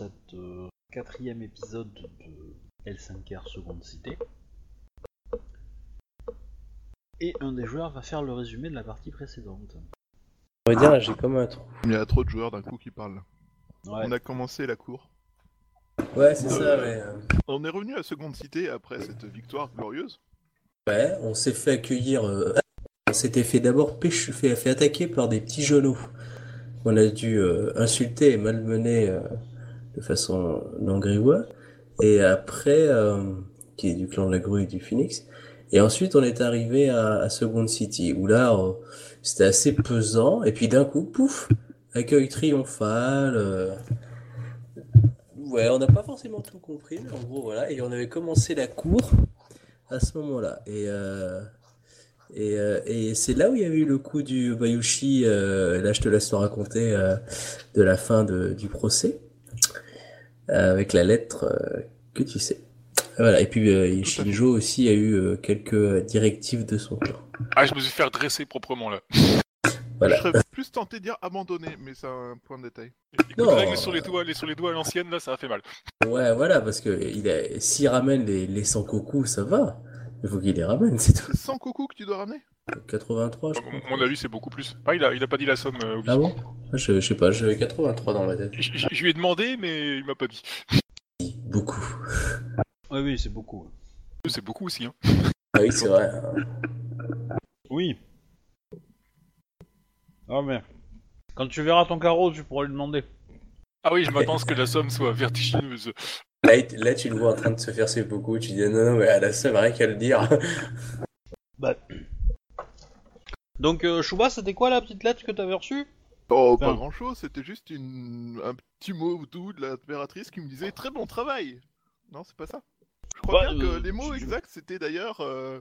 cet euh, quatrième épisode de L5R Seconde Cité. Et un des joueurs va faire le résumé de la partie précédente. On va dire, j'ai comme un trou. Il y a trop de joueurs d'un coup qui parlent. Ouais. On a commencé la cour. Ouais, c'est ça, ouais. On est revenu à Seconde Cité après cette victoire glorieuse. Ouais, on s'est fait accueillir. euh, On s'était fait d'abord péchu- fait, fait attaquer par des petits genoux. On a dû euh, insulter et malmener euh, de façon non grivois. Et après, euh, qui est du clan de la grue et du phoenix. Et ensuite, on est arrivé à, Second City, où là, euh, c'était assez pesant. Et puis d'un coup, pouf, accueil triomphal. euh, Ouais, on n'a pas forcément tout compris, mais en gros, voilà. Et on avait commencé la cour à ce moment-là. Et, et, et c'est là où il y avait eu le coup du Bayushi, euh, là je te laisse te raconter, de la fin de, du procès, avec la lettre euh, que tu sais. Voilà, et puis euh, Shinjo aussi a eu euh, quelques directives de son clan. Ah, je me suis fait redresser proprement là. Voilà. Je serais plus tenté de dire abandonner, mais c'est un point de détail. Écoute, Non. règle sur les doigts, les sur les doigts à l'ancienne, là, ça a fait mal. Ouais, voilà, parce que il a, s'il ramène les, les Sankoku, ça va. Il faut qu'il les ramène, c'est tout. C'est 100 coucou que tu dois ramener? 83, je À crois. mon avis, c'est beaucoup plus. Ah, il a, il a pas dit la somme. euh. Ah bon? Je, je sais pas, j'avais 83 dans ma tête. je, lui ai demandé, mais il m'a pas dit. Beaucoup. Oui, oui, c'est beaucoup. C'est beaucoup aussi. Hein. Ah oui, c'est vrai. Oui. Ah mais quand tu verras ton carreau, tu pourras lui demander. Ah oui, je m'attends à ce que la somme soit vertigineuse. Là, là, tu le vois en train de se faire ses beaucoup. Tu dis non, non, mais elle a ça, rien qu'à le dire. Bah. Donc euh, Chouba, c'était quoi la petite lettre que t'avais reçue? Oh, pas grand chose, c'était juste une... un petit mot doux de l'impératrice qui me disait très bon travail. Non, c'est pas ça. Je crois Bah, bien euh, que les mots exacts c'était d'ailleurs. euh,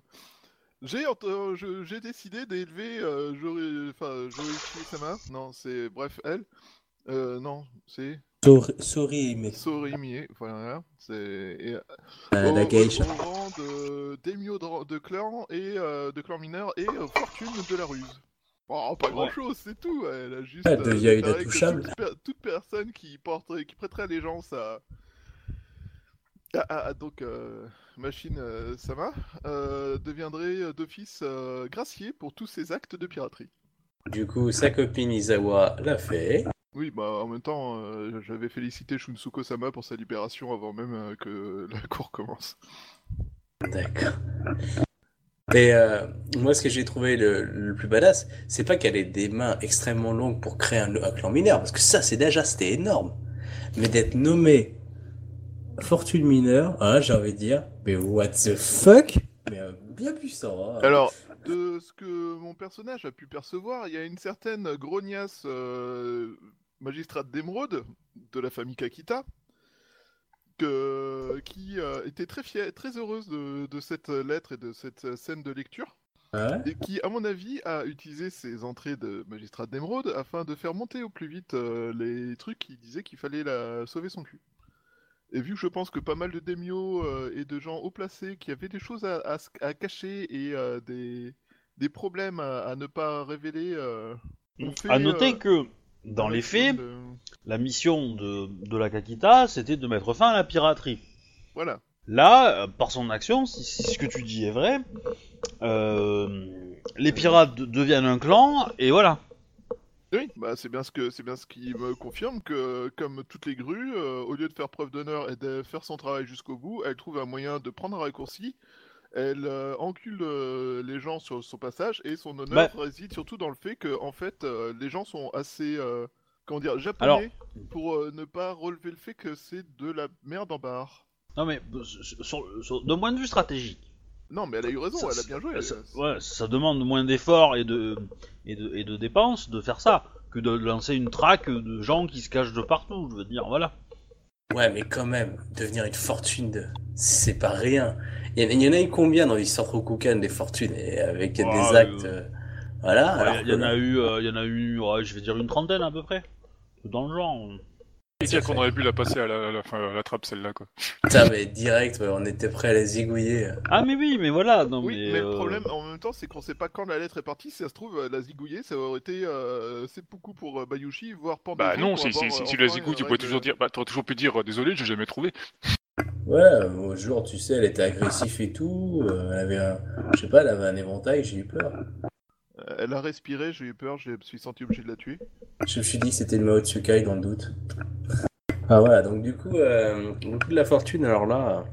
J'ai euh, décidé d'élever euh, enfin, Jorichi Sama. Non, c'est. Bref, elle. Euh, non, c'est. Sorry, sorry, mais Sorimie. Voilà, c'est. euh, au, la geisha. de Daimyo de, clan et euh, de clan mineur et euh, fortune de la ruse. Oh, pas Ouais. grand chose, c'est tout. Elle a juste. Elle devient inintouchable. Toute, per- toute personne qui porterait, qui prêterait allégeance à. à- à donc euh, machine euh, Sama euh, deviendrait euh, d'office euh, gracié pour tous ses actes de piraterie. Du coup, sa copine Izawa l'a fait. Oui, bah en même temps, euh, j'avais félicité Shunsuko Sama pour sa libération avant même euh, que la cour commence. D'accord. Et euh, moi, ce que j'ai trouvé le, le plus badass, c'est pas qu'elle ait des mains extrêmement longues pour créer un, un clan mineur, parce que ça, c'est déjà, c'était énorme. Mais d'être nommé fortune mineure, hein, j'ai envie de dire, mais what the fuck? Mais bien puissant, hein. Alors, de ce que mon personnage a pu percevoir, il y a une certaine grognasse euh, magistrate d'émeraude de la famille Kakita que- qui euh, était très fière, très heureuse de, de cette lettre et de cette scène de lecture, Ouais. et qui, à mon avis, a utilisé ses entrées de magistrate d'émeraude afin de faire monter au plus vite euh, les trucs qui disaient qu'il fallait la sauver son cul. Et vu que je pense que pas mal de démios euh, et de gens haut placés qui avaient des choses à, à s- à cacher et des, des problèmes à, à ne pas révéler. fait, À noter que dans les faits, de- la mission de, de la Kakita, c'était de mettre fin à la piraterie. Voilà. Là, euh, par son action, si, si ce que tu dis est vrai, euh, les pirates de- deviennent un clan et voilà. Oui, bah c'est bien ce que c'est bien ce qui me confirme que comme toutes les grues, euh, au lieu de faire preuve d'honneur et de faire son travail jusqu'au bout, elle trouve un moyen de prendre un raccourci. Elle euh, encule euh, les gens sur son passage et son honneur réside surtout dans le fait que en fait euh, les gens sont assez euh, comment dire japonais Alors- pour euh, ne pas relever le fait que c'est de la merde en barre. Non mais sur, sur- sur- d'un point de vue stratégique, Non, mais elle a eu raison, ça, elle a bien joué. ça, elle- ouais, ça demande moins d'efforts et de, et, de, et de dépenses de faire ça que de lancer une traque de gens qui se cachent de partout. Je veux dire, voilà. Ouais, mais quand même, devenir une fortune, de... c'est pas rien. Il y, en a- il y en a eu combien dans l'histoire Rokugan des fortunes et avec Ouais, des actes. euh, euh, Voilà. Ouais, alors Il y, en a eu, euh, il y en a eu, ouais, je vais dire une trentaine à peu près, dans le genre. dire qu'on aurait pu la passer à la, à la, fin, à la trappe celle-là quoi. Putain, mais direct, on était prêt à les zigouiller. Ah mais oui, mais voilà, non Oui, mais... mais, le euh, problème en même temps, c'est qu'on sait pas quand la lettre est partie. Si ça se trouve, euh, la zigouiller, ça aurait été euh, seppuku pour euh, Bayushi, voire Pandazo Bah non, si, si, avoir, si euh, tu la zigouilles, tu pourrais toujours dire, bah t'aurais toujours pu dire, euh, désolé, j'ai jamais trouvé. Ouais, au jour, tu sais, elle était agressive et tout. euh, elle avait un. Je sais pas, elle avait un éventail, j'ai eu peur. Euh, Elle a respiré, j'ai eu peur, je me suis senti obligé de la tuer. Je me suis dit que c'était le Mao Tsukai dans le doute. Ah voilà, donc du coup, euh, le coup de la fortune, alors là.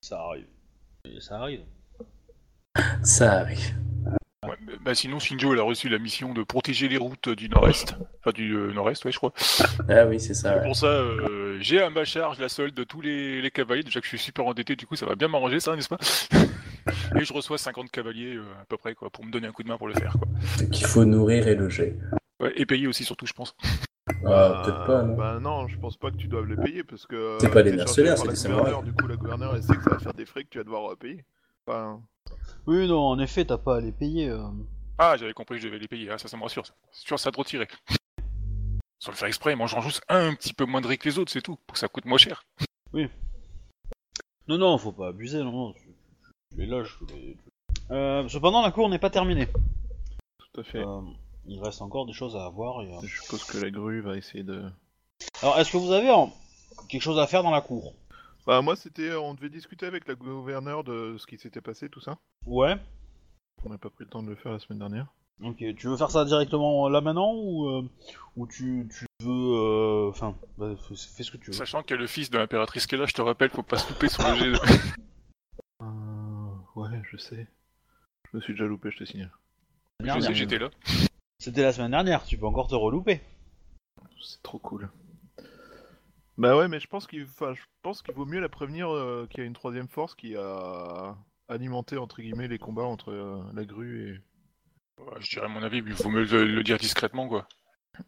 Ça arrive. Ça arrive. Ça arrive. Ouais, bah, sinon, Shinjo, elle a reçu la mission de protéger les routes du nord-est. Enfin, du euh, nord-est, ouais, je crois. Ah oui, c'est ça. Ouais. pour ça, euh, j'ai à ma charge la solde de tous les, les cavaliers. Déjà que je suis super endetté, du coup, ça va bien m'arranger, ça, n'est-ce pas? Et je reçois 50 cavaliers, euh, à peu près, quoi, pour me donner un coup de main pour le faire, quoi. Qu'il faut nourrir et loger. Ouais, et payer aussi, surtout, je pense. Ah, peut-être pas, non Bah non, je pense pas que tu doives les payer parce que. C'est pas les mercenaires, c'est la des gouverneure, Du coup, la gouverneure, elle sait que ça va faire des frais que tu vas devoir payer. Enfin, Oui, non, en effet, t'as pas à les payer. euh. Ah, j'avais compris que je devais les payer. Ah, ça, ça me rassure. ça. C'est sûr, ça de retirer. Sans le faire exprès, moi j'en juste un petit peu moins de riz que les autres, c'est tout. Pour que ça coûte moins cher. Non, non, faut pas abuser, non, non. Tu, tu- tu les loges. tu les- tu- Euh, cependant, la cour n'est pas terminée. tout à fait. Euh, il reste encore des choses à voir. et, euh, Je suppose que la grue va essayer de. Alors, est-ce que vous avez quelque chose à faire dans la cour? Bah moi, c'était, on devait discuter avec la gouverneure de ce qui s'était passé, tout ça. Ouais. On n'a pas pris le temps de le faire la semaine dernière. Ok, tu veux faire ça directement euh, là maintenant ou, euh, ou tu, tu veux. euh, Enfin, bah, fais, fais ce que tu veux. Sachant qu'il y a le fils de l'impératrice qui est là, je te rappelle, faut pas se louper sur le jet. de- Euh, ouais, je sais. Je me suis déjà loupé, je te signale. Je sais, j'étais là. C'était la semaine dernière, tu peux encore te relouper. C'est trop cool. Bah ouais, mais je pense qu'il, enfin, je pense qu'il vaut mieux la prévenir euh, qu'il y a une troisième force qui a alimenté entre guillemets les combats entre euh, la grue et. Ouais, je dirais mon avis, mais il faut me le, le dire discrètement, quoi.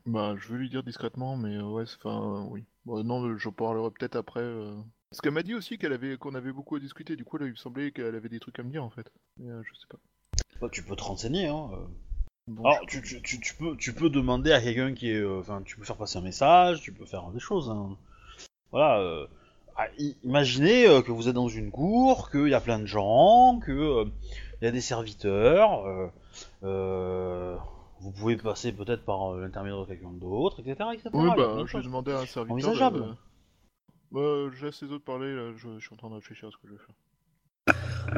Bah, je veux lui dire discrètement, mais euh, ouais, c'est- enfin, euh, oui. Bon, non, je parlerai peut-être après. euh. Parce qu'elle m'a dit aussi qu'elle avait, qu'on avait beaucoup à discuter. Du coup, là, il me semblait qu'elle avait des trucs à me dire en fait. Mais euh, je sais pas. Bah, tu peux te renseigner, hein. euh. Bon, Alors, tu, tu, tu, tu peux, tu peux demander à quelqu'un qui est. euh, Enfin, tu peux faire passer un message, tu peux faire des choses. Hein. Voilà. euh, imaginez euh, que vous êtes dans une cour, qu'il y a plein de gens, que euh, il y a des serviteurs. euh, euh, vous pouvez passer peut-être par euh, l'intermédiaire de quelqu'un d'autre, etc. etc. Oui, bah, je vais demander à un serviteur. Envisageable. De... Bah, je laisse les autres parler, là, je, je suis en train de réfléchir à ce que je vais faire.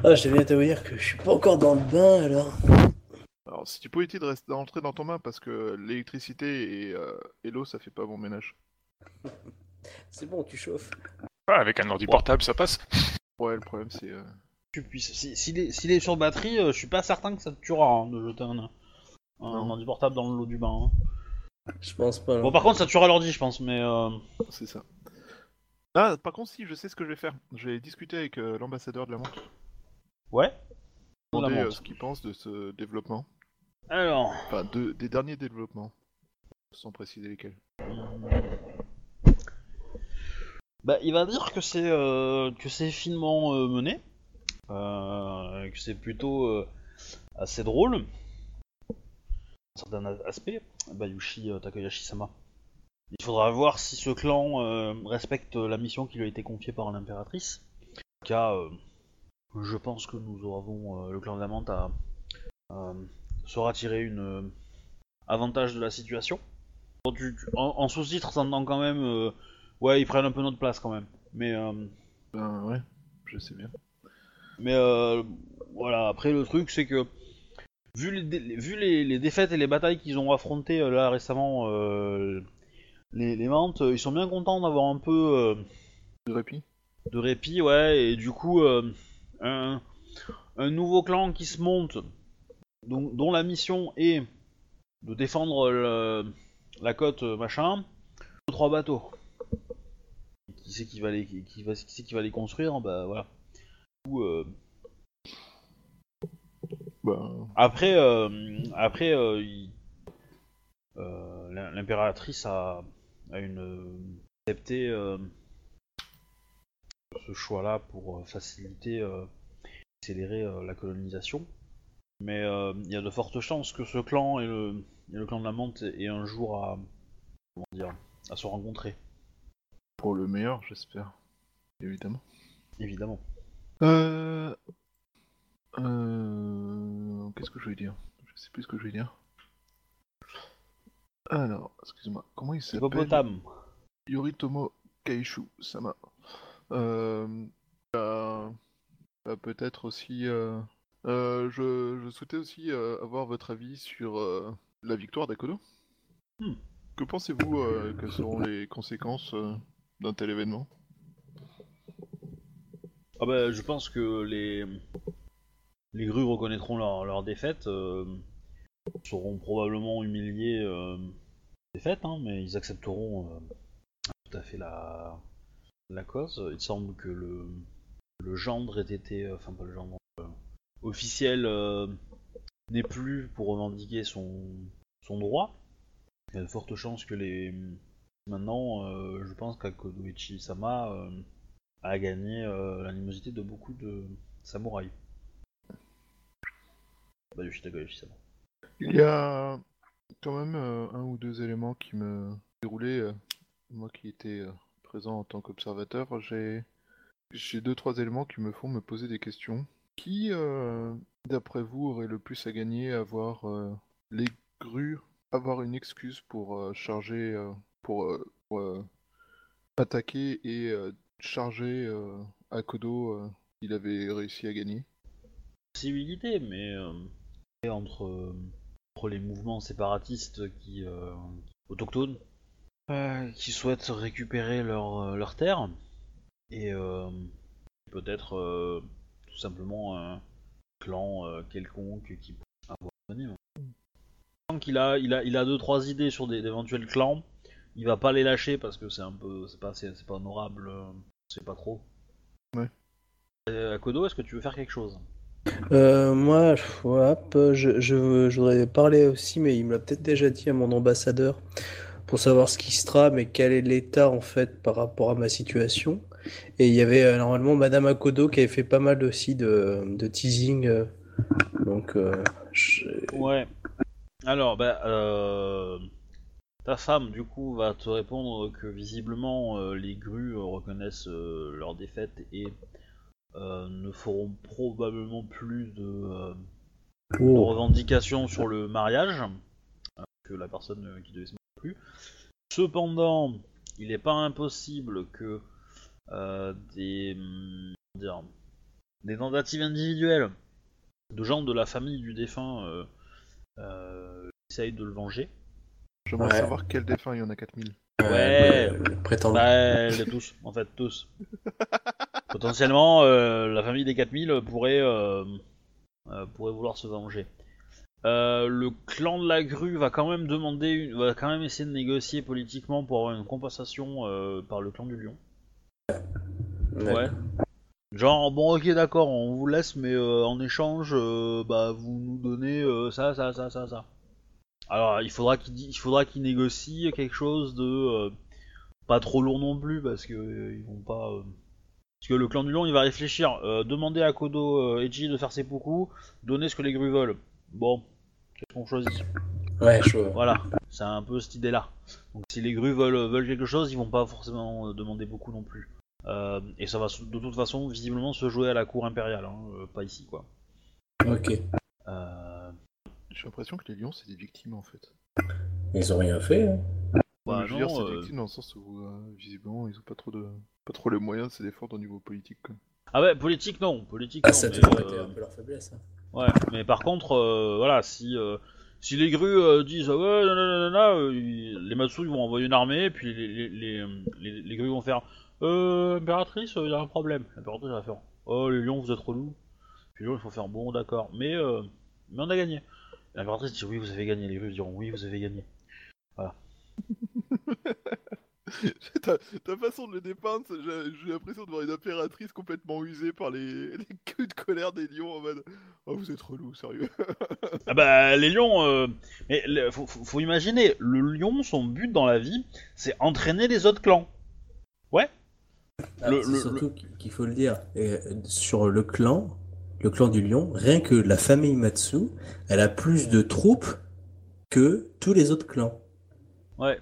Ah, je viens te dire que je suis pas encore dans le bain alors. Alors, si tu peux éviter de rester, d'entrer dans ton bain parce que l'électricité et, euh, et l'eau, ça fait pas bon ménage. C'est bon, tu chauffes. Ah, avec un ordi portable, ça passe. Ouais, le problème, c'est. euh, Tu puisses. Si- S'il est, s'il est sur batterie, euh, je suis pas certain que ça te tuera hein, de jeter un, ordi portable dans l'eau du bain. hein. Je pense pas. Bon, par contre, ça tuera l'ordi, je pense, mais. euh, C'est ça. Ah, par contre, si, je sais ce que je vais faire. Je vais discuter avec euh, l'ambassadeur de la montre. Ouais. La Demander euh, ce qu'il pense de ce développement. Alors. Enfin, de, des derniers développements. Sans préciser lesquels. Bah, il va dire que c'est euh, finement euh, mené, euh, que c'est plutôt assez drôle, un certain a- aspect. Bayushi Takayashi-sama. Il faudra voir si ce clan respecte la mission qui lui a été confiée par l'impératrice. En tout cas, je pense que nous avons le clan de la Mante à saura tirer une avantage de la situation. En, sous-titre, ça entend quand même. Ouais, ils prennent un peu notre place quand même. Mais, euh, Ben ouais, je sais bien. mais euh, voilà. Après, le truc, c'est que vu les, dé- vu les, les défaites et les batailles qu'ils ont affrontées euh, là récemment, euh, les, les Mantes, ils sont bien contents d'avoir un peu De répit de répit, ouais. Et du coup, un, un nouveau clan qui se monte, dont, dont la mission est de défendre le- la côte, machin, trois bateaux. Qui c'est qui va les, qui, qui va, qui c'est qui va les construire Bah voilà. Euh, Ben, après, euh, après, euh, il- l'impératrice a, a une accepté ce choix-là pour faciliter, accélérer la colonisation. Mais il y a de fortes chances que ce clan et le, et le clan de la Menthe aient un jour à, comment dire, à se rencontrer, Pour le meilleur, j'espère. Évidemment. évidemment. Euh... Euh... Qu'est-ce que je voulais dire? Je sais plus ce que je voulais dire. Alors, excuse-moi, comment il s'appelle? Yoritomo Kaishu Sama. Euh, bah, bah, peut-être aussi. euh, euh, je, je souhaitais aussi euh, avoir votre avis sur euh, la victoire d'Akodo. Hmm. Que pensez-vous euh, que seront les conséquences euh, d'un tel événement Ah bah, je pense que les les grues reconnaîtront leur, leur défaite, euh, seront probablement humiliés euh, défaite, hein, mais ils accepteront euh, tout à fait la la cause. Il semble que le le gendre ait été, euh, enfin pas le gendre, officiel n'est plus pour revendiquer son son droit. Il y a de fortes chances que les maintenant, euh, je pense qu'Akodoichi Sama euh, a gagné euh, l'animosité de beaucoup de samouraïs. Bah. Il y a quand même un ou deux éléments qui me déroulaient. moi qui étais présent en tant qu'observateur, j'ai j'ai deux trois éléments qui me font me poser des questions. Qui, d'après vous, aurait le plus à gagner à avoir les grues, avoir une excuse pour charger, pour, euh, pour, euh, attaquer et euh, charger euh, Akodo euh, il avait réussi à gagner Possibilité, mais euh, entre, euh, entre les mouvements séparatistes qui euh, autochtones euh, qui souhaitent récupérer leur, euh, leur terre et euh, peut-être euh, tout simplement un clan euh, quelconque qui pourrait avoir venir. Tant qu'il a, il a, il a deux trois idées sur d'éventuels clans, il va pas les lâcher parce que c'est un peu, c'est pas, c'est c'est pas honorable, euh, c'est pas trop. Ouais. Euh, Akodo, est-ce que tu veux faire quelque chose? Euh, moi, hop, je, je, je voudrais parler aussi, mais il me l'a peut-être déjà dit à mon ambassadeur, pour savoir ce qui se trame et quel est l'état en fait par rapport à ma situation. Et il y avait euh, normalement Madame Akodo qui avait fait pas mal aussi de, de teasing. euh, donc, euh, je- Ouais. Alors, bah, euh, ta femme, du coup, va te répondre que visiblement euh, les grues euh, reconnaissent euh, leur défaite et ne feront probablement plus de, de Oh. revendications sur le mariage, que la personne qui devait se marier plus. Cependant, il n'est pas impossible que des, dire, des tentatives individuelles de gens de la famille du défunt essayent de le venger. J'aimerais Ouais. savoir quel défunt il y en a 4000. Ouais. le- le prétendant. Bah, les tous, en fait, tous. Potentiellement, euh, la famille des 4000 pourrait, euh, euh, pourrait vouloir se venger. Euh, le clan de la grue va quand même demander, une- va quand même essayer de négocier politiquement pour avoir une compensation euh, par le clan du lion. Ouais. Genre, bon, ok, d'accord, on vous laisse, mais euh, en échange, euh, bah, vous nous donnez euh, ça, ça, ça, ça, ça. Alors, il faudra qu'il il faudra qu'il négocie quelque chose de euh, pas trop lourd non plus, parce que euh, ils vont pas. euh, Parce que le clan du lion, il va réfléchir. Demander à Kodo euh, Eiji de faire ses poucous, donner ce que les grues veulent. Bon, qu'est-ce qu'on choisit? Ouais, je. Voilà, c'est un peu cette idée-là. Donc si les grues veulent, veulent quelque chose, ils vont pas forcément demander beaucoup non plus. Euh, et ça va de toute façon visiblement se jouer à la cour impériale, hein, pas ici quoi. Ok. Euh, J'ai l'impression que les lions, c'est des victimes en fait. Ils ont rien fait. hein. bah je veux dire, c'est des euh, victimes dans le sens où, euh, visiblement, ils ont pas trop de, pas trop les moyens de se défendre au niveau politique. Quoi. Ah ouais, politique non, politique Ah, non. ça a mais, toujours euh, été un peu leur faiblesse. hein. Ouais, mais par contre, euh, voilà, si euh, si les grues euh, disent ah ouais, euh, ils- les Matsu ils vont envoyer une armée, et puis les, les, les, les, les grues vont faire euh, impératrice, il y a un problème. L'impératrice va faire oh les lions vous êtes relous. Puis les lions il faut faire bon d'accord, mais euh, mais on a gagné. L'impératrice dit oui vous avez gagné, les grues diront oui vous avez gagné. ta, ta façon de le dépeindre, j'ai l'impression de voir une impératrice complètement usée par les, les coups de colère des lions en mode Oh, vous êtes relou, sérieux. Ah bah les lions, euh, mais le- faut, faut, faut imaginer, le lion son but dans la vie c'est entraîner les autres clans. Ah, Le- surtout qu'il faut le dire. Et, sur le clan, le clan du lion, rien que la famille Matsu, elle a plus de troupes que tous les autres clans. Ouais.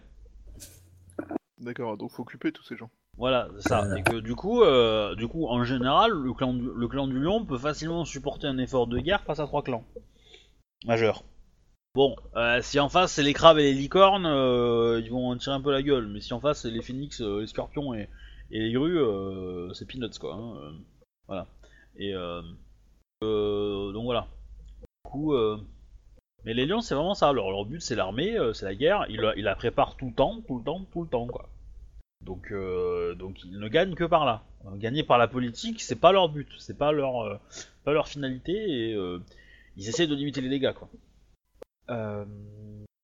D'accord, donc faut occuper tous ces gens. Voilà, c'est ça. Voilà. Et que du coup, euh, du coup, en général, le clan, du, le clan du lion peut facilement supporter un effort de guerre face à trois clans majeurs. Bon, euh, si en face c'est les crabes et les licornes, euh, ils vont en tirer un peu la gueule. Mais si en face c'est les phénix, euh, les scorpions et, et les grues, euh, c'est peanuts quoi. hein, voilà. Et donc voilà. Du coup, euh, mais les lions c'est vraiment ça. Leur, but c'est l'armée, euh, c'est la guerre. Ils la, ils préparent tout le temps, tout le temps, tout le temps quoi. Donc, euh, donc ils ne gagnent que par là. Euh, Gagner par la politique, c'est pas leur but, c'est pas leur, euh, pas leur finalité et euh, ils essaient de limiter les dégâts quoi. Euh,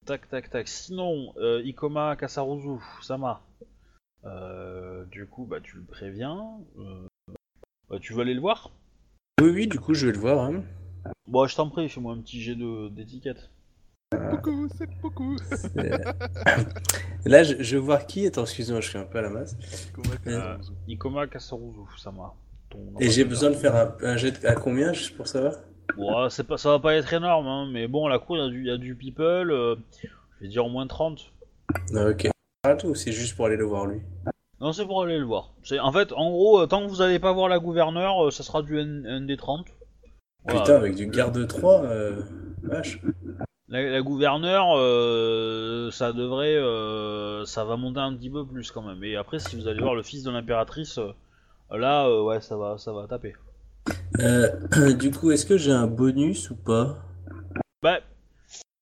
tac tac tac. Sinon, euh, Ikoma Kasaruzu, Sama. Euh, du coup, bah tu le préviens. Euh, bah, tu veux aller le voir? Oui, oui, du coup, je vais le voir. Hein. Bon, je t'en prie, fais-moi un petit jet de d'étiquette. Beaucoup, c'est beaucoup. Là, je, je vais voir qui. Attends, excuse-moi, je suis un peu à la masse. Euh, Ikoma Kasaruzu, Sama. Ton Et j'ai besoin de faire un, un jet de- à combien, juste pour savoir? Bon, c'est pas, ça va pas être énorme, hein, mais bon, la cour, il y a du, il y a du people, euh, je vais dire au moins 30. Ah, Ok. Ah, tout, c'est juste pour aller le voir lui. Non, c'est pour aller le voir. C'est, en fait, en gros, euh, tant que vous allez pas voir la gouverneure, euh, ça sera du N- ND30. Voilà. Putain, avec du garde 3, euh... vache. La, la gouverneure, euh, ça devrait, euh, ça va monter un petit peu plus quand même. Et après, si vous allez voir le fils de l'impératrice, là, ouais, ça va, ça va taper. Du coup, est-ce que j'ai un bonus ou pas? Bah,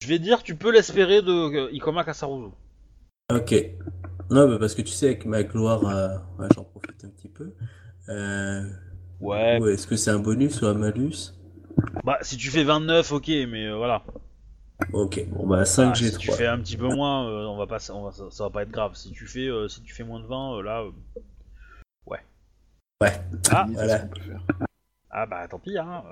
je vais dire, tu peux l'espérer de Ikoma Kasaruzu. Ok. Non, bah parce que tu sais, avec ma gloire, euh, ouais, j'en profite un petit peu. Euh... Ouais. ouais, est-ce que c'est un bonus ou un malus? Bah, si tu fais 29, ok, mais euh, voilà. Ok, bon bah 5 Ah, j'ai si tu 3. fais un petit peu moins, euh, on va pas, on va, ça, ça va pas être grave. Si tu fais, euh, si tu fais moins de 20, euh, là, euh, Ouais. Ah, Voilà. qu'on peut faire. ah bah tant pis, hein.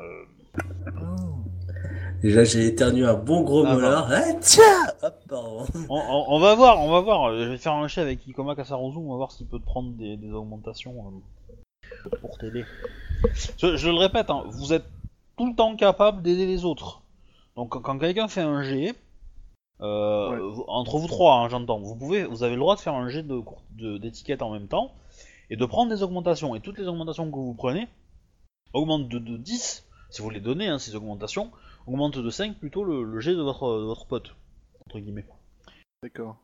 Euh. Déjà, j'ai éternué un bon gros Ah, molar. Ah, tiens Hop, pardon. On, on- on va voir, on va voir. Je vais faire un jet avec Ikoma Kasaruzu, on va voir s'il peut te prendre des, des augmentations euh, pour t'aider. Je, je le répète, hein, vous êtes tout le temps capable d'aider les autres. Donc quand, quand quelqu'un fait un jet, euh, Ouais. vous- entre vous trois, hein, j'entends, vous pouvez, vous avez le droit de faire un jet de d'étiquette en même temps et de prendre des augmentations. Et toutes les augmentations que vous prenez augmentent de, de 10, si vous les donnez, hein, ces augmentations, augmentent de 5 plutôt le, le jet de votre, de votre pote, entre guillemets. D'accord.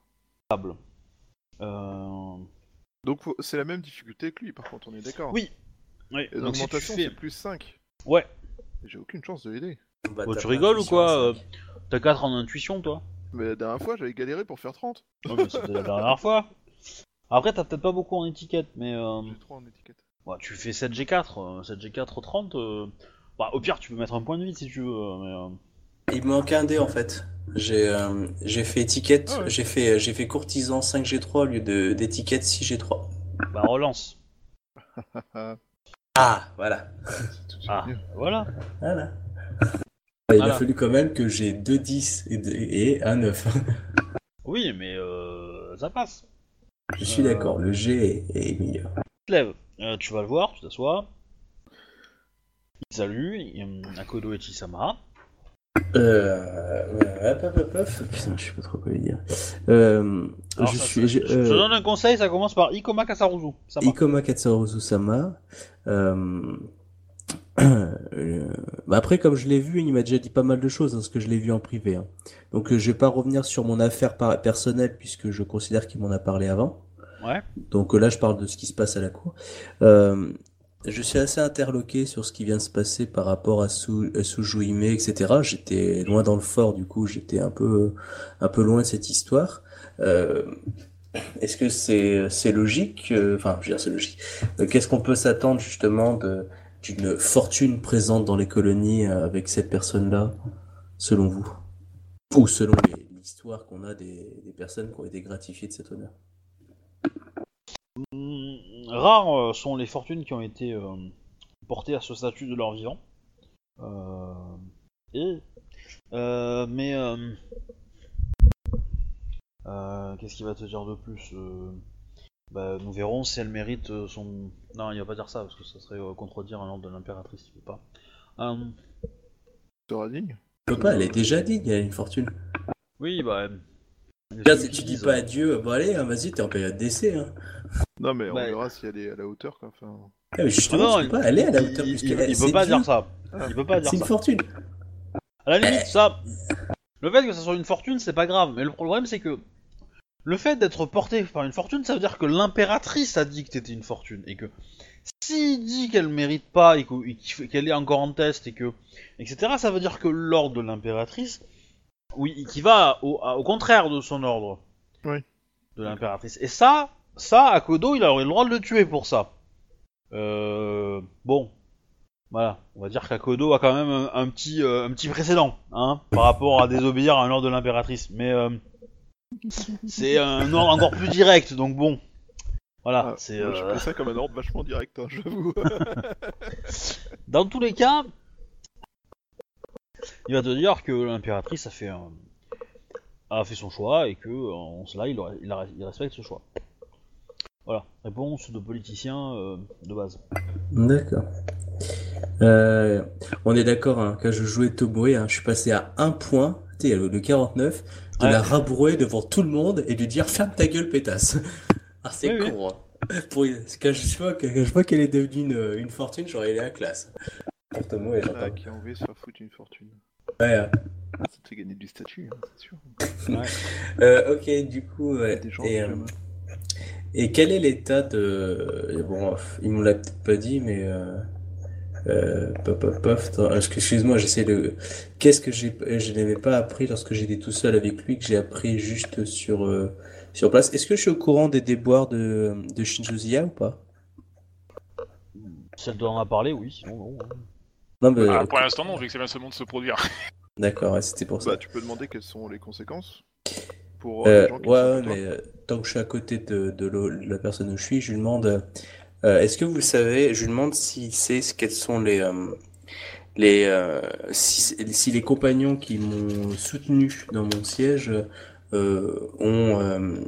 Euh... Donc c'est la même difficulté que lui, par contre, on est d'accord. Oui. Oui, Et donc si l'augmentation, fais... c'est plus 5. Ouais, J'ai aucune chance de l'aider. Bah, Oh, t'as tu rigoles ou quoi euh, T'as 4 en intuition, toi Mais la dernière fois, j'avais galéré pour faire 30. Ouais, mais C'était la dernière fois. Après, t'as peut-être pas beaucoup en étiquette, mais euh, J'ai 3 en étiquette. ouais, tu fais 7G4, euh, 7G4 30. euh, Bah, au pire, tu peux mettre un point de vie si tu veux, mais euh, Il me manque un dé en fait. J'ai euh, j'ai fait étiquette, Ah ouais. j'ai fait, j'ai fait courtisan 5G3 au lieu de- d'étiquette 6G3. bah relance. Ah, voilà. Ah, voilà. Voilà. Il Voilà. a fallu quand même que j'ai 2 10 et, un 9. Oui, mais euh, ça passe. Je suis Euh. d'accord, le G est, est meilleur. Tu te lèves, euh, tu vas le voir, tu t'assois. A Akodo Echisama. Euh, ouais, hop, hop, hop. Putain, je sais pas trop quoi lui dire. Euh, Alors, je ça- suis, ça- je- je, je euh, te donne un conseil, ça commence par Ikoma va. Ikoma Katsuharu-sama. Euh... euh, bah après, comme je l'ai vu, il m'a déjà dit pas mal de choses, hein, parce que je l'ai vu en privé. hein. Donc, euh, je vais pas revenir sur mon affaire par- personnelle, puisque je considère qu'il m'en a parlé avant. Ouais. Donc euh, là, je parle de ce qui se passe à la cour. Euh, je suis assez interloqué sur ce qui vient de se passer par rapport à à Sujuime, etc. J'étais loin dans le fort, du coup, j'étais un peu, un peu loin de cette histoire. Euh, est-ce que c'est, c'est logique euh, Enfin, je veux dire, c'est logique. Euh, Qu'est-ce qu'on peut s'attendre justement d'une fortune présente dans les colonies euh, avec cette personne-là, selon vous? Ou selon l'histoire qu'on a des, personnes qui ont été gratifiées de cet honneur? Mm, Rares euh, sont les fortunes qui ont été euh, portées à ce statut de leur vivant. Euh, et, euh, mais euh, euh, qu'est-ce qu'il va te dire de plus Euh, bah, Nous verrons si elle mérite son. Non, il va pas dire ça parce que ça serait euh, contredire un ordre de l'impératrice. Il veut pas. Euh, Sera digne. Je peux pas, elle est déjà digne, elle a une fortune. oui, bah, Là, si tu dis pas adieu, bon allez, hein, vas-y, t'es en période d'essai. Hein. Non, mais on Bah, verra si elle est à la hauteur. Quoi. Enfin... Ah, mais justement, Ah non, tu peux pas aller à la il- hauteur il, il- il peut pas dire ça. Il peut pas dire C'est une fortune. À la limite, ça. Le fait que ça soit une fortune, c'est pas grave. Mais le problème, c'est que le fait d'être porté par une fortune, ça veut dire que l'impératrice a dit que t'étais une fortune. Et que s'il dit qu'elle mérite pas et qu'elle est encore en test et que. etc., ça veut dire que l'ordre de l'impératrice. Oui, qui va au, au contraire de son ordre. Oui. De l'impératrice. Et ça, ça, Akodo, il aurait le droit de le tuer pour ça. Euh. Bon. Voilà, on va dire qu'Akodo a quand même un, un petit, euh, un petit précédent, hein, par rapport à désobéir à un ordre de l'impératrice. Mais euh, c'est un ordre encore plus direct, donc bon. Voilà, Ah, c'est. Je euh, fais ça comme un ordre vachement direct, hein, j'avoue. Dans tous les cas, il va te dire que l'impératrice a fait un- a fait son choix et que en cela il respecte ce choix. Voilà, réponse de politicien euh, de base. D'accord. Euh, on est d'accord, hein, quand je jouais Tomoe, hein, je suis passé à un point, tu sais, le, le 49, de Ouais. la rabrouer devant tout le monde et de dire ferme ta gueule, pétasse. Ah, c'est Oui, con, hein. Pour, quand, je vois, que- quand je vois qu'elle est devenue une, une fortune, j'aurais allé à la classe. Pour Tomoe, j'entends. Ah, qui a envie de se faire foutre une fortune. Ouais, Ça te fait gagner du statut, hein, c'est sûr. euh, ok, du coup, ouais. Des gens Et. Et quel est l'état de... Bon, il me l'a peut-être pas dit, mais... Euh... Euh, pop, pop, pop, attends, excuse-moi, j'essaie de... Qu'est-ce que j'ai... Je n'avais pas appris lorsque j'étais tout seul avec lui, que j'ai appris juste sur, euh, sur place. Est-ce que je suis au courant des déboires de, de Shinjuziya ou pas? Si elle doit en a parlé, oui, sinon non. hein. Non, mais... Ah, pour l'instant, non, vu que ça vient seulement de se produire. D'accord, ouais, c'était pour ça. Bah, tu peux demander quelles sont les conséquences pour Euh, les gens qui ouais, sont ouais, comme toi. mais euh, tant que je suis à côté de, de la personne où je suis, je lui demande euh, est-ce que vous savez, je lui demande s'il sait quels sont les, euh, les euh, si, les compagnons qui m'ont soutenu dans mon siège ont,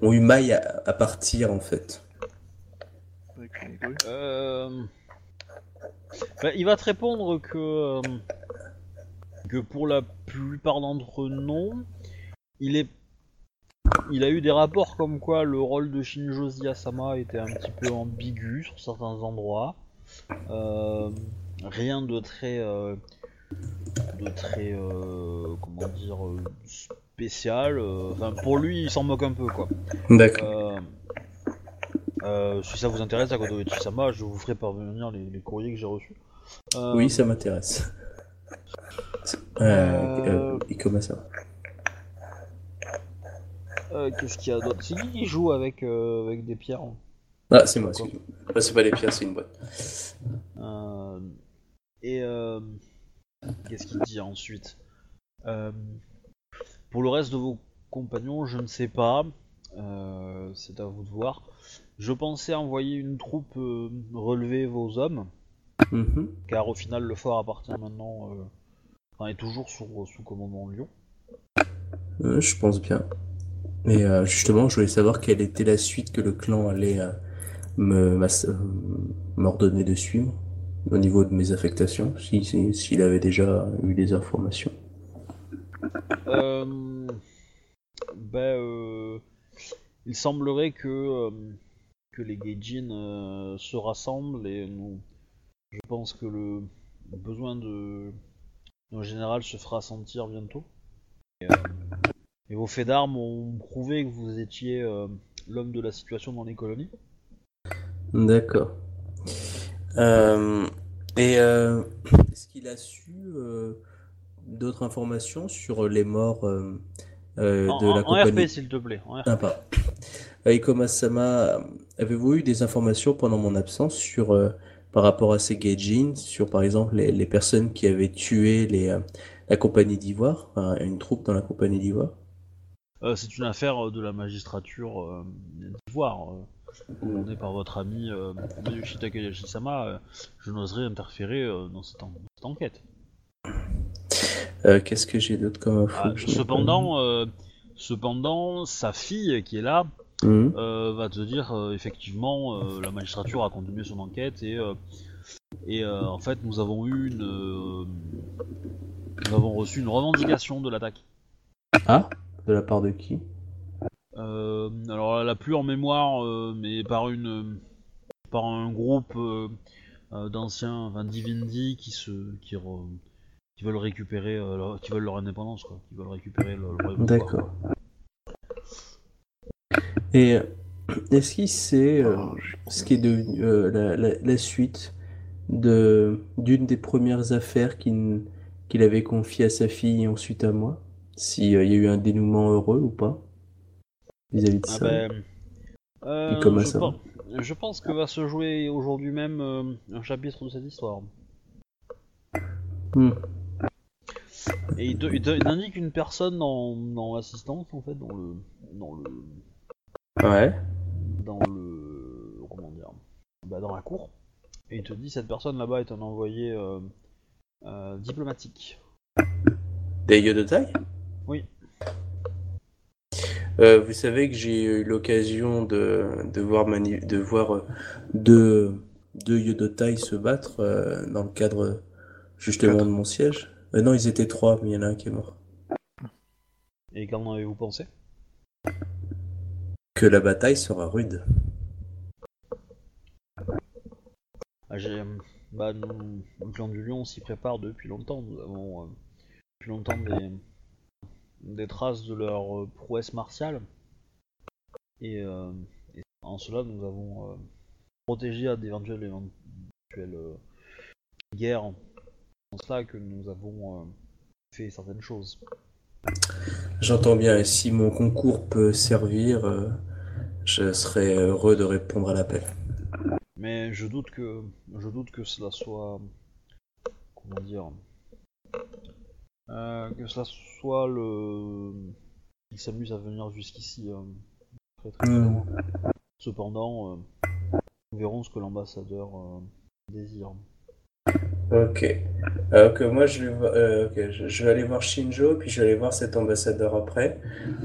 ont eu maille à, partir en fait. Bah, il va te répondre que que pour la plupart d'entre eux non. Il est il a eu des rapports comme quoi le rôle de Shinjo Sama était un petit peu ambigu sur certains endroits. Euh, rien de très euh, de très euh, comment dire spécial. Enfin pour lui il s'en moque un peu quoi. D'accord. Si ça vous intéresse, à côté de je vous ferai parvenir les, les courriers que j'ai reçus. Oui, ça m'intéresse. Euh, Euh, euh, Ikomasa. Euh, Qu'est-ce qu'il y a d'autre? C'est qui qui joue avec, euh, avec des pierres Ah, c'est moi, excuse-moi. Enfin, c'est pas les pierres, c'est une boîte. Euh, Et qu'est-ce qu'il dit ensuite? Pour le reste de vos compagnons, je ne sais pas. C'est à vous de voir. Je pensais envoyer une troupe relever vos hommes. Mhm. car au final le fort appartient maintenant, enfin, est toujours sous, sous commandement Lyon. Euh, je pense bien. Mais euh, justement, je voulais savoir quelle était la suite que le clan allait euh, euh, m'ordonner de suivre au niveau de mes affectations, si, si- s'il avait déjà eu des informations. Euh, ben, euh, il semblerait que, que les Gaijin se rassemblent et je pense que le besoin de nos général se fera sentir bientôt. Et vos faits d'armes ont prouvé que vous étiez euh, l'homme de la situation dans les colonies? D'accord. Euh, et euh, est-ce qu'il a su euh, d'autres informations sur les morts euh, euh, de en- la en compagnie? RP s'il te plaît. En RP. Ah, pardon. Euh, Ikoma-sama, avez-vous eu des informations pendant mon absence sur, par rapport à ces Gaijin, sur par exemple les, les personnes qui avaient tué les, la compagnie d'Ivoire, enfin, une troupe dans la compagnie d'Ivoire? Euh, c'est une affaire euh, de la magistrature euh, d'Ivoire, euh, commandée par votre ami euh, Yoshi Takayashi-sama. euh, je n'oserais interférer dans, cette en- cette enquête. Qu'est-ce que j'ai d'autre comme info Ah, cependant, cependant, sa fille qui est là euh, va te dire effectivement la magistrature a continué son enquête et et en fait nous avons eu une nous avons reçu une revendication de l'attaque Ah, de la part de qui? Euh, alors, elle a plus en mémoire, euh, mais par une, par un groupe euh, d'anciens, enfin d'Ivindi qui se, qui, re- qui veulent récupérer, leur, qui veulent leur indépendance, quoi, qui veulent récupérer le, le royaume. D'accord. Et est-ce qu'il sait Oh, ce qui est devenu la, la- la suite de d'une des premières affaires qu'il qu'il avait confiées à sa fille et ensuite à moi? S'il y a eu un dénouement heureux ou pas vis-à-vis de Ah ça? ben, euh, Et comment je, ça pense, je pense que va se jouer aujourd'hui même euh, un chapitre de cette histoire. Hmm. Et il, te- il te- il indique une personne dans, dans l'assistance, en fait, dans le, dans le, Ouais. dans le, comment dire, bah, dans la cour. Et il te dit cette personne là-bas est un envoyé euh, euh, diplomatique. Des Yodotai? Oui. Euh, vous savez que j'ai eu l'occasion de, de voir, mani- de voir euh, deux, deux Yodotai se battre euh, dans le cadre justement Quatre. de mon siège. Euh, non, ils étaient trois, mais il y en a un qui est mort. Et qu'en avez-vous pensé? Que la bataille sera rude. Ah, j'ai, bah, nous, le clan du lion s'y prépare depuis longtemps. Nous avons euh, depuis longtemps des, des traces de leur euh, prouesse martiale. Et, euh, et en cela, nous avons euh, protégé à d'éventuelles éventuelles, euh, guerres. C'est en cela que nous avons fait certaines choses. J'entends bien, et si mon concours peut servir, je serai heureux de répondre à l'appel. Mais je doute que je doute que cela soit comment dire que cela soit le il s'amuse à venir jusqu'ici euh, très très Hmm. loin. Cependant, euh, nous verrons ce que l'ambassadeur euh, désire. Ok. Alors que moi, je vais, euh, je, je vais aller voir Shinjo, puis je vais aller voir cet ambassadeur après.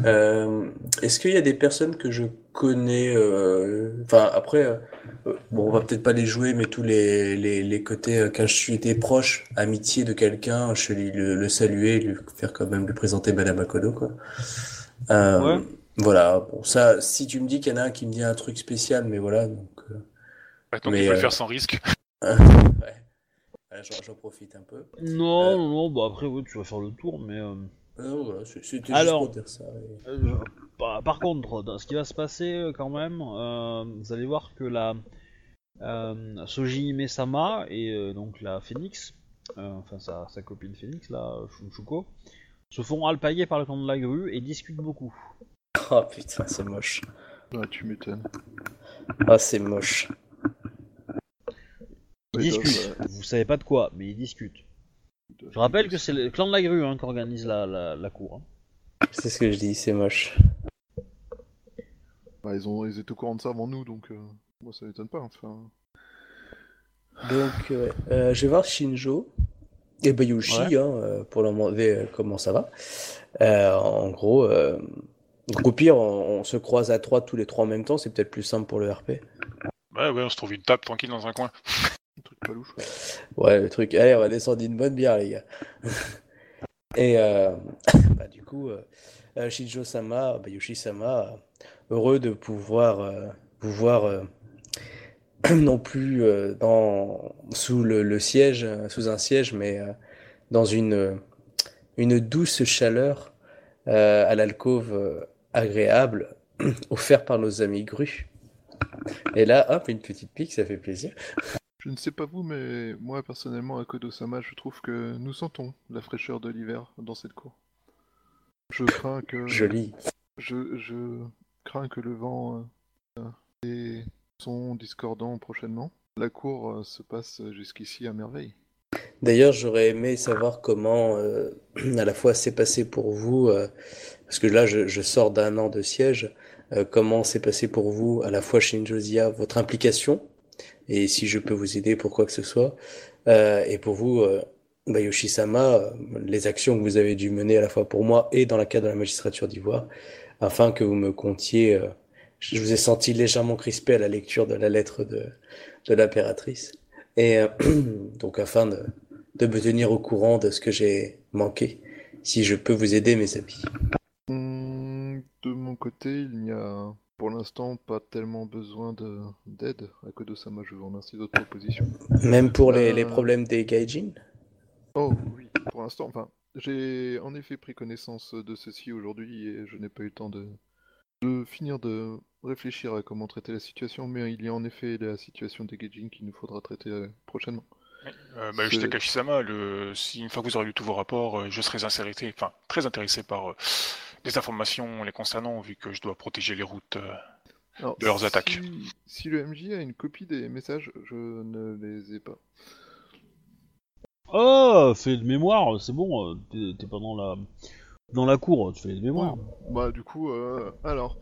Euh, est-ce qu'il y a des personnes que je connais, euh, enfin après, euh, euh, bon, on va peut-être pas les jouer, mais tous les, les, les côtés, euh, quand je suis été proche, amitié de quelqu'un, je vais lui le, le saluer, lui faire quand même lui présenter Madame Akodo, quoi. Euh, Ouais. Voilà, bon, ça, si tu me dis qu'il y en a un qui me dit un truc spécial, mais voilà, donc. euh, Ouais, donc Mais, il faut euh, le faire sans risque. ouais. Ouais, j'en j'en profite un peu. Non, Euh. non, non, bah après oui, tu vas faire le tour, mais euh, Non, voilà, c'est- c'était juste Alors. pour dire ça. et- Euh, je- par, par contre, dans ce qui va se passer euh, quand même, euh, vous allez voir que la euh, Soji Mesama et euh, donc la Phoenix, euh, enfin sa, sa copine Phoenix, là, Shunchuko, se font alpaguer par le clan de la grue et discutent beaucoup. Oh putain, c'est moche. Ah, tu m'étonnes. Ah, c'est moche. Ils discutent, bah, vous savez pas de quoi, mais ils discutent. bah, Je rappelle que c'est le clan de la grue hein, qui organise la, la, la cour. hein. C'est ce que je dis, c'est moche. bah, ils, ont... ils étaient au courant de ça avant nous, donc euh, moi ça m'étonne pas. Enfin, Donc, ouais. Euh, je vais voir Shinjo et Bayushi Ouais. hein, euh, pour leur demander euh, comment ça va. Euh, en gros, euh, donc au pire, on, on se croise à trois tous les trois en même temps, c'est peut-être plus simple pour le RP. Ouais, ouais, on se trouve une table tranquille dans un coin. Ouais. Le truc, allez, on va descendre une bonne bière, les gars. Et euh, bah, du coup, euh, euh, Shinjo-sama, Bayushi-sama, euh, heureux de pouvoir euh, vous voir euh, non plus dans, sous le, siège, sous un siège, mais dans une, une douce chaleur à l'alcôve agréable offerte par nos amis grues. Et là, hop, une petite pique, ça fait plaisir. Je ne sais pas vous, mais moi personnellement, à Kodo-sama, je trouve que nous sentons la fraîcheur de l'hiver dans cette cour. Je crains que. Joli. Je, je crains que le vent euh, et son discordant prochainement. La cour euh, se passe jusqu'ici à merveille. D'ailleurs, j'aurais aimé savoir comment euh, à la fois c'est passé pour vous, parce que là je, je sors d'un an de siège, comment c'est passé pour vous à la fois chez Josia, votre implication, et si je peux vous aider pour quoi que ce soit, euh, et pour vous, euh, Bayoshi-sama, euh, les actions que vous avez dû mener à la fois pour moi et dans la cadre de la magistrature d'Ivoire, afin que vous me comptiez. je vous ai senti légèrement crispé à la lecture de la lettre de, de l'impératrice. Et donc afin de, de me tenir au courant de ce que j'ai manqué, si je peux vous aider, mes amis. Hum, de mon côté, il n'y a pour l'instant pas tellement besoin de d'aide. À Kodo-sama, je vous remercie de votre proposition. Même pour les, les Euh, problèmes des gaijin Oh oui, pour l'instant, enfin, j'ai en effet pris connaissance de ceci aujourd'hui et je n'ai pas eu le temps de, de finir de réfléchir à comment traiter la situation, mais il y a en effet la situation des Gaijin qu'il nous faudra traiter euh, prochainement. Euh, bah, je Takashi-sama, le... si une fois que vous aurez lu tous vos rapports, euh, je serai intéressé, enfin très intéressé par euh, des informations les concernant, vu que je dois protéger les routes. euh. Alors, De leurs attaques. Si, le MJ a une copie des messages, je ne les ai pas. Oh, fais de mémoire, c'est bon, euh, t'es t'es pas dans la dans la cour, tu fais de mémoire. Bah du coup, euh, alors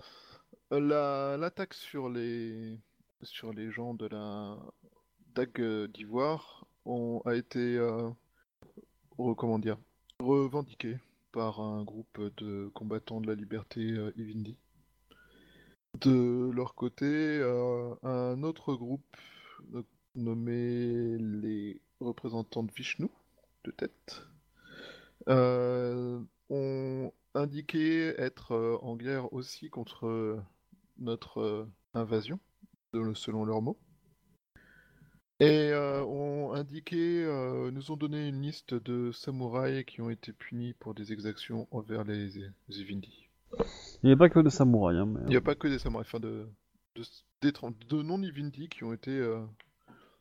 la l'attaque sur les sur les gens de la dague d'Ivoire ont a été euh, re- comment dire revendiquée par un groupe de combattants de la liberté euh, Ivindi. De leur côté, euh, un autre groupe no- nommé les représentants de Vishnu de tête euh, ont indiqué être euh, en guerre aussi contre euh, notre euh, invasion, selon leurs mots. Et euh, ont indiqué, euh, nous ont donné une liste de samouraïs qui ont été punis pour des exactions envers les, les. Il n'y a pas que des samouraïs, hein, mais... Il n'y a pas que des samouraïs, enfin de, de, d'étran- de non-Ivindi qui ont été euh,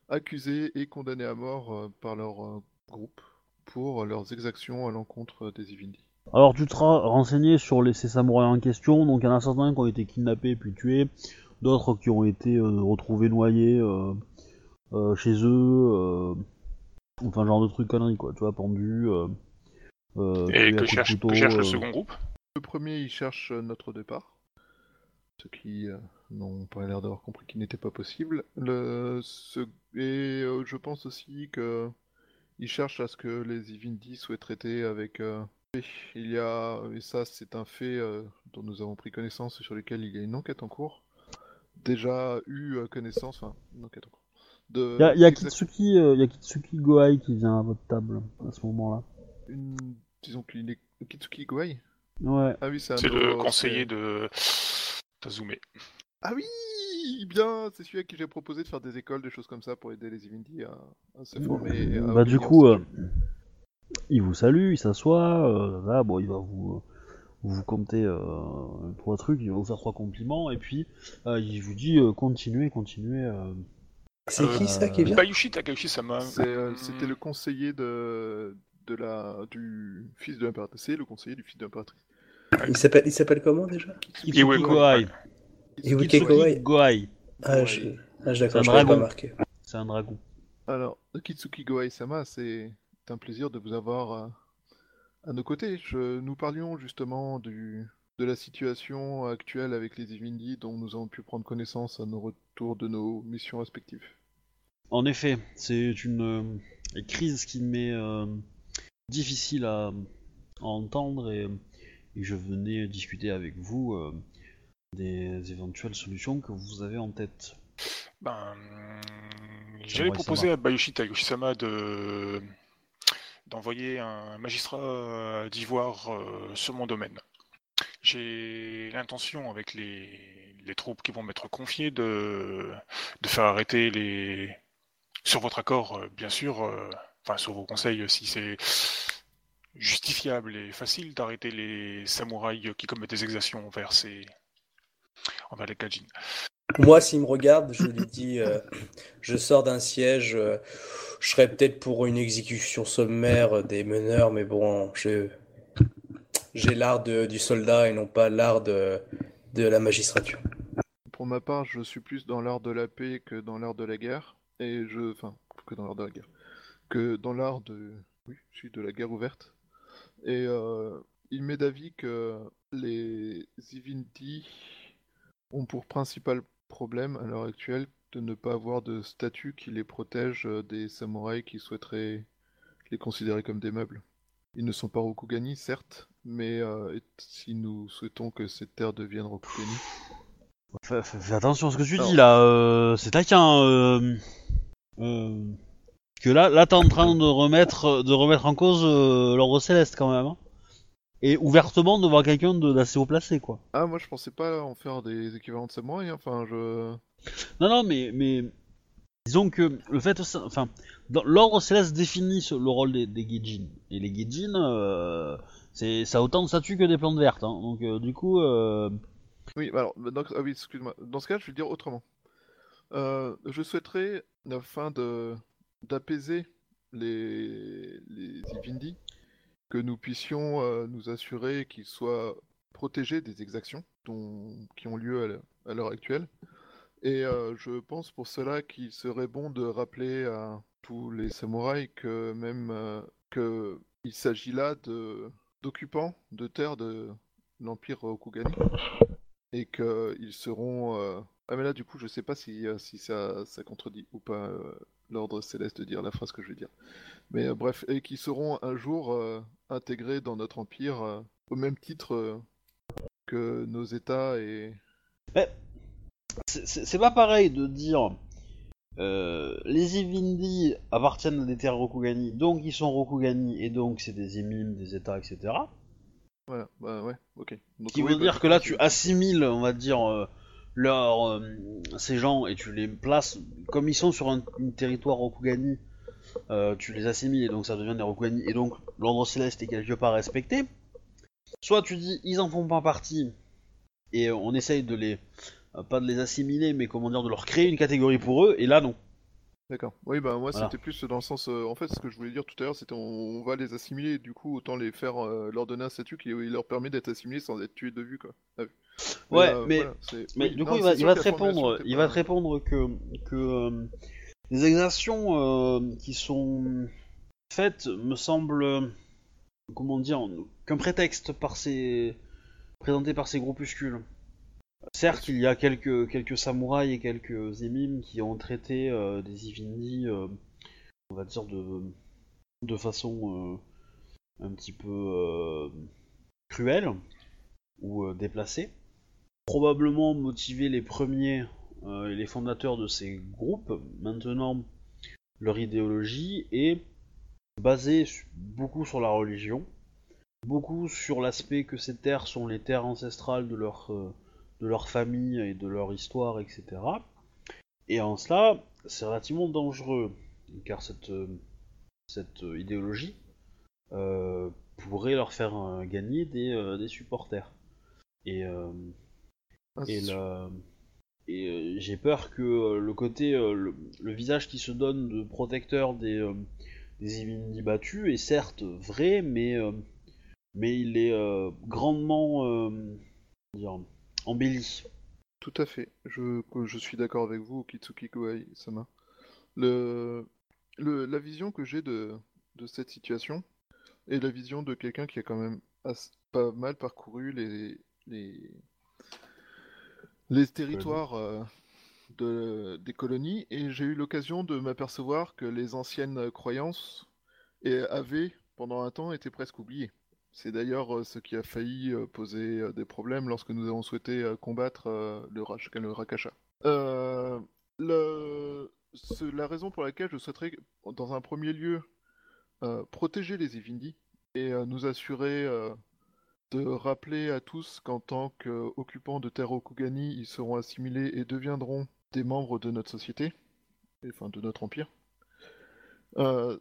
accusés et condamnés à mort euh, par leur euh, groupe pour leurs exactions à l'encontre des Ivindi. Alors tu te seras renseigné sur les, ces samouraïs en question, donc il y en a certains qui ont été kidnappés puis tués, d'autres qui ont été euh, retrouvés noyés euh, euh, chez eux, euh, enfin genre de trucs conneries quoi, tu vois, pendus, euh, euh, Et que cherche, couteau, que cherche le euh. second groupe? Le premier, il cherche euh, notre départ. Ceux qui euh, n'ont pas l'air d'avoir compris qu'il n'était pas possible. Le, ce- et euh, je pense aussi que il cherche à ce que les Ivindi soient traités avec. euh, et il y a, et ça c'est un fait euh, dont nous avons pris connaissance et sur lequel il y a une enquête en cours. Déjà eu euh, connaissance, enfin une enquête en cours. De, Il y a, y a exact- Kitsuki, euh, y a Kitsuki Goai qui vient à votre table à ce moment-là. une- disons qu'il est Kitsuki Goai? Ouais. Ah oui, c'est un C'est de le conseiller de Tazume. Ah oui, bien, c'est celui à qui j'ai proposé de faire des écoles, des choses comme ça pour aider les Ivindi à, à se former. à Bah du coup, euh, il vous salue, il s'assoit, euh, là, bon, il va vous vous compter euh, trois trucs, il va vous faire trois compliments, et puis euh, il vous dit euh, continuez, continuez. Euh. C'est qui ça qui vient? Bayushi Takashi-sama. C'est, euh, C'était le conseiller de, de la, du fils de l'impératrice. C'est le conseiller du fils de l'impératrice. Il s'appelle il s'appelle comment déjà? Kitsuki Iweko. Goai. Kawai Goai. Ah, je... ah, je- C'est un d'accord, je pas dragon. marqué. C'est un dragon. Alors, Kitsuki Goai-sama, c'est un plaisir de vous avoir euh, à nos côtés. Je, nous parlions justement du, de la situation actuelle avec les Ivindi dont nous avons pu prendre connaissance à nos retours de nos missions respectives. En effet, c'est une euh, crise qui m'est euh, difficile à, à entendre et, et je venais discuter avec vous euh, des éventuelles solutions que vous avez en tête. Ben, j'avais proposé à Bayushi Takashi-sama de d'envoyer un magistrat d'ivoire euh, sur mon domaine. J'ai l'intention, avec les, les troupes qui vont m'être confiées, de, de faire arrêter les. Sur votre accord, euh, bien sûr, euh, enfin sur vos conseils, si c'est justifiable et facile d'arrêter les samouraïs qui commettent des exactions envers ces. envers les Kajin. Moi, s'il me regarde, je lui dis euh, je sors d'un siège, euh, je serais peut-être pour une exécution sommaire euh, des meneurs, mais bon, je- j'ai l'art du soldat et non pas l'art de, la magistrature. Pour ma part, je suis plus dans l'art de la paix que dans l'art de la guerre. Et je. Enfin, que dans l'art de la guerre. Que dans l'art de. Oui, je suis de la guerre ouverte. Et euh, il m'est d'avis que les Ivindi ont pour principal problème à l'heure actuelle de ne pas avoir de statut qui les protège euh, des samouraïs qui souhaiteraient les considérer comme des meubles. Ils ne sont pas Rokugani, certes, mais euh, si nous souhaitons que cette terre devienne Rokugani, Fais, fais- fais attention à ce que tu dis là, euh, c'est taquin. Euh, euh, que là, là t'es en train de remettre, de remettre en cause euh, l'ordre céleste quand même. hein. et ouvertement devant quelqu'un de- d'assez haut placé, quoi. Ah, moi je pensais pas en faire des équivalents de samouraï, hein. enfin je. Non, non, mais, mais disons que le fait, enfin, dans- l'ordre céleste définit ce- le rôle des, des. Et les Gijin, euh, c'est, ça a autant de statut que des plantes vertes. Hein. Donc, euh, du coup, euh, Oui, bah alors, dans... ah oui, excuse-moi. Dans ce cas, je vais dire autrement. Euh, je souhaiterais, afin de d'apaiser les les Ivindi, que nous puissions nous assurer qu'ils soient protégés des exactions dont... qui ont lieu à l'heure- actuelle. Et je pense pour cela qu'il serait bon de rappeler à tous les samouraïs que même que il s'agit là de d'occupants de terres de l'empire Rokugani et qu'ils seront euh, ah mais là du coup je sais pas si, euh, si ça, contredit ou pas euh, l'ordre céleste de dire la phrase que je vais dire. Mais euh, bref et qui seront un jour euh, intégrés dans notre empire euh, au même titre euh, que nos états et c'est pas pareil de dire euh, les Ivindi appartiennent à des terres Rokugani, donc ils sont Rokugani, et donc c'est des émimes, des états, etc. voilà bah ouais ok Donc, Qui oui, veut bah, dire que là tu assimiles, on va dire, euh, leur, euh, ces gens et tu les places comme ils sont sur un, un territoire Rokugani, tu les assimiles et donc ça devient des Rokugani et donc l'ordre céleste est quelque part respecté. Soit tu dis ils en font pas partie et on essaye de les pas de les assimiler mais comment dire de leur créer une catégorie pour eux et là non. D'accord. Oui, bah moi Voilà. c'était plus dans le sens. euh, en fait, ce que je voulais dire tout à l'heure, c'était on, on va les assimiler, du coup, autant les faire euh, leur donner un statut qui leur permet d'être assimilés sans être tués de vue, quoi. vue. Ouais, euh, mais- voilà, c'est- Mais oui, du non, coup il va, il te répondre il pas- va te répondre que que euh, les exactions euh, qui sont faites me semblent euh, comment dire qu'un prétexte par ces présenté par ces groupuscules. Certes, il y a quelques samouraïs et quelques émimes qui ont traité euh, des Ivindi, euh, on va dire de façon euh, un petit peu cruelle ou déplacée probablement motivé les premiers et les fondateurs de ces groupes. Maintenant, leur idéologie est basée beaucoup sur la religion, beaucoup sur l'aspect que ces terres sont les terres ancestrales de leur, de leur famille et de leur histoire, etc. Et en cela, c'est relativement dangereux, car cette, euh, cette euh, idéologie euh, pourrait leur faire euh, gagner des, euh, des supporters. Et, Ah, et, et j'ai peur que le côté, le, le visage qui se donne de protecteur des, des Ivindi battus est certes vrai, mais, mais il est grandement comment dire, embelli. Tout à fait. Je, je suis d'accord avec vous, Kitsuki Kouai Sama. Le, le, la vision que j'ai de, de cette situation est la vision de quelqu'un qui a quand même as- pas mal parcouru les, les, les territoires euh, de, des colonies et j'ai eu l'occasion de m'apercevoir que les anciennes croyances avaient, pendant un temps, été presque oubliées. C'est d'ailleurs euh, ce qui a failli euh, poser euh, des problèmes lorsque nous avons souhaité combattre le, le Rakasha. La raison pour laquelle je souhaiterais, dans un premier lieu, protéger les Ivindi et nous assurer de rappeler à tous qu'en tant qu'occupants de terre Okugani, ils seront assimilés et deviendront des membres de notre société, enfin de notre empire.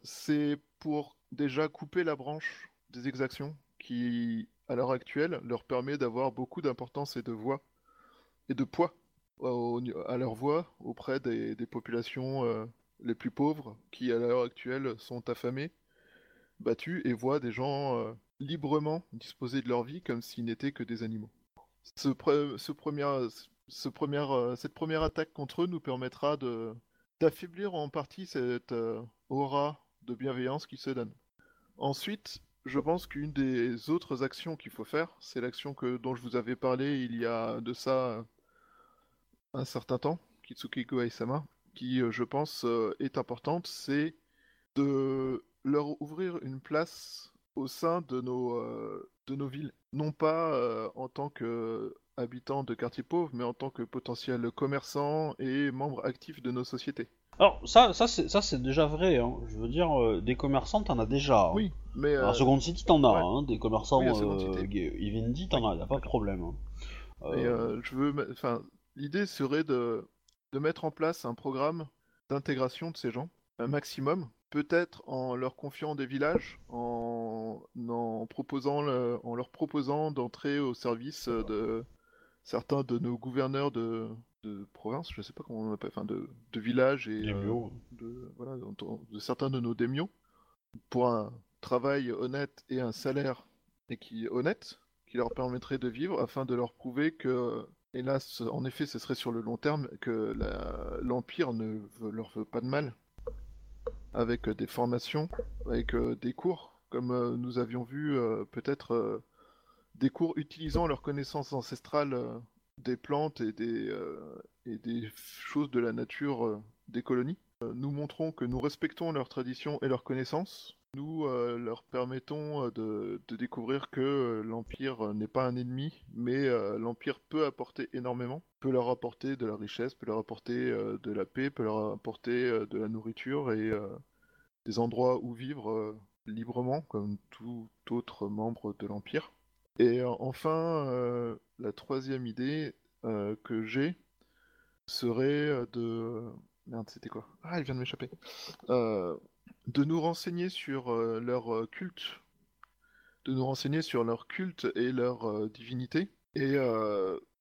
C'est pour déjà couper la branche des exactions qui, à l'heure actuelle, leur permet d'avoir beaucoup d'importance et de voix et de poids à leur voix auprès des, populations euh, les plus pauvres qui, à l'heure actuelle, sont affamées, battues et voient des gens euh, librement disposer de leur vie comme s'ils n'étaient que des animaux. Euh, cette première attaque contre eux nous permettra d'affaiblir en partie cette aura de bienveillance qui se donne. Ensuite, je pense qu'une des autres actions qu'il faut faire, c'est l'action que dont je vous avais parlé il y a de ça euh, un certain temps, Kitsuki Goai-sama, qui euh, je pense euh, est importante, c'est de leur ouvrir une place au sein de nos, villes. Non pas en tant qu'habitants de quartiers pauvres, mais en tant que potentiels commerçants et membres actifs de nos sociétés. Alors ça, ça c'est ça c'est déjà vrai. Hein. Je veux dire, euh, des commerçants t'en as déjà. hein. Oui, mais euh, À Second City t'en as, ouais. hein. des commerçants Oui, à Second euh, City. gay- Vivendi t'en as, y a pas de problème. hein. Et Euh, euh, je veux, me- enfin, l'idée serait de, de mettre en place un programme d'intégration de ces gens, un maximum, peut-être en leur confiant des villages, en, en proposant, le- en leur proposant d'entrer au service de certains de nos gouverneurs de, de province, je sais pas comment on appelle, enfin de, de villages et euh, de, voilà, de, de certains de nos démios pour un travail honnête et un salaire et qui honnête qui leur permettrait de vivre afin de leur prouver que hélas en effet ce serait sur le long terme que l'empire ne veut- leur veut pas de mal. Avec des formations avec euh, des cours comme euh, nous avions vu peut-être des cours utilisant leurs connaissances ancestrales des plantes et des, euh, et des choses de la nature euh, des colonies. Euh, nous montrons que nous respectons leurs traditions et leurs connaissances. Nous leur permettons de, de découvrir que l'Empire n'est pas un ennemi, mais l'Empire peut apporter énormément, peut leur apporter de la richesse, peut leur apporter de la paix, peut leur apporter de la nourriture et des endroits où vivre librement, comme tout autre membre de l'Empire. Et euh, enfin, euh, la troisième idée euh, que j'ai serait de... Merde, c'était quoi? Ah, il vient de m'échapper. De nous renseigner sur leur culte, de nous renseigner sur leur culte et leur divinité. Et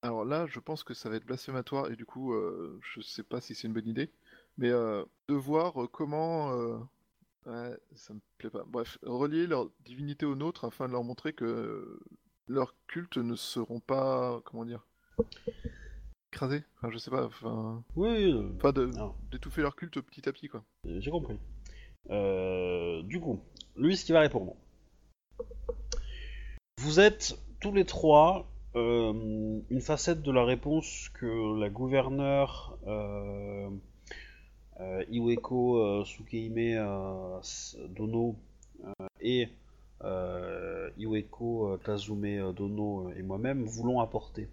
alors là, je pense que ça va être blasphématoire et du coup, euh, je sais pas si c'est une bonne idée, mais euh, de voir comment... Ouais, ça me plaît pas. Bref, relier leur divinité aux nôtres afin de leur montrer que leurs cultes ne seront pas, comment dire, écrasés. Enfin, je sais pas. Enfin, Oui, euh, enfin de d'étouffer leur culte petit à petit, quoi. j'ai compris. Euh, du coup, lui, ce qui va répondre. Vous êtes tous les trois euh, une facette de la réponse que la gouverneure euh, euh, Iweko euh, Sukeime euh, S- Dono euh, et euh, Iweko euh, Kazume euh, Dono et moi-même voulons apporter.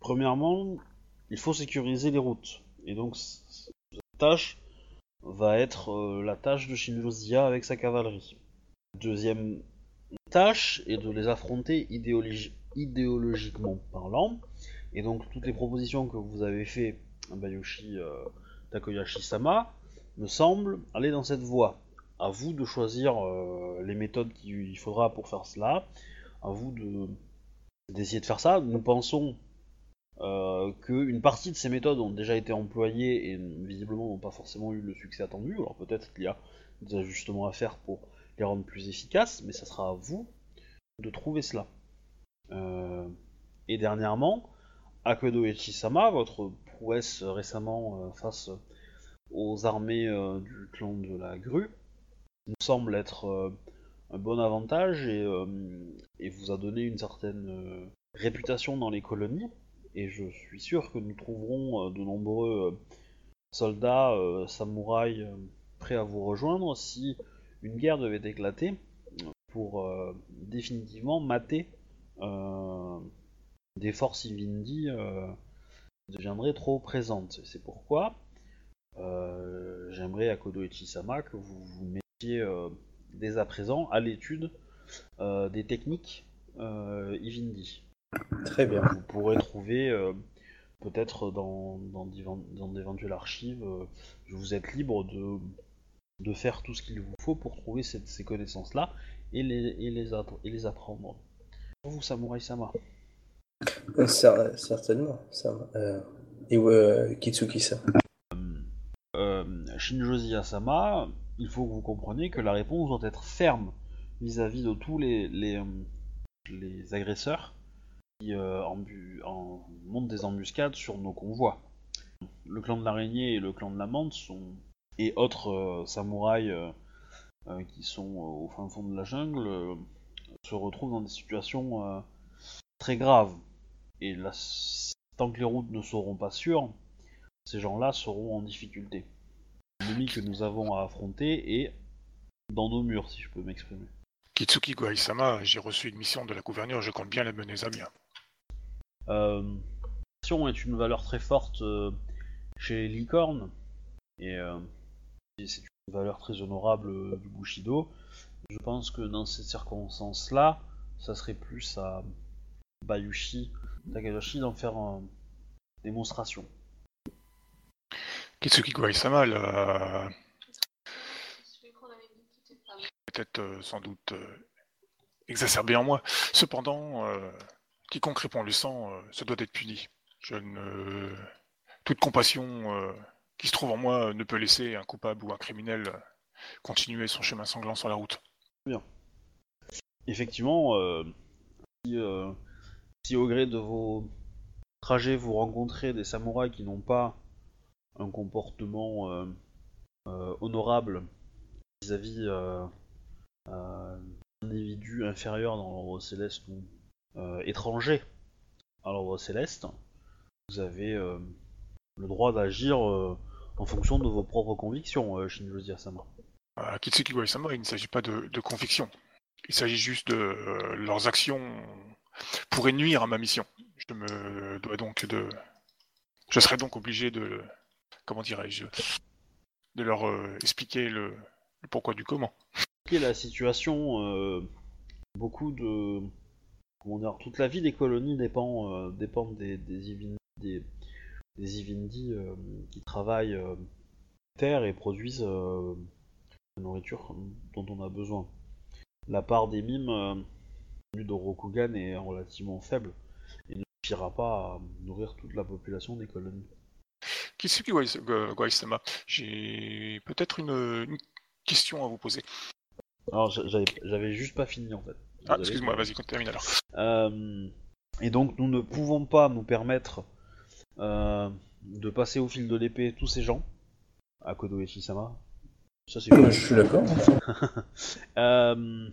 Premièrement, il faut sécuriser les routes. Et donc, cette tâche va être euh, la tâche de Shinjozia avec sa cavalerie. Deuxième tâche est de les affronter idéologi- idéologiquement parlant. Et donc toutes les propositions que vous avez fait Bayoshi euh, Takoyashi-sama me semblent aller dans cette voie. À vous de choisir euh, les méthodes qu'il faudra pour faire cela. À vous de d'essayer de faire ça. Nous pensons euh, qu'une partie de ces méthodes ont déjà été employées et visiblement n'ont pas forcément eu le succès attendu. Alors peut-être qu'il y a des ajustements à faire pour les rendre plus efficaces, mais ça sera à vous de trouver cela. Euh, et dernièrement, Akedo Echisama, votre prouesse récemment euh, face aux armées euh, du clan de la grue, nous semble être euh, un bon avantage et, euh, vous a donné une certaine euh, réputation dans les colonies. Et je suis sûr que nous trouverons euh, de nombreux euh, soldats, euh, samouraïs euh, prêts à vous rejoindre si une guerre devait éclater pour euh, définitivement mater euh, des forces Ivindi euh, qui deviendraient trop présentes. Et C'est pourquoi euh, j'aimerais à Kodo Ichisama que vous vous mettiez euh, dès à présent à l'étude euh, des techniques Ivindi. Très bien. Vous pourrez trouver peut-être dans, dans, d'éven- dans d'éventuelles archives, vous êtes libre de, de faire tout ce qu'il vous faut pour trouver cette- ces connaissances-là et les, et, les et les apprendre. Pour vous, Samurai Sama. Euh, cer- certainement. Ça, euh, et euh, Kitsuki-san. Euh, Shinjozi Asama, il faut que vous compreniez que la réponse doit être ferme vis-à-vis de tous les, agresseurs qui montent des embuscades sur nos convois. Le clan de l'araignée et le clan de la menthe sont et autres samouraïs qui sont au fin fond de la jungle se retrouvent dans des situations très graves. Et là, tant que les routes ne seront pas sûres, ces gens-là seront en difficulté. L'ennemi que nous avons à affronter est dans nos murs, si je peux m'exprimer. Kitsuki Goai-sama, j'ai reçu une mission de la gouverneure, je compte bien la mener à bien. Euh, l'action est une valeur très forte euh, chez les licornes et euh, et c'est une valeur très honorable euh, du Bushido. Je pense que dans ces circonstances-là, ça serait plus à Bayushi Takahashi d'en faire une démonstration. Kitsuki Goisama l'a peut-être euh, sans doute euh, exacerbé en moi. Cependant, euh, quiconque répond le sang euh, se doit d'être puni. Je ne... Toute compassion euh, qui se trouve en moi ne peut laisser un coupable ou un criminel euh, continuer son chemin sanglant sur la route. Effectivement, euh, si, euh, si au gré de vos trajets vous rencontrez des samouraïs qui n'ont pas un comportement euh, euh, honorable vis-à-vis euh, euh, d'individus inférieurs dans l'ordre céleste ou euh, étrangers à l'ordre céleste, vous avez euh, le droit d'agir euh, en fonction de vos propres convictions, euh, Shinjo Sama. À Kitsuki Goisama, il ne s'agit pas de, de conviction. Il s'agit juste de euh, leurs actions pourraient nuire à ma mission. Je me dois donc de. Je serai donc obligé de. Comment dirais-je De leur euh, expliquer le, pourquoi du comment. La situation euh, Beaucoup de. Toute la vie des colonies dépend, euh, des, des, Ivin- des, des Ivindi euh, qui travaillent terre et produisent la nourriture dont on a besoin. La part des mimes venus de Rokugan est relativement faible et ne suffira pas à nourrir toute la population des colonies. Go- Goisama, j'ai peut-être une, une question à vous poser. Alors j'a- j'avais juste pas fini en fait. Ah, excuse-moi, vas-y, termine alors. Euh, et donc nous ne pouvons pas nous permettre euh, de passer au fil de l'épée tous ces gens à Kodoechi-sama. Ça c'est je suis d'accord. Euh,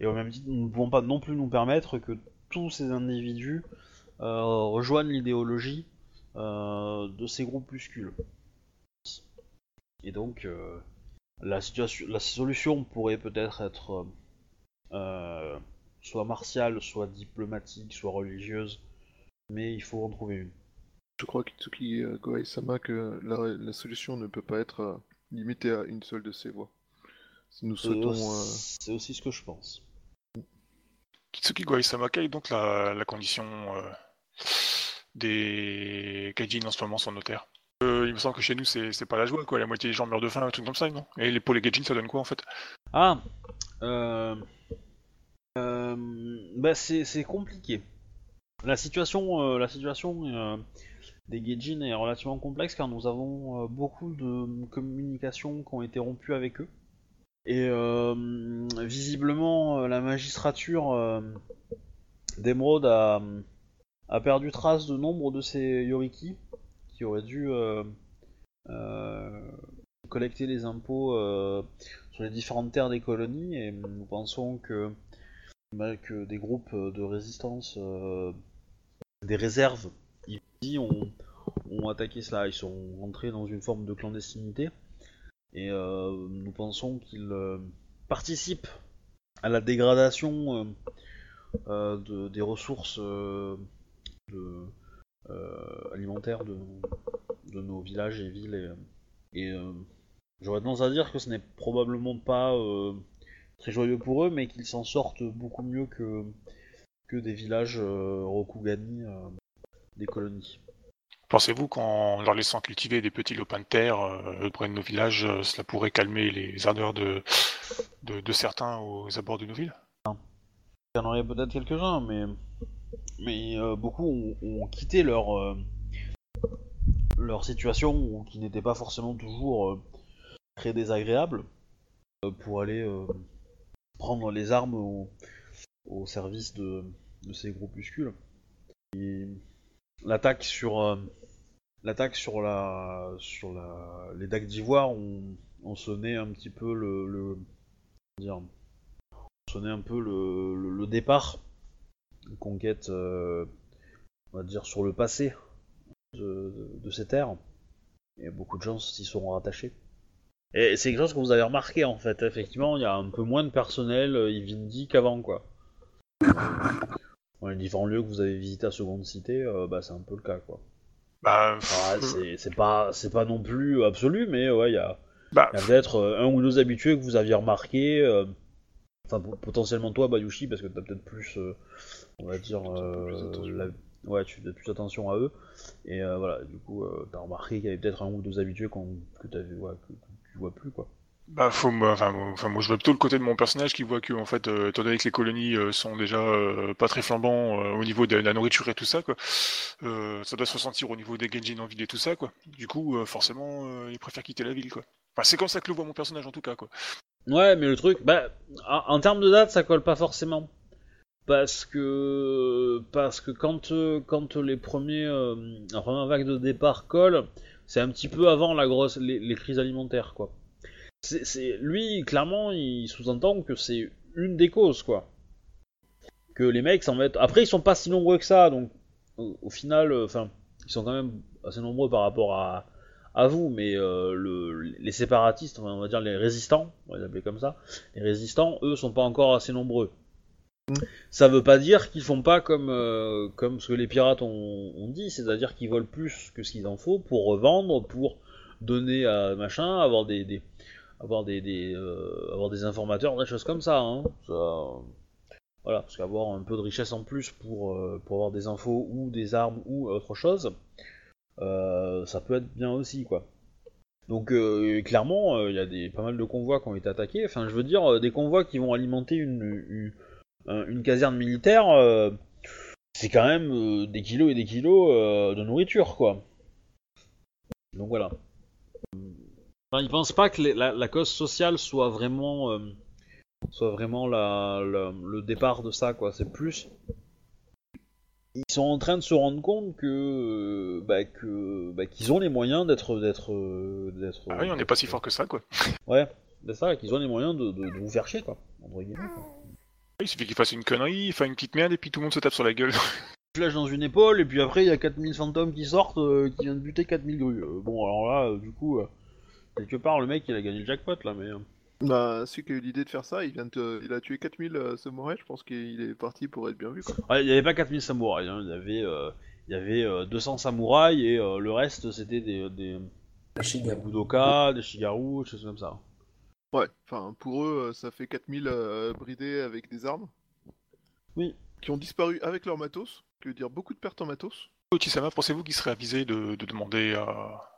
et au même titre, nous ne pouvons pas non plus nous permettre que tous ces individus euh, rejoignent l'idéologie euh, de ces groupuscules. Et donc, euh, la, situation, la solution pourrait peut-être être soit martiale, soit diplomatique, soit religieuse, mais il faut en trouver une. Je crois, Kitsuki Goai-sama, que la, la solution ne peut pas être limitée à une seule de ces voies. Si nous souhaitons... c'est aussi ce que je pense. Kitsuki Goisama, quelle est donc la, condition euh, des Gaijin en ce moment sur nos terres Euh, Il me semble que chez nous, c'est pas la joie, quoi. La moitié des gens meurent de faim, un truc comme ça, non? Et les, pour les ça donne quoi en fait? Ah, euh, euh, bah c'est compliqué. La situation, euh, la situation des Gaijin est relativement complexe car nous avons beaucoup de communications qui ont été rompues avec eux. Et euh, visiblement, euh, la magistrature euh, d'Emeraude a, perdu trace de nombre de ces Yoriki qui auraient dû collecter les impôts sur les différentes terres des colonies et nous pensons que, bah, des groupes de résistance, des réserves, ont, ont attaqué cela. Ils sont rentrés dans une forme de clandestinité et euh, nous pensons qu'ils euh, participent à la dégradation euh, de- des ressources de, alimentaires de, nos villages et villes et, J'aurais tendance à dire que ce n'est probablement pas très joyeux pour eux, mais qu'ils s'en sortent beaucoup mieux que, que des villages Rokugani des colonies. Pensez-vous qu'en leur laissant cultiver des petits lopins de terre euh, près de nos villages, euh, cela pourrait calmer les ardeurs de, certains aux abords de nos villes? Il y en aurait peut-être quelques-uns, mais, euh, beaucoup ont, quitté leur, euh, situation, qui n'était pas forcément toujours très désagréable, pour aller prendre les armes au, service de, ces groupuscules. L'attaque sur euh, les dagues d'ivoire ont, ont sonné un petit peu le, départ une conquête euh, on sur le passé de, ces terres et beaucoup de gens s'y sont rattachés. Et c'est quelque chose que vous avez remarqué en fait. Effectivement il y a un peu moins de personnel euh, Ivindi qu'avant quoi dans les différents lieux que vous avez visités à Seconde Cité, euh, bah, c'est un peu le cas, quoi. Bah, Ah, c'est pas, c'est pas non plus absolu, mais ouais, il y a, bah, a peut-être euh, un ou deux habitués que vous aviez remarqué. euh, Enfin, po- potentiellement toi, Bayushi, parce que t'as peut-être plus, euh, on va dire, euh, la- ouais, tu fais plus attention à eux. Et euh, voilà, du coup, euh, t'as remarqué qu'il y avait peut-être un ou deux habitués que, ouais, que, que tu vois plus, quoi. Bah, faut, enfin, moi- enfin, moi, je vois plutôt le côté de mon personnage qui voit que, en fait, euh, étant donné que les colonies euh, sont déjà euh, pas très flambants au niveau de la nourriture et tout ça, quoi, ça doit se ressentir au niveau des Genjin en ville et tout ça, quoi. Du coup, forcément, ils préfèrent quitter la ville, quoi. Enfin, c'est comme ça que le voit mon personnage, en tout cas, quoi. Ouais, mais le truc, bah, en, termes de date, ça colle pas forcément. Parce que, parce que quand, quand les premiers, la première vague de départ colle, c'est un petit peu avant la grosse, les, les crises alimentaires, quoi. C'est, lui, clairement, il sous-entend que c'est une des causes, quoi. Que les mecs s'en mettent. Après, ils sont pas si nombreux que ça, donc au, au final, euh, enfin, ils sont quand même assez nombreux par rapport à, à vous, mais euh, le, les séparatistes, on va dire les résistants, on va les appeler comme ça, les résistants, eux, sont pas encore assez nombreux. Ça veut pas dire qu'ils font pas comme, euh, comme ce que les pirates ont, ont dit, c'est-à-dire qu'ils volent plus que ce qu'il en faut pour revendre, pour donner à machin, avoir des, des avoir des, des euh, avoir des informateurs, des choses comme ça. Hein. Voilà, parce qu'avoir un peu de richesse en plus pour, euh, pour avoir des infos ou des armes ou autre chose, euh, ça peut être bien aussi, quoi. Donc clairement, il y a des, pas mal de convois qui ont été attaqués. Enfin, je veux dire, des convois qui vont alimenter une, une, un- une caserne militaire, c'est quand même des kilos et des kilos de nourriture, quoi. Donc voilà. Enfin, ils pensent pas que les- la, la cause sociale soit vraiment, euh, soit vraiment la, la- le départ de ça, quoi. C'est plus ils sont en train de se rendre compte que euh, bah, que bah, qu'ils ont les moyens d'être d'être euh, d'être Ah oui, on n'est pas si fort que ça, quoi. ouais c'est ça qu'ils ont les moyens de, de, de vous faire chier quoi entre guillemets quoi. Il suffit qu'il fasse une connerie, il fait une petite merde, et puis tout le monde se tape sur la gueule. flèche dans une épaule et puis après il y a 4000 fantômes qui sortent euh, qui viennent buter 4000 grues Euh, bon alors là euh, du coup quelque part le mec il a gagné le jackpot là mais euh, Bah, celui qui a eu l'idée de faire ça, il vient de il a tué 4000 euh, samouraïs, je pense qu'il est parti pour être bien vu, quoi. ouais, il y avait pas 4000 samouraïs hein, il y avait euh, il y avait euh, 200 samouraïs et euh, le reste c'était des, des, des Shigaru. Budoka, des Shigaru, des choses comme ça. Ouais, enfin, pour eux, euh, ça fait 4000 euh, bridés avec des armes. Oui. Qui ont disparu avec leur matos, ce qui veut dire beaucoup de pertes en matos. Otisama, pensez-vous qu'il serait avisé de, de demander à, à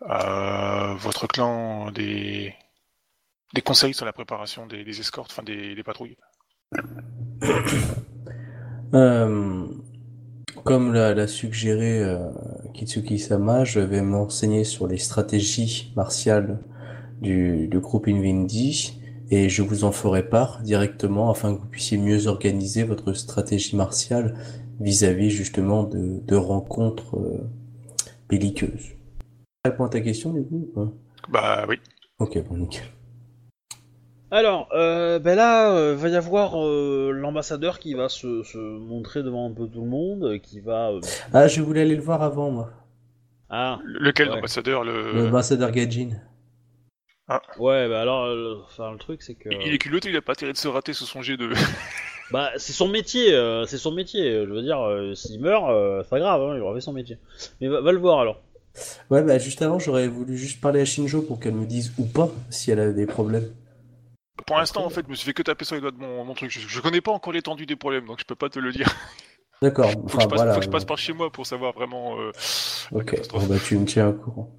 votre clan des, conseils sur la préparation des, escortes, enfin des, patrouilles? Euh, comme l'a suggéré euh, Kitsuki-sama, je vais m'enseigner sur les stratégies martiales du, groupe Invindi et je vous en ferai part directement afin que vous puissiez mieux organiser votre stratégie martiale vis-à-vis justement de, rencontres euh, belliqueuses. Ça répond à ta question du coup ou pas? Bah oui. Ok, bon nickel. Alors, euh, ben là, euh, va y avoir euh, l'ambassadeur qui va se, se montrer devant un peu tout le monde, euh, qui va... euh, Ah, je voulais aller le voir avant moi. Ah, Lequel Ouais. l'ambassadeur Le le... ambassadeur Gajin. ouais, bah alors, euh, enfin, le truc c'est que... Il est culotté, il a pas intérêt de se rater sur son jet de. Bah, c'est son métier, euh, c'est son métier, je veux dire, euh, s'il meurt, euh, c'est pas grave, hein, il aura fait son métier. Mais va, va le voir alors. Ouais, bah juste avant, j'aurais voulu juste parler à Shinjo pour qu'elle me dise ou pas si elle a des problèmes. Pour l'instant, en fait, je me suis fait que taper sur les doigts de mon, truc. Je, je connais pas encore l'étendue des problèmes, donc je peux pas te le dire. D'accord, Faut, enfin voilà. faut que je passe par chez moi pour savoir vraiment. euh, Ok, bon, bah tu me tiens au courant.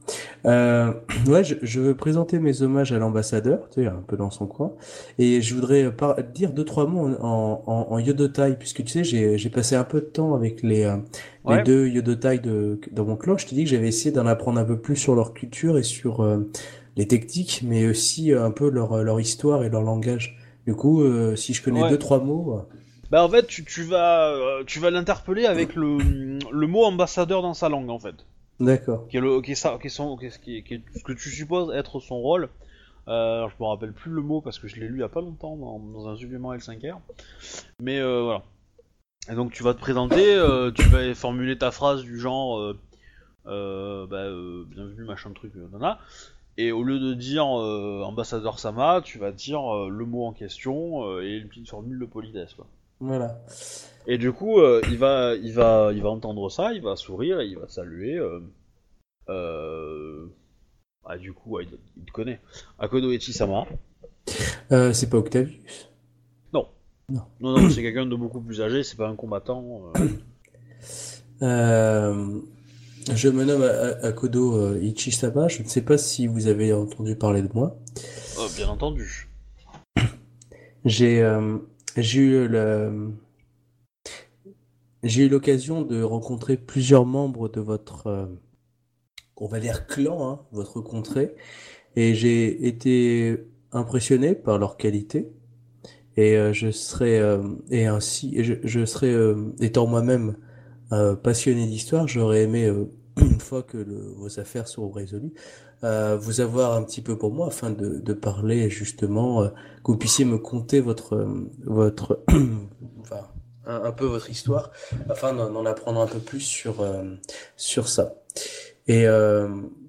Euh, ouais, je, je veux présenter mes hommages à l'ambassadeur, tu sais, un peu dans son coin, et je voudrais par- dire deux trois mots en, en, en Yodotai, puisque tu sais, j'ai passé un peu de temps avec les, euh, les Ouais. deux Yodotai de, dans mon clan. Je t'ai dit que j'avais essayé d'en apprendre un peu plus sur leur culture et sur euh, les techniques, mais aussi euh, un peu leur, leur histoire et leur langage. Du coup, euh, si je connais Ouais. deux trois mots, euh, Bah en fait, tu, tu vas, euh, tu vas l'interpeller avec le, le mot ambassadeur dans sa langue en fait. d'accord. qui est, le, qui est ça, qui est son, qui est, qui est- qui est ce que tu supposes être son rôle. Euh, je me rappelle plus le mot parce que je l'ai lu il y a pas longtemps dans, dans un supplément L5R. Mais euh, voilà. Et donc tu vas te présenter, euh, tu vas formuler ta phrase du genre bah, bienvenue machin truc nana. Et au lieu de dire ambassadeur Sama, tu vas dire le mot en question et une petite formule de politesse quoi. Voilà. Et du coup, euh, il va, il va, il va entendre ça, il va sourire, il va saluer. Euh, euh, ah, du coup, ouais, il, il te connaît. Akodo Echisama. Euh, c'est pas Octavius. Non, non, c'est quelqu'un de beaucoup plus âgé. C'est pas un combattant. je me nomme Akodo Ichisama. Je ne sais pas si vous avez entendu parler de moi. Bien entendu. J'ai j'ai eu l'occasion de rencontrer plusieurs membres de votre euh, on va dire clan, hein, votre contrée, et j'ai été impressionné par leur qualité. Et euh, je serais euh, et ainsi je, serais étant moi-même passionné d'histoire, j'aurais aimé une fois que vos affaires seront résolues, euh, vous avoir un petit peu pour moi afin de, parler justement, euh, que vous puissiez me conter votre euh, votre un, peu votre histoire afin d'en apprendre un peu plus sur euh, sur ça. Et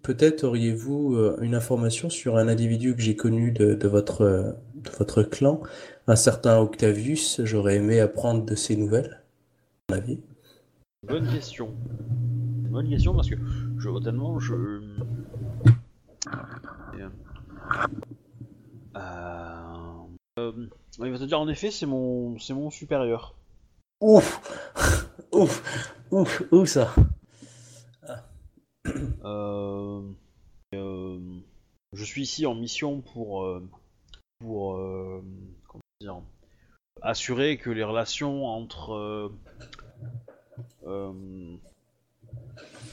peut-être auriez-vous une information sur un individu que j'ai connu de, votre de votre clan, un certain Octavius. J'aurais aimé apprendre de ses nouvelles. À mon avis. Bonne question. Bonne question parce que je honnêtement je. Euh, euh, il va te dire en effet c'est mon c'est mon supérieur. Ouf, ouf, ouf, ouf ça? Euh, euh, je suis ici en mission pour pour comment dire assurer que les relations entre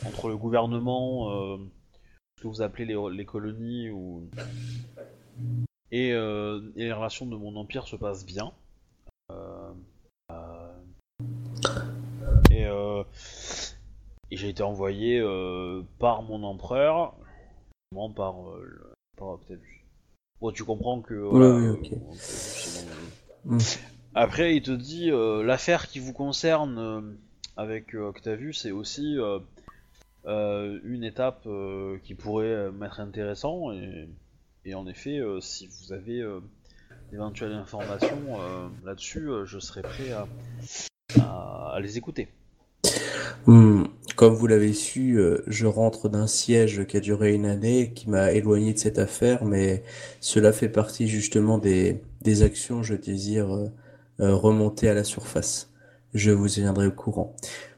entre le gouvernement, euh, ce que vous appelez les, les colonies ou et, euh, et les relations de mon empire se passent bien. Euh, et et j'ai été envoyé par mon empereur, non par, le- par Octavius. Bon, tu comprends que. voilà, oui, euh, ok. Octavius, c'est mon- Mm. Après, il te dit euh, l'affaire qui vous concerne avec euh, Octavius c'est aussi une étape euh, qui pourrait euh, m'être intéressant et, en effet, euh, si vous avez euh, d'éventuelles informations euh, là-dessus, euh, je serai prêt à, les écouter. Hmm, Comme vous l'avez su, euh, je rentre d'un siège qui a duré une année, qui m'a éloigné de cette affaire, mais cela fait partie justement des, actions je désire euh, euh, remonter à la surface. Je vous tiendrai au courant.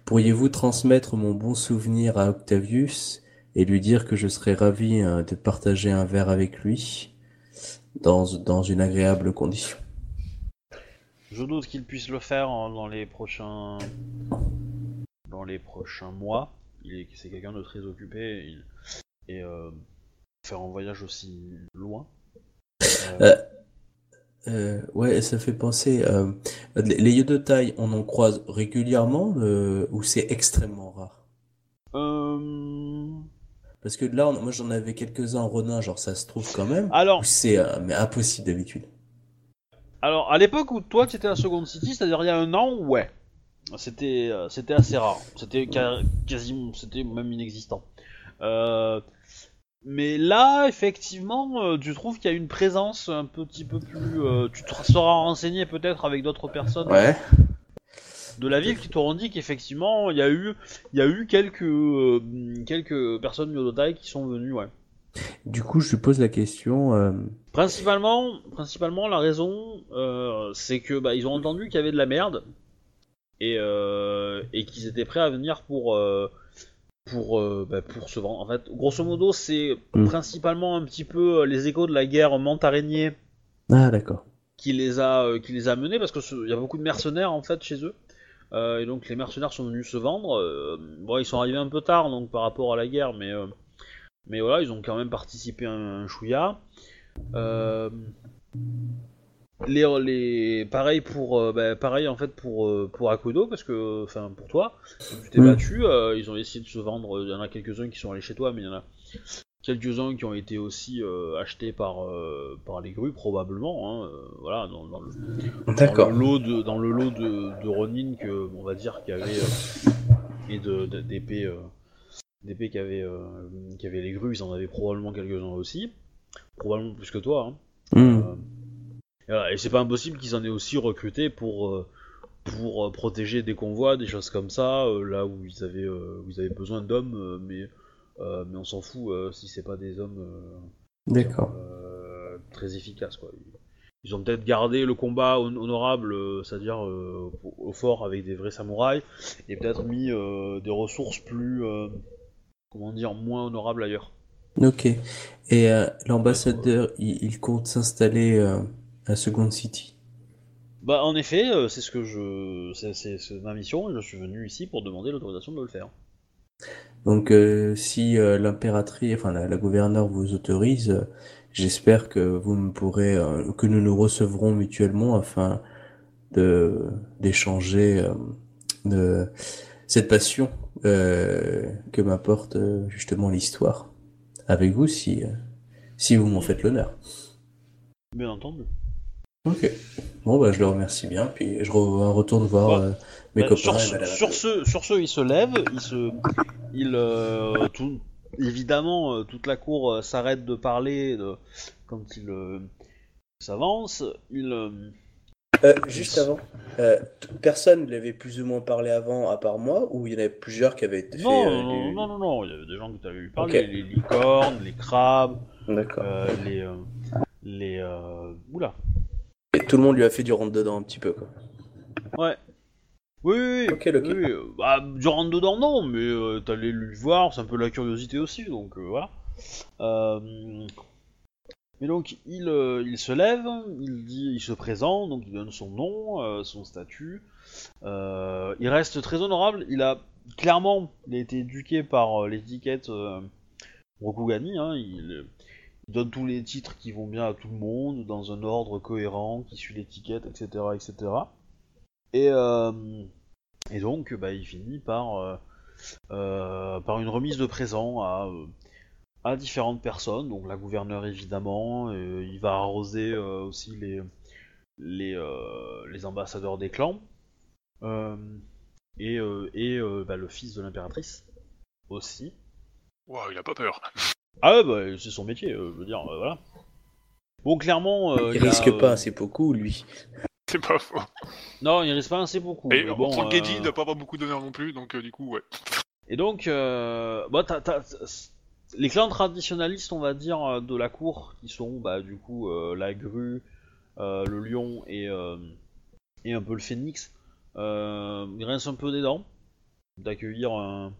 Pourriez-vous transmettre mon bon souvenir à Octavius et lui dire que je serais ravi euh, de partager un verre avec lui dans, dans une agréable condition? Je doute qu'il puisse le faire hein, dans les prochains dans les prochains mois. Il est c'est quelqu'un de très occupé il- et euh, faire un voyage aussi loin. Euh, Euh, ouais, ça fait penser. euh, les les yodotai, on en croise régulièrement euh, ou c'est extrêmement rare? euh, Parce que là, on- moi j'en avais quelques-uns en Ronin, genre ça se trouve quand même. Alors, c'est euh, mais impossible d'habitude. alors à l'époque où toi tu étais à Second City, c'est-à-dire il y a un an, ouais, c'était euh, c'était assez rare. C'était ca- quasiment, c'était même inexistant. Euh, mais là, effectivement, euh, tu trouves qu'il y a une présence un petit peu plus. euh, tu te seras renseigné peut-être avec d'autres personnes Ouais. de la ville qui t'auront dit qu'effectivement il y a eu il y a eu quelques euh, quelques personnes Yodotai qui sont venues ouais. Du coup, je pose la question. euh, Principalement principalement la raison euh, c'est que bah ils ont entendu qu'il y avait de la merde et euh, et qu'ils étaient prêts à venir pour euh, pour euh, bah, pour se vendre. En fait, grosso modo, c'est Mm. principalement un petit peu euh, les échos de la guerre menthe araignée Ah, d'accord. qui les a euh, qui les a menés parce que ce- y a beaucoup de mercenaires en fait chez eux Euh, et donc les mercenaires sont venus se vendre bon ils sont arrivés un peu tard donc par rapport à la guerre mais mais voilà ils ont quand même participé un, un chouïa Euh, les, les pareil pour euh, bah, pareil en fait pour euh, pour Akodo parce que enfin pour toi tu t'es Mm. battu euh, ils ont essayé de se vendre il y en a quelques uns qui sont allés chez toi mais il y en a quelques-uns qui ont été aussi achetés par, par les grues probablement, hein, voilà, dans, dans le, dans le lot de dans le lot de, de Ronin que on va dire qu'il y avait et de d'épées d'épées qui avaient qui avaient les grues, ils en avaient probablement quelques-uns aussi, probablement plus que toi. Hein. Hmm. Et, c'est pas impossible qu'ils en aient aussi recruté pour euh, pour euh, protéger des convois, des choses comme ça, euh, là où ils avaient, où ils avaient besoin d'hommes, mais, mais on s'en fout si c'est pas des hommes D'accord. très efficaces. Quoi. Ils ont peut-être gardé le combat hon- honorable, c'est-à-dire euh, au fort avec des vrais samouraïs, et peut-être mis euh, des ressources plus, euh, comment dire, moins honorables ailleurs. Ok. Et l'ambassadeur, il, il compte s'installer à Second City. Bah en effet, euh, c'est ce que je, c'est, c'est- c'est ma mission, je suis venu ici pour demander l'autorisation de le faire. Donc, euh, si euh, l'impératrice, enfin la, la gouverneure vous autorise, j'espère que vous me pourrez, que nous nous recevrons mutuellement afin de d'échanger de cette passion que m'apporte justement l'histoire avec vous, si si vous m'en faites l'honneur. Bien entendu. Ok. Bon bah je le remercie bien, puis je re- retourne voir euh, mes Bah, copains. sur, et ce, sur ce, sur ce, il se lève, il se, il, euh, tout, évidemment, euh, toute la cour euh, s'arrête de parler de- quand il euh, s'avance. Il, euh, Euh, juste avant, euh, personne ne l'avait plus ou moins parlé avant à part moi, ou il y en avait plusieurs qui avaient été fait non, euh, non, du- non, non, non, il y avait des gens que tu avais eu parler, les licornes, les crabes, D'accord. euh, les, euh, les, euh, oula, Et tout le monde lui a fait du rentre dedans un petit peu quoi. ouais. Oui, oui, oui. Ok, ok. oui, oui, euh, bah, du rentre dedans, non, mais euh, t'allais lui voir, c'est un peu la curiosité aussi, donc euh, voilà. Euh, Mais donc, il, euh, il se lève, il dit, il se présente, donc il donne son nom, euh, son statut. Euh, il reste très honorable. Il a clairement, il a été éduqué par euh, l'étiquette euh, Rokugani. Hein, il donne tous les titres qui vont bien à tout le monde, dans un ordre cohérent, qui suit l'étiquette, etc., etc. Et, euh, et donc, bah, il finit par, euh, euh, par une remise de présents à, différentes personnes. Donc la gouverneure évidemment, il va arroser aussi les, ambassadeurs des clans. Et bah, le fils de l'impératrice aussi. Ouah, il a pas peur. Ah ouais, bah, c'est son métier, euh, je veux dire, euh, voilà. Bon, clairement... euh, il y a, risque euh, pas assez beaucoup lui. C'est pas faux. Non, il risque pas assez beaucoup. Et mais on bon, Geji, euh, il doit pas avoir beaucoup d'honneur non plus, donc euh, du coup, ouais. Et donc, euh, bah, t'as- t'as- les clans traditionnalistes, on va dire, euh, de la cour, qui sont bah, du coup euh, la grue, euh, le lion et, euh, et un peu le phénix, euh, ils un peu des dents d'accueillir un,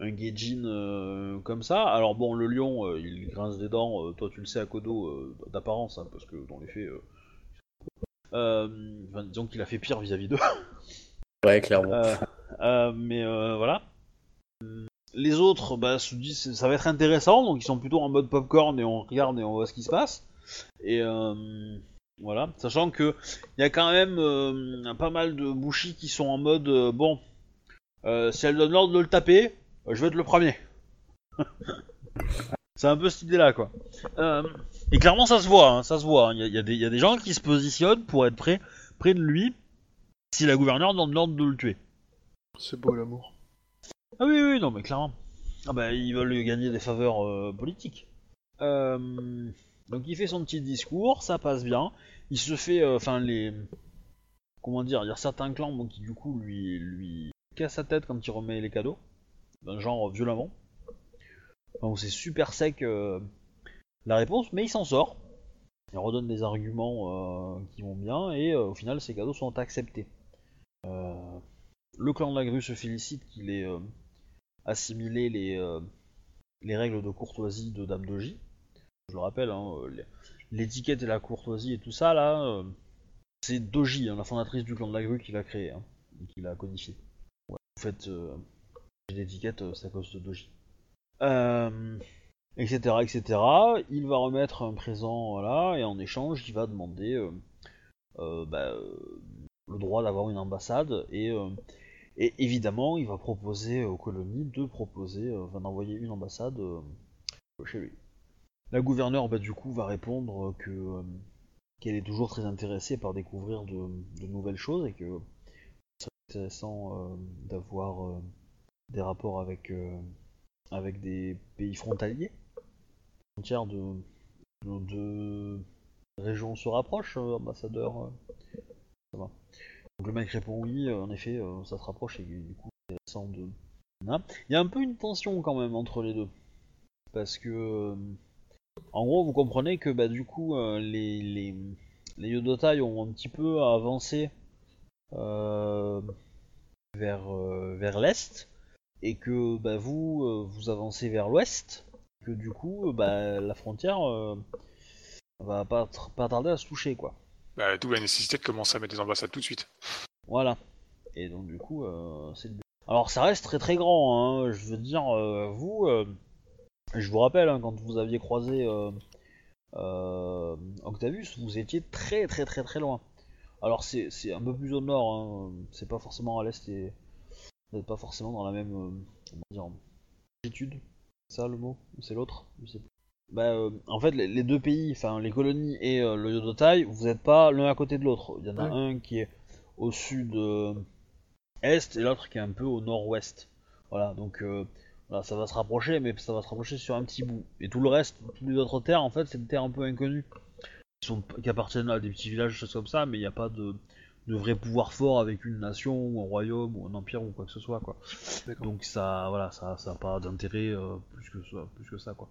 un Gaijin euh, comme ça. Alors bon, le lion, euh, il grince des dents, euh, toi tu le sais à Kodo, d'apparence, hein, parce que dans les faits... Enfin, disons qu'il a fait pire vis-à-vis d'eux. Ouais, clairement. Mais voilà. Les autres, bah, se disent ça va être intéressant, donc ils sont plutôt en mode popcorn et on regarde et on voit ce qui se passe. Et voilà, sachant que il y a quand même pas mal de bouchis qui sont en mode bon, si elle donne l'ordre de le taper, je vais être le premier. C'est un peu cette idée-là, quoi. Euh, et clairement, ça se voit, hein, ça se voit. hein. Il y, a- il y a des- il y a des gens qui se positionnent pour être près, près de lui si la gouverneure donne l'ordre de le tuer. C'est beau l'amour. Ah oui, oui, non, mais clairement. Ah bah, ils veulent gagner des faveurs euh, politiques. Euh, donc il fait son petit discours, ça passe bien. Il se fait, euh, enfin les, comment dire, il y a certains clans bon, qui du coup lui lui cassent sa tête quand il remet les cadeaux, genre violemment. Donc c'est super sec euh, la réponse, mais il s'en sort. Il redonne des arguments euh, qui vont bien et euh, au final ses cadeaux sont acceptés. Le clan de la grue se félicite qu'il ait assimilé les, les règles de courtoisie de Dame Doji. Je le rappelle, hein, l'étiquette et la courtoisie et tout ça, là, c'est Doji, hein, la fondatrice du clan de la grue, qui l'a créé, hein, et qui l'a codifié. Ouais, en fait, l'étiquette, euh, à cause de Doji. Etc., etc. Il va remettre un présent, voilà, et en échange, il va demander euh, euh, bah, le droit d'avoir une ambassade et évidemment, il va proposer aux colonies de proposer, d'envoyer une ambassade chez lui. La gouverneure, bah, du coup, va répondre que qu'elle est toujours très intéressée par découvrir de, de nouvelles choses et que c'est intéressant d'avoir des rapports avec euh, avec des pays frontaliers. Frontières de de deux régions se rapprochent, euh, ambassadeur. euh, ça va. Donc le mec répond oui, en effet, ça se rapproche et du coup, intéressant de. Il y a un peu une tension quand même entre les deux. Parce que. En gros, vous comprenez que bah, du coup, les, les, les Yodotai ont un petit peu avancé vers, vers l'est. Et que bah, vous, euh, vous avancez vers l'ouest. Que du coup, euh, bah, la frontière euh, va pas, tr- pas tarder à se toucher, quoi. Bah, D'où la nécessité de commencer à mettre des ambassades tout de suite. Voilà. Et donc du coup, c'est le but. Alors ça reste très très grand, hein. je veux dire, vous, je vous rappelle, hein, quand vous aviez croisé Octavius, vous étiez très très très très loin. Alors c'est c'est un peu plus au nord, hein. c'est pas forcément à l'est et vous n'êtes pas forcément dans la même, euh, comment dire, longitude. C'est ça le mot Ou c'est l'autre Je sais plus. Bah, euh, en fait, les, les deux pays, enfin les colonies et euh, le Yodotai, vous n'êtes pas l'un à côté de l'autre. Il y en a Ouais. un qui est au sud euh, est et l'autre qui est un peu au nord-ouest. Voilà, donc voilà, ça va se rapprocher, mais ça va se rapprocher sur un petit bout. Et tout le reste, toutes les autres terres, en fait, c'est des terres un peu inconnues. Qui, sont, qui appartiennent à des petits villages, choses comme ça, mais il n'y a pas de, de vrai pouvoir fort avec une nation, ou un royaume, ou un empire, ou quoi que ce soit, quoi. Donc ça, voilà, ça, ça a pas d'intérêt euh, plus, que ça, plus que ça, quoi.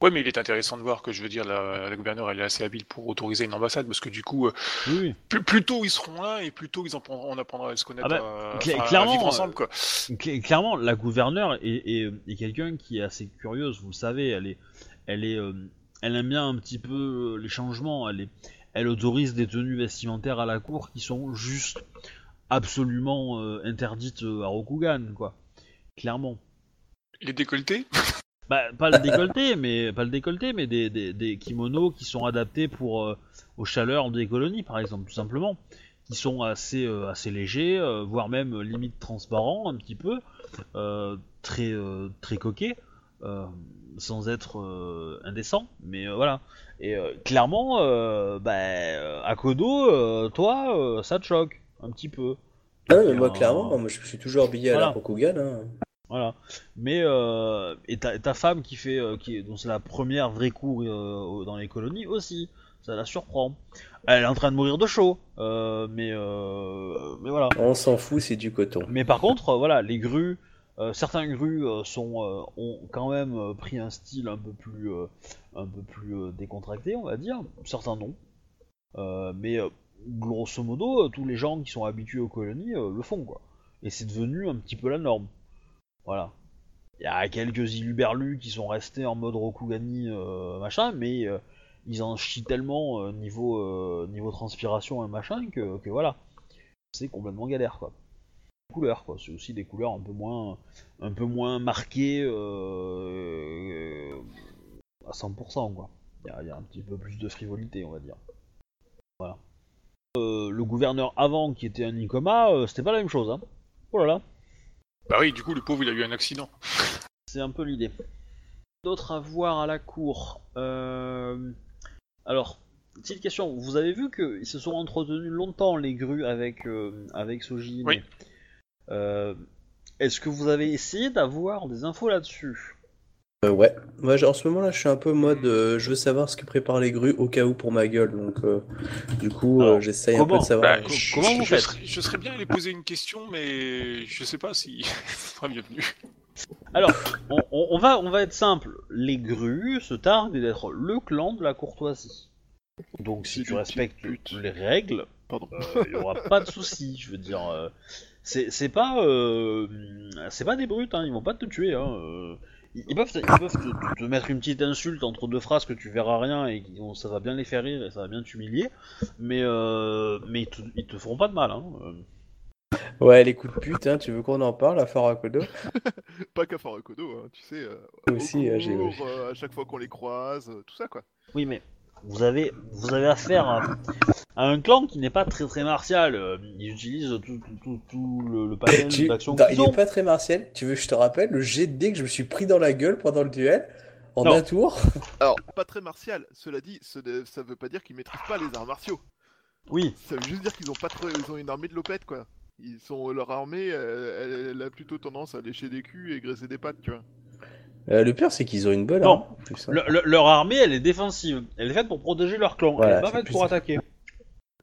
Ouais, mais il est intéressant de voir que, je veux dire, la, la gouverneure, elle est assez habile pour autoriser une ambassade, parce que du coup, euh, Oui, oui. plus, plus tôt ils seront là, et plus tôt ils en prendront, on apprendra à se connaître, Ah bah, à, cla- enfin, à clairement, vivre euh, ensemble, quoi. Cl- Clairement, la gouverneure est, est- est quelqu'un qui est assez curieuse, vous le savez, elle est, elle est, euh, elle aime bien un petit peu euh, les changements, elle est, elle autorise des tenues vestimentaires à la cour qui sont juste absolument euh, interdites euh, à Rokugan, quoi. Clairement. Les décolletés? Bah, pas le décolleté, mais pas le décolleté, mais des, des, des kimonos qui sont adaptés pour euh, aux chaleurs des colonies, par exemple, tout simplement, qui sont assez euh, assez légers, euh, voire même limite transparents un petit peu, très très coquets, sans être indécents, mais voilà. Et euh, clairement, euh, bah, euh, à Kodo, euh, toi, ça te choque un petit peu. Ah, mais moi, clairement, moi, je suis toujours habillé à la Rokugan. Hein. Voilà. Mais et ta, ta femme qui fait, qui est, dont c'est la première vraie cour dans les colonies aussi, ça la surprend. Elle est en train de mourir de chaud, mais euh, mais voilà. On s'en fout, c'est du coton. Mais par contre, voilà, les grues, euh, certains grues euh, sont euh, ont quand même pris un style un peu plus décontracté, on va dire. Certains non. Mais grosso modo, tous les gens qui sont habitués aux colonies le font quoi. Et c'est devenu un petit peu la norme. Voilà. Il y a quelques iluberlus qui sont restés en mode Rokugani machin, mais ils en chient tellement niveau niveau transpiration et machin que, que voilà, c'est complètement galère quoi. Couleurs quoi, c'est aussi des couleurs un peu moins un peu moins marquées euh, à 100% quoi. Il y, a- il y a un petit peu plus de frivolité on va dire. Voilà. Euh, le gouverneur avant qui était un Nikoma, euh, c'était pas la même chose hein. Oh là là. Bah oui, du coup, le pauvre, il a eu un accident. C'est un peu l'idée. D'autres à voir à la cour. Euh, Alors, petite question. Vous avez vu qu'ils se sont entretenus longtemps les grues avec euh, avec Soji. Oui. Euh, Est-ce que vous avez essayé d'avoir des infos là-dessus Euh, ouais. En ce moment-là, je suis un peu mode. euh, je veux savoir ce que préparent les grues au cas où pour ma gueule. Donc, euh, du coup, euh, j'essaye un peu de savoir. Bah, co- je, comment je- vous je faites serais, je serais bien allé poser une question, mais je sais pas si ce sera bienvenu. Alors, on, on- on va on va être simple. Les grues se targuent d'être le clan de la courtoisie. Donc, si tu respectes les règles, il y aura pas de souci, je veux dire. C'est c'est pas euh, c'est pas des brutes, hein, ils vont pas te tuer. Hein, euh, ils, ils peuvent, te, ils peuvent te, te mettre une petite insulte entre deux phrases que tu verras rien et vont- ça va bien les faire rire et ça va bien t'humilier, mais euh, mais ils te, ils te feront pas de mal. Hein. euh. Ouais, les coups de pute, hein, tu veux qu'on en parle à Farakodo? Pas qu'à Farakodo, hein, tu sais. euh, Aussi, au cours, euh, à chaque fois qu'on les croise, tout ça quoi. Oui, mais vous avez vous avez affaire à, à un clan qui n'est pas très très martial. euh, Ils utilisent tout, tout, tout, tout le, le panel Tu- il ont. est pas très martial. Tu veux que je te rappelle le jet de dés que je me suis pris dans la gueule pendant le duel en Non. un tour? Alors, pas très martial, cela dit, ce ne- ça veut pas dire qu'ils maîtrisent pas les arts martiaux. Oui, Ça veut juste dire qu'ils ont pas trop... ils ont une armée de lopettes quoi. Ils sont leur armée, euh, elle, elle a plutôt tendance à lécher des culs et graisser des pattes, tu vois. Euh, le pire, c'est qu'ils ont une bonne Non. arme, en plus, hein. Le- le- leur armée elle est défensive. Elle est faite pour protéger leur clan. Voilà, elle est pas c'est faite plus pour ça. attaquer.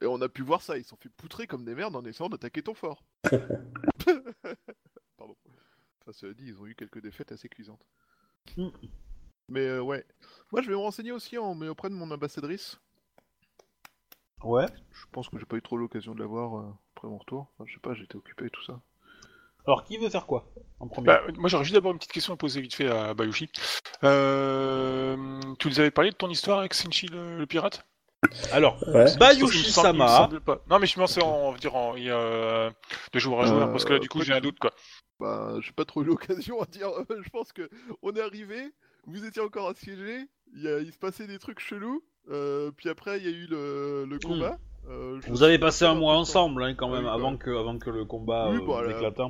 Et on a pu voir ça, ils se sont fait poutrer comme des merdes en essayant d'attaquer ton fort. Pardon. Enfin, cela dit, ils ont eu quelques défaites assez cuisantes. Mm. Mais euh, ouais. Moi, je vais me renseigner aussi en, mais auprès de mon ambassadrice. Ouais. Je pense que j'ai pas eu trop l'occasion de la voir euh, après mon retour. Enfin, je sais pas, j'étais occupé et tout ça. Alors, qui veut faire quoi en premier Bah, moi, j'aurais juste d'abord une petite question à poser vite fait à Bayushi. Euh, tu nous avais parlé de ton histoire avec Senshi le, le pirate? Alors, Ouais. Bayushi Sama. Non, mais je pensais en, dire en, y a, euh, de joueur à joueur, Euh, parce que là, du coup, j'ai un doute, quoi. Bah, j'ai pas trop eu l'occasion à dire. je pense que on est arrivé, vous étiez encore assiégés, il, y a- il se passait des trucs chelous, euh, puis après il y a eu le, le combat. euh, Vous avez pas passé un mois ensemble hein, quand même, Oui, bah. avant, que, avant que le combat Oui, euh, bah, là- éclate.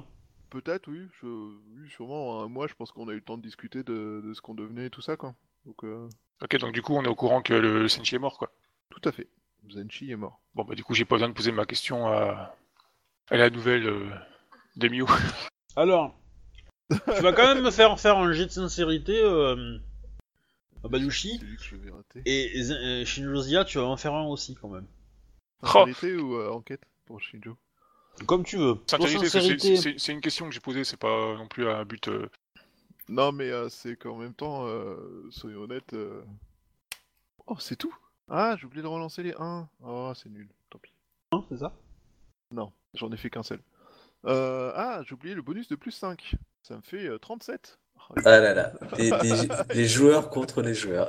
Hein. Peut-être, oui, je... oui, sûrement. Un mois, je pense qu'on a eu le temps de discuter de, de ce qu'on devenait et tout ça, quoi. Donc, euh, Ok, donc du coup, on est au courant que le Senshi est mort, quoi. tout à fait. Zenchi est mort. Bon, bah, du coup, j'ai pas besoin de poser ma question à, à la nouvelle euh, d'Emio. Alors, tu vas quand même me faire faire un jet de sincérité, euh, vais rater. Et Z- euh, Shinjozia, tu vas en faire un aussi quand même. Sincérité ou euh, enquête pour Shinjo Comme tu veux. Sincérité, c'est- une question que j'ai posée, c'est pas non plus un but. euh, Non, mais euh, c'est qu'en même temps, euh, soyons honnêtes. euh, Oh, c'est tout Ah, j'ai oublié de relancer les 1. Oh, c'est nul. Tant pis. Hein, c'est ça? Non, j'en ai fait qu'un seul. Euh, Ah, j'ai oublié le bonus de plus 5. Ça me fait euh, 37. Oh, Ah là là, des, des- des joueurs contre les joueurs.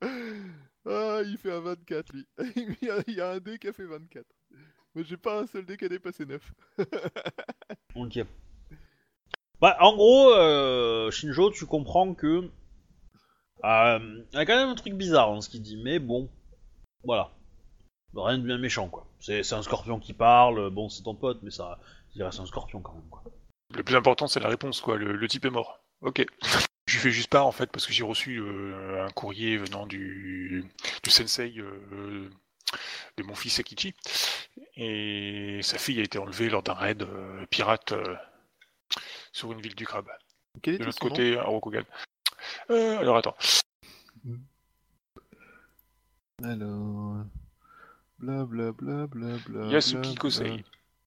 Ah, il fait un 24, lui. il, y a, il y a un dé qui a fait 24. Mais j'ai pas un seul dé qui a dépassé 9. Ok. Bah, en gros, euh, Shinjo, tu comprends que. Euh, il y a quand même un truc bizarre dans ce qu'il dit, mais bon. Voilà. Rien de bien méchant, quoi. C'est c'est un scorpion qui parle, bon, c'est ton pote, mais ça. Il reste un scorpion quand même, quoi. Le plus important, c'est la réponse, quoi. Le, le type est mort. Ok. Je lui fais juste part, en fait, parce que j'ai reçu euh, un courrier venant du, du sensei euh, de mon fils Akichi. Et sa fille a été enlevée lors d'un raid euh, pirate euh, sur une ville du crabe. Quel De l'autre côté, à Rokugan. Euh, alors attends. Alors. Bla bla bla bla bla. Yasuki bla, Kosei. bla.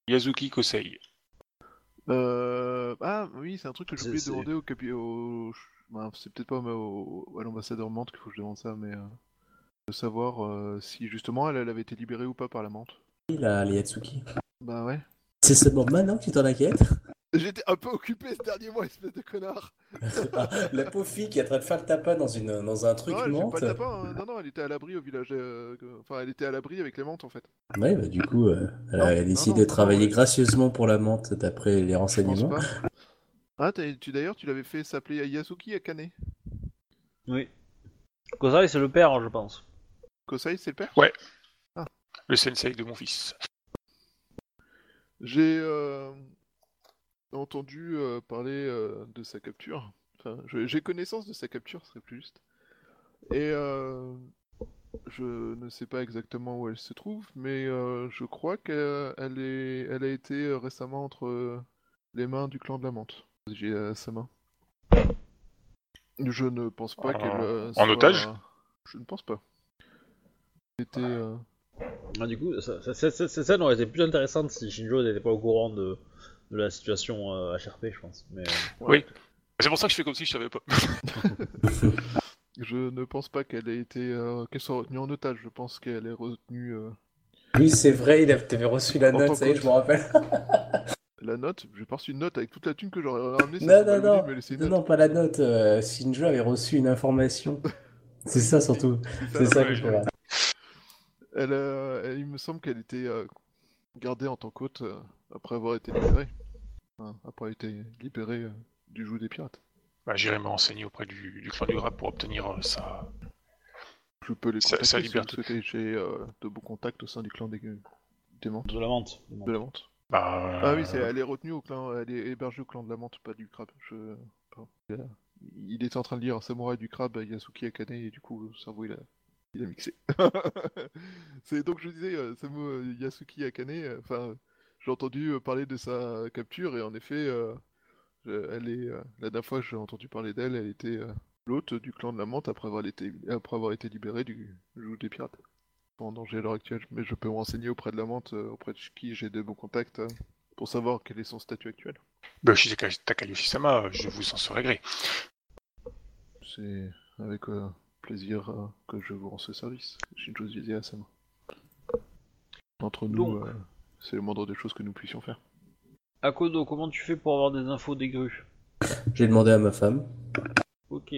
Yazuki Kosei. Euh... Ah oui, c'est un truc que j'ai oublié de demander au capi... au... bah, c'est peut-être pas au... à l'ambassadeur Mante qu'il faut que je demande ça, mais... De savoir euh, si justement elle, elle avait été libérée ou pas par la Mante. La Yatsuki. Bah ouais. C'est seulement maintenant que tu t'en inquiètes J'étais un peu occupé ce dernier mois, espèce de connard. Ah, La pauvre fille qui est en train de faire le tapin dans, une, dans un truc non, elle fait menthe. pas le tapin, hein. non, non, elle était à l'abri au village. euh, Enfin, elle était à l'abri avec les Mantes en fait. Ouais, bah du coup, euh, elle Non, a non, décidé non, de travailler gracieusement pour la menthe d'après les renseignements. Ah, t'as- tu d'ailleurs, tu l'avais fait s'appeler Yasuki Akane. Oui. Kozai, c'est le père, je pense. Kosei, c'est le père? Le sensei de mon fils. J'ai euh, entendu euh, parler euh, de sa capture. Enfin, j'ai connaissance de sa capture, ce serait plus juste. Et euh, je ne sais pas exactement où elle se trouve, mais euh, je crois qu'elle est, elle a été récemment entre les mains du clan de la Menthe. J'ai à sa main. Je ne pense pas En- qu'elle. euh, en soit- otage? Je ne pense pas. C'était. euh, Ah, du coup, ça- ça- ça- cette scène aurait été plus intéressante si Shinjo n'était pas au courant de, de la situation euh, HRP, je pense. Mais, euh, Oui. C'est pour ça que je fais comme si je savais pas. Je ne pense pas qu'elle ait été, euh, qu'elle soit retenue en otage. Je pense qu'elle est retenue. euh, Oui, c'est vrai, il avait reçu la En note, ça y est, je me rappelle. La note, j'ai pas reçu une note avec toute la thune que j'aurais ramenée. Non, non, non, non, non, pas la note. euh, Shinjo avait reçu une information. C'est ça surtout. C'est ça que je. Elle, euh, elle- il me semble qu'elle était euh, gardée en tant qu'hôte euh, après avoir été libérée. Enfin, après avoir été libérée euh, du joug des pirates. Bah, J'irai me renseigner auprès du, du clan du rap pour obtenir euh, sa. Je peux les Ça- contacter si vous souhaitez. J'ai euh, de bons contacts au sein du clan des, des Mantes. de la menthe. De la Menthe. Bah, Ah oui, c'est, elle est retenue au clan, elle est hébergée au clan de la Menthe, pas du crabe. Je... pardon. Il était en train de lire Samouraï du crabe, Yasuki Akane, et du coup, le cerveau, il a, il a mixé. c'est donc, je disais, euh, Samu euh, Yasuki Akane, euh, enfin, j'ai entendu parler de sa capture, et en effet, je- elle est, la dernière fois que j'ai entendu parler d'elle, elle était l'hôte du clan de la Menthe après avoir été, après avoir été libérée du joug des pirates. en danger à l'heure actuelle, mais je peux me renseigner auprès de la menthe, auprès de qui j'ai de bons contacts, pour savoir quel est son statut actuel. Bah, je suis Takayushi-sama, je vous en serai gré. C'est avec plaisir euh, que je vous rends ce service. Shinjo à Sama. Entre nous, euh, c'est le moindre des choses que nous puissions faire. Akodo, comment tu fais pour avoir des infos des grues? J'ai demandé à ma femme. Ok.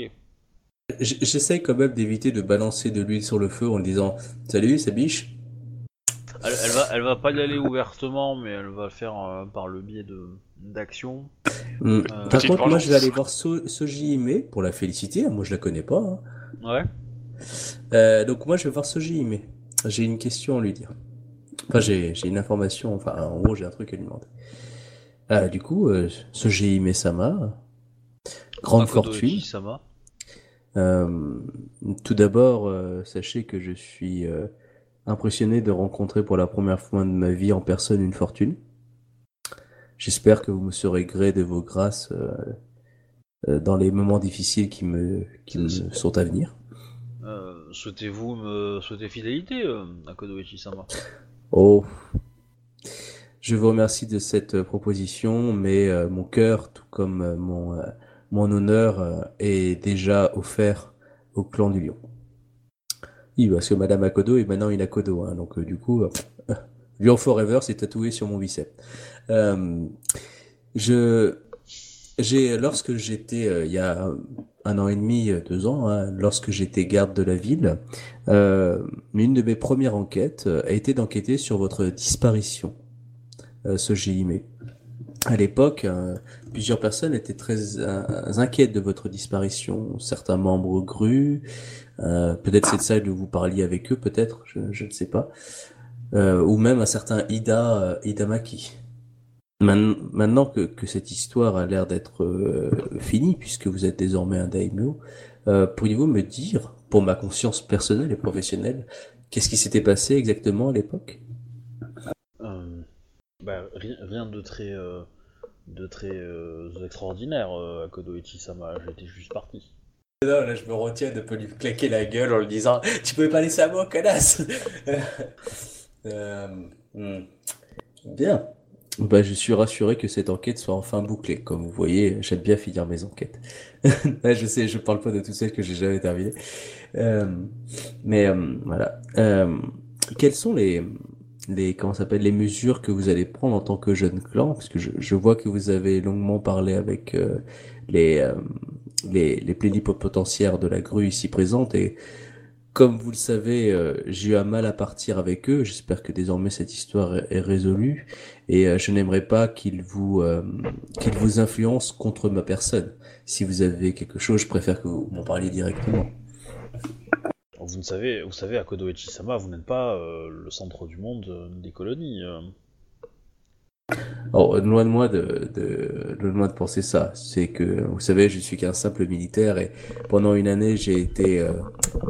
J- J'essaye quand même d'éviter de balancer de l'huile sur le feu en disant Salut, c'est biche. Elle, elle va, elle va pas y aller ouvertement, mais elle va le faire euh, par le biais de d'actions. Hmm. Euh, Par contre, moi je vais aller voir so Soji Hime pour la féliciter. Moi je la connais pas. hein. Ouais. Euh, donc moi je vais voir Soji Hime. J'ai une question à lui dire. Enfin, j'ai j'ai une information. Enfin, en gros, j'ai un truc à lui demander. Euh, du coup, euh, Soji Hime Sama, grande fortune. Ichi-sama. Euh, tout d'abord, euh, sachez que je suis euh, impressionné de rencontrer pour la première fois de ma vie en personne une fortune. J'espère que vous me serez gré de vos grâces euh, dans les moments difficiles qui me, qui me sont à venir. Euh, souhaitez-vous me souhaiter fidélité, euh, Akodo Ichi-sama Oh, je vous remercie de cette euh, proposition, mais euh, mon cœur, tout comme euh, mon, euh, mon honneur, euh, est déjà offert au clan du lion. Oui, parce que Madame Akodo est maintenant une Akodo, hein, donc euh, du coup, euh, Lion Forever, c'est tatoué sur mon biceps. Euh, je, j'ai, lorsque j'étais, euh, il y a un an et demi, euh, deux ans, hein, lorsque j'étais garde de la ville, euh, une de mes premières enquêtes a été d'enquêter sur votre disparition, ce GIME. À l'époque, plusieurs personnes étaient très inquiètes de votre disparition. Certains membres grus, euh, peut-être c'est de ça que vous parliez avec eux, peut-être, je, ne sais pas. Ou même un certain Ida, euh, Idamaki. Man- Maintenant que, que cette histoire a l'air d'être euh, finie, puisque vous êtes désormais un daimyo, euh, pourriez-vous me dire, pour ma conscience personnelle et professionnelle, qu'est-ce qui s'était passé exactement à l'époque? Euh, bah, ri- rien de très, euh, de très euh, extraordinaire, euh, Akodo Ichi-sama. J'étais juste parti. Non, là je me retiens de pas lui claquer la gueule en lui disant Tu pouvais pas laisser à moi, connasse Euh, hmm. Bien. Bah, je suis rassuré que cette enquête soit enfin bouclée. Comme vous voyez, j'aime bien finir mes enquêtes. Je sais, je parle pas de toutes celles que j'ai jamais terminées. Euh, mais euh, voilà. Euh, quelles sont les, les comment s'appelle les mesures que vous allez prendre en tant que jeune clan? Parce que je, je vois que vous avez longuement parlé avec euh, les, euh, les les plénipotentiaires de la grue ici présente et comme vous le savez, euh, j'ai eu un mal à partir avec eux. J'espère que désormais cette histoire est, résolue et euh, je n'aimerais pas qu'ils vous euh, qu'ils vous influencent contre ma personne. Si vous avez quelque chose, je préfère que vous m'en parliez directement. Vous ne savez, vous savez, Akodo Ichi-sama, vous n'êtes pas le centre du monde des colonies. Euh. Loin de moi de, loin de penser ça. C'est que, vous savez, je suis qu'un simple militaire et pendant une année, j'ai été euh,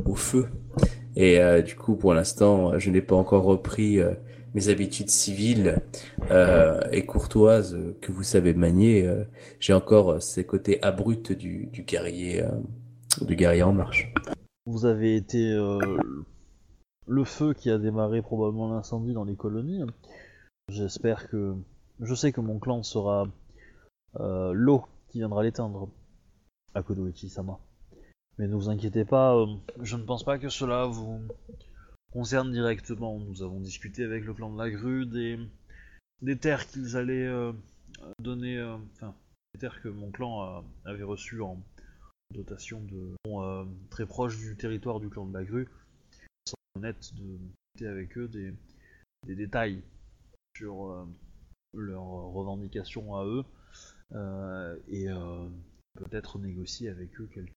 au feu. Et euh, du coup, pour l'instant, je n'ai pas encore repris mes habitudes civiles et courtoises que vous savez manier. J'ai encore ces côtés abrupts du, du guerrier, du guerrier en marche. Vous avez été le feu qui a démarré probablement l'incendie dans les colonies. J'espère que. Je sais que mon clan sera euh, l'eau qui viendra l'éteindre. Akodo Ichi-sama. Mais ne vous inquiétez pas, euh, je ne pense pas que cela vous concerne directement. Nous avons discuté avec le clan de la grue des, terres qu'ils allaient euh, donner. Enfin, des terres que mon clan avait reçues en dotation de. très proche du territoire du clan de la grue. C'est honnête de discuter avec eux des, détails sur leurs revendications à eux euh, et euh, peut-être négocier avec eux quelque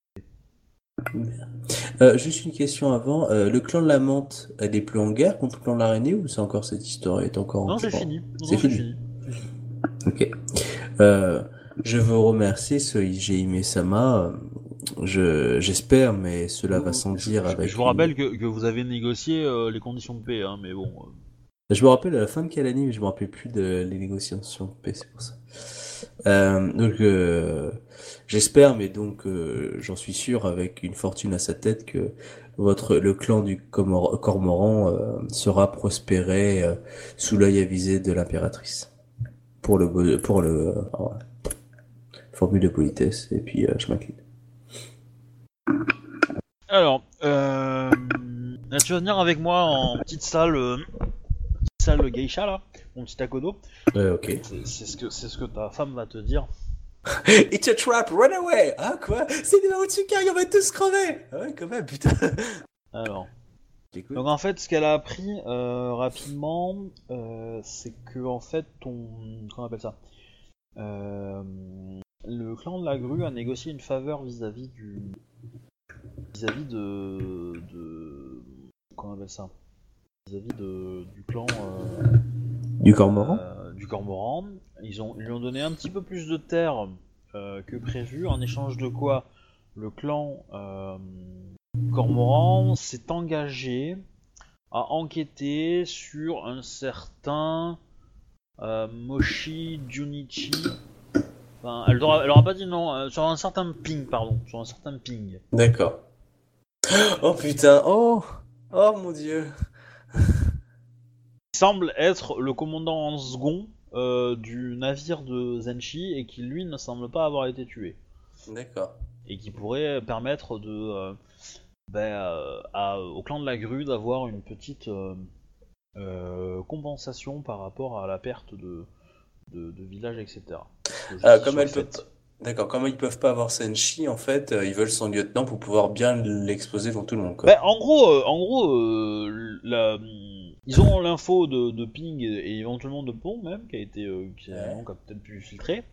Euh, juste une question avant. Euh, le clan de la menthe, elle est plus en guerre contre le clan de l'araignée ou c'est encore cette histoire est encore Non, en c'est cours? fini. Non, C'est c'est fini. fini. Ok. Euh, je vous remercie, ce Igeime Sama. Je, j'espère, mais cela va sans dire Je- avec. Je vous rappelle que, que vous avez négocié euh, les conditions de paix, hein, mais bon. Je me rappelle à la fin de quelle année, mais je me rappelle plus de les négociations de c'est pour ça. Euh, donc, euh, j'espère, mais donc euh, j'en suis sûr, avec une fortune à sa tête, que votre le clan du Comor- Cormoran sera prospéré sous l'œil avisé de l'impératrice. Pour le pour le formule de politesse, et puis je m'incline. Alors, tu vas venir avec moi en petite salle, euh, salle geisha là, mon petit takodo. Ouais, ok. C'est ce que c'est ce que ta femme va te dire. It's a trap, run away! Ah, quoi? C'est des Maotsukai, on va tous crever! Ah Ouais, quand même, putain. Alors, donc en fait, ce qu'elle a appris euh, rapidement, euh, c'est que en fait, ton, comment on appelle ça? Euh, Le clan de la grue a négocié une faveur vis-à-vis du, vis-à-vis de, de, comment on appelle ça? Vis-à-vis de du clan. euh, Du Cormoran? euh, du Cormoran. Ils, ont, ils lui ont donné un petit peu plus de terre euh, que prévu, en échange de quoi le clan Cormoran s'est engagé à enquêter sur un certain euh, Moshi Junichi. Enfin, elle, leur a, elle leur a pas dit non, euh, sur un certain ping, pardon, sur un certain ping. D'accord. Oh putain, oh! Oh mon dieu! Il semble être le commandant en second euh, du navire de Zenshi et qui lui ne semble pas avoir été tué. D'accord. et qui pourrait permettre de euh, ben, euh, à- au clan de la grue d'avoir une petite compensation par rapport à la perte de, de, de village, etc. Comme elle peut. D'accord, comme ils peuvent pas avoir Senshi, en fait, euh, ils veulent son lieutenant pour pouvoir bien l'exposer devant tout le monde, quoi. Ben, en gros, euh, en gros euh, la- ils ont l'info de, de Ping et, et éventuellement de Pont même, qui a été qui a, Ouais. donc, a peut-être pu filtrer.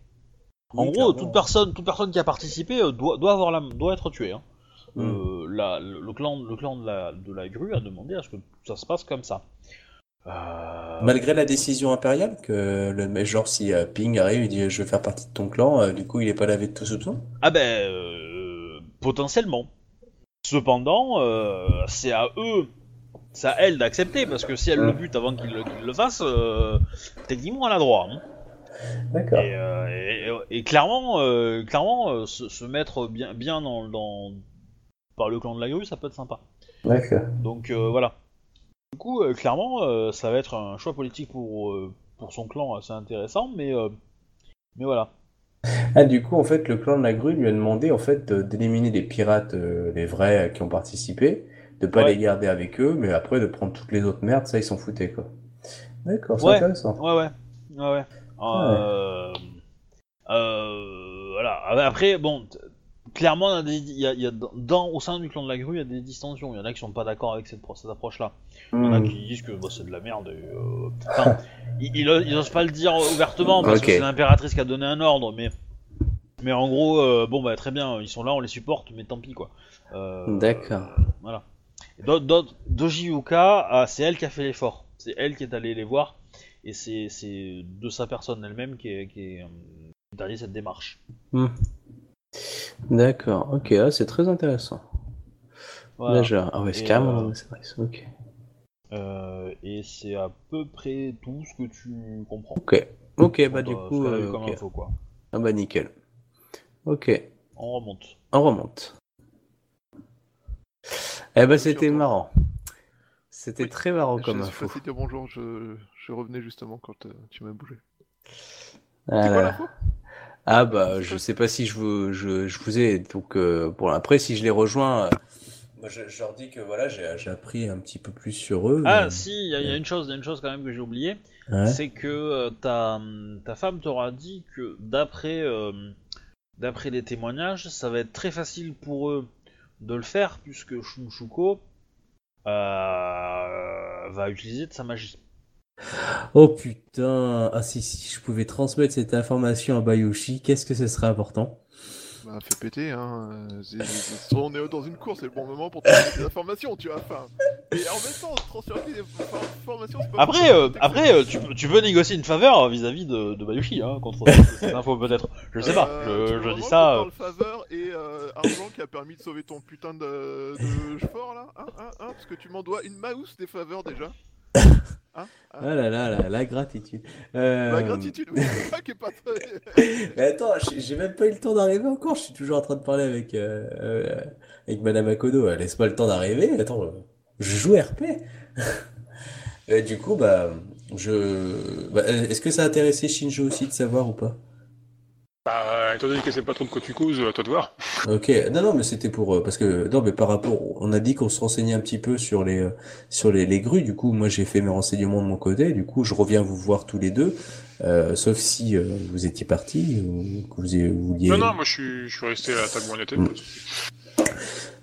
En Oui, gros, clairement. toute personne, toute personne qui a participé doit, doit avoir la, doit être tuée. Hein. Hmm. La- le, le clan, le clan de la, de la grue a demandé à ce que ça se passe comme ça. Euh, Malgré la décision impériale, que le genre si euh, Ping arrive et dit je veux faire partie de ton clan, euh, du coup il est pas lavé de tout soupçon? Ah ben, euh, potentiellement. Cependant, c'est à eux, c'est à elle d'accepter, parce que si elle le bute avant qu'il le, qu'il le fasse, techniquement elle a droit. hein. D'accord. Et, et- et clairement, clairement se, se mettre bien, bien dans, dans- par le clan de la grue, ça peut être sympa. D'accord. Donc voilà. Coup, euh, clairement, euh, ça va être un choix politique pour, euh, pour son clan assez intéressant, mais, mais voilà. Ah, du coup, en fait, le clan de la grue lui a demandé, en fait, d'éliminer les pirates, euh, les vrais euh, qui ont participé, de pas Ouais. les garder avec eux, mais après de prendre toutes les autres merdes, ça ils s'en foutaient, quoi. D'accord, c'est Ouais. intéressant. Ouais, ouais. Ouais, ouais. Euh, voilà. Après, bon, clairement, il y a il y dans, au sein du clan de la grue, il y a des distensions. Il y en a qui sont pas d'accord avec cette, pro- cette approche-là. Il y en a Hmm. qui disent que bah, c'est de la merde. et, euh, Enfin, ils, ils, ils osent pas le dire ouvertement parce que c'est l'impératrice qui a donné un ordre, mais. Mais en gros, euh, bon bah très bien, ils sont là, on les supporte, mais tant pis quoi. Euh, D'accord. voilà. D'autres- Doji Yuka, ah, c'est elle qui a fait l'effort. C'est elle qui est allée les voir, et c'est c'est de sa personne elle-même qui est, qui est, derrière cette démarche. Hmm. D'accord, ok, ah, c'est très intéressant. Voilà. Déjà, ah ouais, c'est carrément euh, dans ok. Euh, et c'est à peu près tout ce que tu comprends. Ok, ok, bah du ce coup, euh, comme ok. info, quoi. Ah bah nickel. Ok, On remonte. on remonte. Eh bah c'était marrant. C'était Oui. très marrant Je comme suis info. passé dire bonjour, je, je revenais justement quand euh, tu m'as bougé. Ah quoi Ah bah je sais pas si je vous je, je vous ai donc euh, bon après si je les rejoins euh, moi, je, je leur dis que voilà j'ai appris un petit peu plus sur eux Ah mais- si, il y, a- il y a une chose, y a une chose quand même que j'ai oublié, Ouais. c'est que euh, ta, ta femme t'aura dit que d'après d'après les témoignages, ça va être très facile pour eux de le faire puisque Shumshuko euh, va utiliser de sa magie. Oh putain ah si si je pouvais transmettre cette information à Bayushi qu'est-ce que ce serait important? Bah, fais péter, hein. c'est- on est dans une course, c'est le bon moment pour transmettre des informations, tu vois. Enfin, et en même temps, transférer des informations, c'est pas Après, euh, après euh, tu, peux négocier une faveur vis-à-vis de, de Bayushi hein, contre cette, info peut-être. Je sais pas, Euh, je, veux dis ça. euh, parle faveur et euh, argent qui a permis de sauver ton putain de, de fort là hein, hein, hein, Parce que tu m'en dois une mouse des faveurs déjà. Hein Ah. Ah là là, la, la gratitude. Euh, La gratitude, oui, pas très... Mais attends, j'ai même pas eu le temps d'arriver encore. Je suis toujours en train de parler avec, euh, euh, avec Madame Akodo. Elle laisse pas le temps d'arriver. Attends, je joue RP. Et du coup, bah, je, bah, est-ce que ça a intéressé Shinjo aussi de savoir ou pas? Bah, étant donné qu'elle sait pas trop de quoi tu causes, à toi de voir. Ok, non, non, mais c'était pour euh, parce que non, mais par rapport, on a dit qu'on se renseignait un petit peu sur les euh, sur les, les grues. Du coup, moi, j'ai fait mes renseignements de mon côté. Du coup, je reviens vous voir tous les deux, euh, sauf si euh, vous étiez partis ou que vous, vous vouliez. Non, non, moi je suis, je suis resté à la table où on était.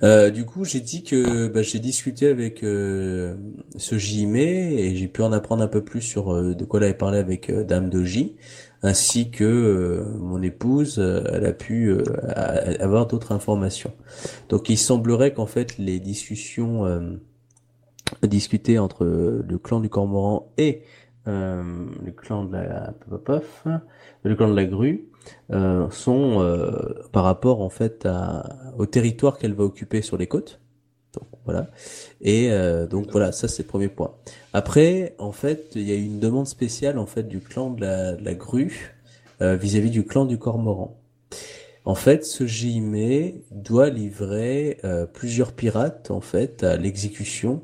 Euh, du coup, j'ai dit que bah, j'ai discuté avec euh, ce Jime et j'ai pu en apprendre un peu plus sur euh, de quoi elle avait parlé avec euh, Dame Doji, ainsi que euh, mon épouse, euh, elle a pu euh, avoir d'autres informations. Donc, il semblerait qu'en fait, les discussions euh, discutées entre le clan du Cormoran et euh, le clan de la le clan de la grue euh, sont par rapport en fait à, au territoire qu'elle va occuper sur les côtes. Voilà. Et euh, donc voilà, ça c'est le premier point. Après, en fait, il y a eu une demande spéciale en fait du clan de la, la grue euh, vis-à-vis du clan du cormoran. En fait, ce JIME doit livrer euh, plusieurs pirates en fait à l'exécution,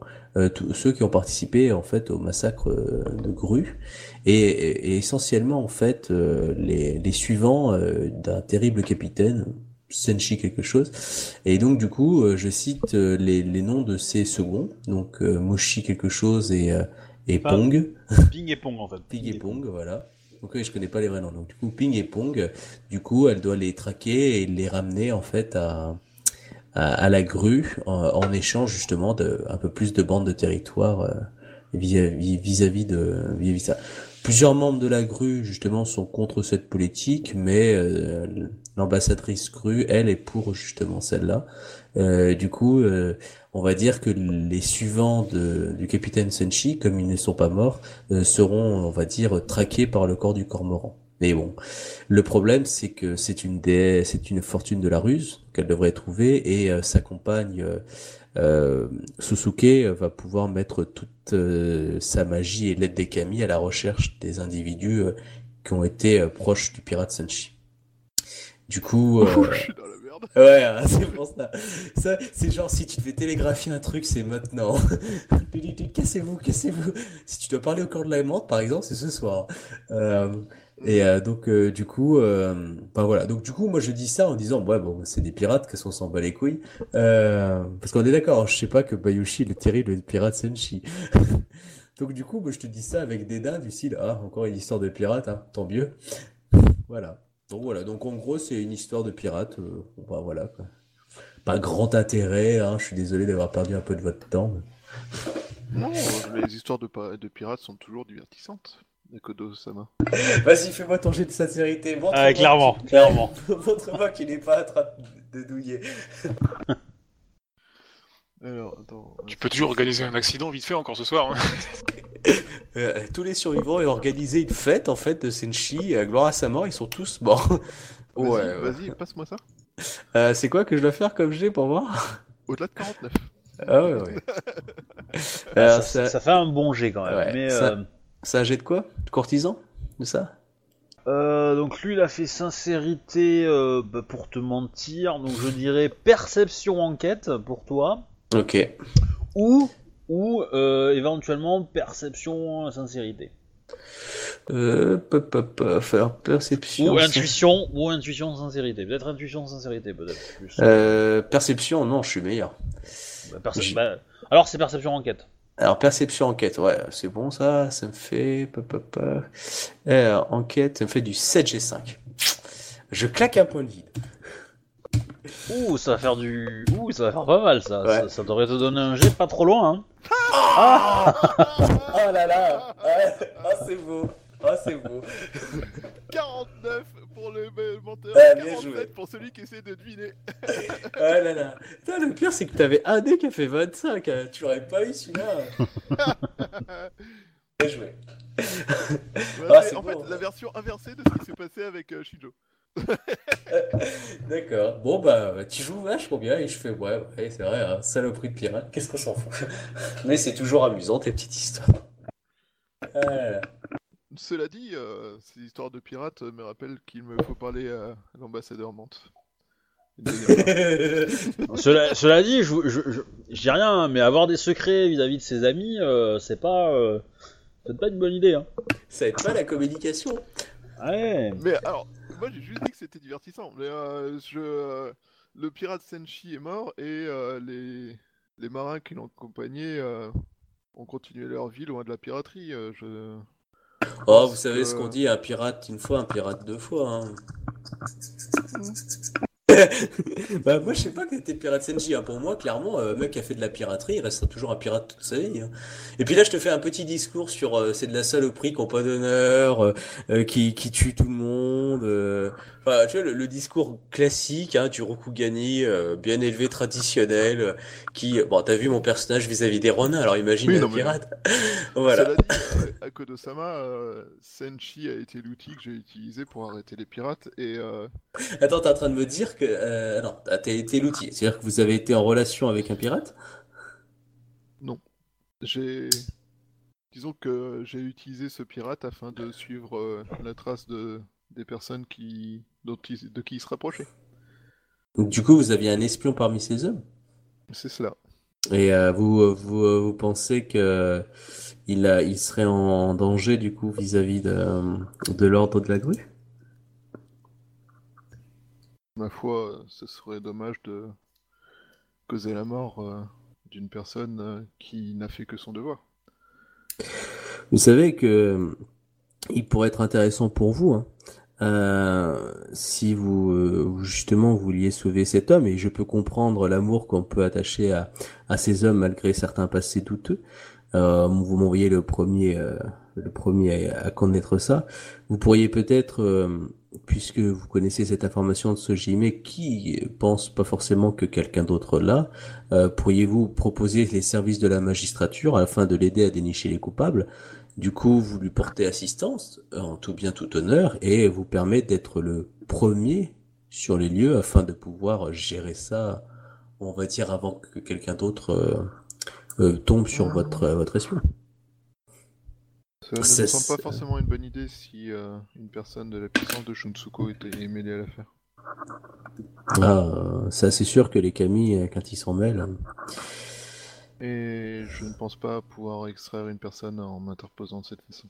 tous ceux qui ont participé en fait au massacre de Grue et, essentiellement en fait les, suivants d'un terrible capitaine Senshi quelque chose et donc du coup euh, je cite euh, les, les noms de ces seconds donc euh, Moshi quelque chose et euh, et Pong Ping et Pong en fait. Ping et Pong, voilà. Donc je connais pas les vrais noms. Donc du coup, Ping et Pong, du coup, elle doit les traquer et les ramener en fait à à, à la grue en, en échange justement de un peu plus de bandes de territoire euh, vis-à-vis vis-à-vis de vis-à-vis de ça. Plusieurs membres de la grue justement sont contre cette politique, mais euh, l'ambassadrice grue, elle, est pour justement celle-là. Euh, du coup, euh, on va dire que les suivants de, du capitaine Senshi, comme ils ne sont pas morts, euh, seront, on va dire, traqués par le corps du cormoran. Mais bon, le problème, c'est que c'est une c'est une fortune de la ruse qu'elle devrait trouver et euh, sa compagne euh, euh, Susuke va pouvoir mettre toute euh, sa magie et l'aide des kami à la recherche des individus euh, qui ont été euh, proches du pirate Senshi. Du coup, euh, Ouh, je suis dans la merde. Ouais, hein, c'est pour ça. Ça, c'est genre si tu devais télégraphier un truc, c'est maintenant. Cassez-vous, cassez-vous. Si tu dois parler au corps de la menthe, par exemple, c'est ce soir. Et euh, donc euh, du coup, euh, voilà. Donc du coup, moi je dis ça en disant, ouais bon, c'est des pirates, qu'est-ce qu'on s'en bat les couilles. Euh, parce qu'on est d'accord, hein, je sais pas que Bayushi le terrible pirate Senshi. Donc du coup, moi je te dis ça avec dédain du style, ah encore une histoire de pirate, hein, tant mieux. Voilà. Donc voilà, donc en gros c'est une histoire de pirate. voilà. Pas grand intérêt, hein, je suis désolé d'avoir perdu un peu de votre temps. Non, les histoires de pirates sont toujours divertissantes. Vas-y, fais-moi ton jet de sincérité. Montre-moi Ah, clairement, qu'il- clairement. Montre-moi qu'il n'est pas en train de douiller. Alors, attends. Tu peux toujours organiser un accident vite fait encore ce soir. hein. Euh, tous les survivants ont organisé une fête en fait de Senshi. euh, gloire à sa mort, ils sont tous morts. Vas-y, Ouais, vas-y, passe-moi ça. Euh, c'est quoi que je dois faire comme jet pour voir Au-delà de 49. Ah ouais, ouais. Ça, Alors, ça- ça, ça fait un bon jet quand même. Ouais, mais, ça- euh, c'est un jet de quoi? De courtisan De ça? Euh, donc lui, il a fait sincérité euh, bah, pour te mentir. Donc je dirais perception enquête pour toi. Ok. Ou, ou euh, éventuellement perception sincérité. Euh, pop, pop, faire perception. Ou intuition, ou intuition sincérité. Peut-être intuition sincérité, peut-être plus. Perception, non, je suis meilleur. Bah, perce- bah, alors c'est perception enquête. Alors, perception enquête, ouais, c'est bon ça, ça me fait. Alors, enquête, ça me fait du 7G5. Je claque un point de vide. Ouh, ça va faire du. Ouh, ça va faire pas mal ça. Ouais. Ça, ça devrait te donner un jet pas trop loin. Hein. Oh là là Ah, c'est beau Ah, c'est beau 49 pour le me- menteur, Ah, bien 47 joué. pour celui qui essaie de deviner. Oh là là Putain, Le pire, c'est que t'avais un dé qui a fait 25. hein. Tu l'aurais pas eu celui-là Bien joué. Ouais, Ah, en beau, fait hein. la version inversée de ce qui s'est passé avec euh, Shinjo. D'accord. Bon, bah, tu joues vachement bien et je fais, ouais, ouais, c'est vrai, hein, saloperie de pirate, qu'est-ce qu'on s'en fout? Mais c'est toujours amusant, tes petites histoires. Ah là là. Cela dit, euh, ces histoires de pirates euh, me rappellent qu'il me faut parler à l'ambassadeur Mante. cela, cela dit, je, je, je, je dis rien, hein, mais avoir des secrets vis-à-vis de ses amis, euh, c'est pas, euh, c'est pas une bonne idée. Hein. Ça aide pas la communication. Ouais. Mais alors, moi j'ai juste dit que c'était divertissant. Mais euh, je, euh, le pirate Senshi est mort et euh, les, les marins qui l'ont accompagné euh, ont continué leur vie loin de la piraterie. euh, je... Oh, vous savez ce qu'on dit, un pirate une fois, un pirate deux fois. Hein. Bah moi je sais pas que t'étais pirate Senji, hein. pour moi clairement euh, mec qui a fait de la piraterie il restera toujours un pirate toute sa vie. hein. Et puis là je te fais un petit discours sur euh, c'est de la saloperie qui ont pas d'honneur, euh, euh, qui, qui tue tout le monde. euh. Enfin tu vois le, le discours classique hein, du Rokugani euh, bien élevé traditionnel euh, qui bon t'as vu mon personnage vis-à-vis des Ronin alors imagine Oui, un non, mais- pirate. voilà. Cela dit, euh, à Kodosama, euh, Senshi a été l'outil que j'ai utilisé pour arrêter les pirates et euh, Attends, t'es en train de me dire que... Euh, non, t'as t'as été l'outil. C'est-à-dire que vous avez été en relation avec un pirate? J'ai. Disons que j'ai utilisé ce pirate afin de suivre euh, la trace de des personnes qui dont il- de qui il se rapprochait. Donc, Du coup, vous aviez un espion parmi ces hommes? C'est cela. Et euh, vous, vous, vous pensez que il, a, il serait en danger du coup vis-à-vis de, de l'ordre de la grue? Ma foi, ce serait dommage de causer la mort euh, d'une personne euh, qui n'a fait que son devoir. Vous savez que euh, il pourrait être intéressant pour vous hein, si vous justement vouliez sauver cet homme et je peux comprendre l'amour qu'on peut attacher à, ces hommes malgré certains passés douteux. Vous m'envoyez le premier à, connaître ça. Vous pourriez peut-être puisque vous connaissez cette information de ce Jimé qui pense pas forcément que quelqu'un d'autre l'a, euh, pourriez-vous proposer les services de la magistrature afin de l'aider à dénicher les coupables? Du coup, vous lui portez assistance euh, en tout bien tout honneur et vous permet d'être le premier sur les lieux afin de pouvoir gérer ça, on va dire, avant que quelqu'un d'autre euh, euh, tombe sur votre, euh, votre espion. Ça ne semble pas forcément une bonne idée si euh, une personne de la puissance de Shunsuko était mêlée à l'affaire. Ah, ça c'est sûr que les Kami, euh, quand ils s'en mêlent, hein. Et je ne pense pas pouvoir extraire une personne en m'interposant de cette façon.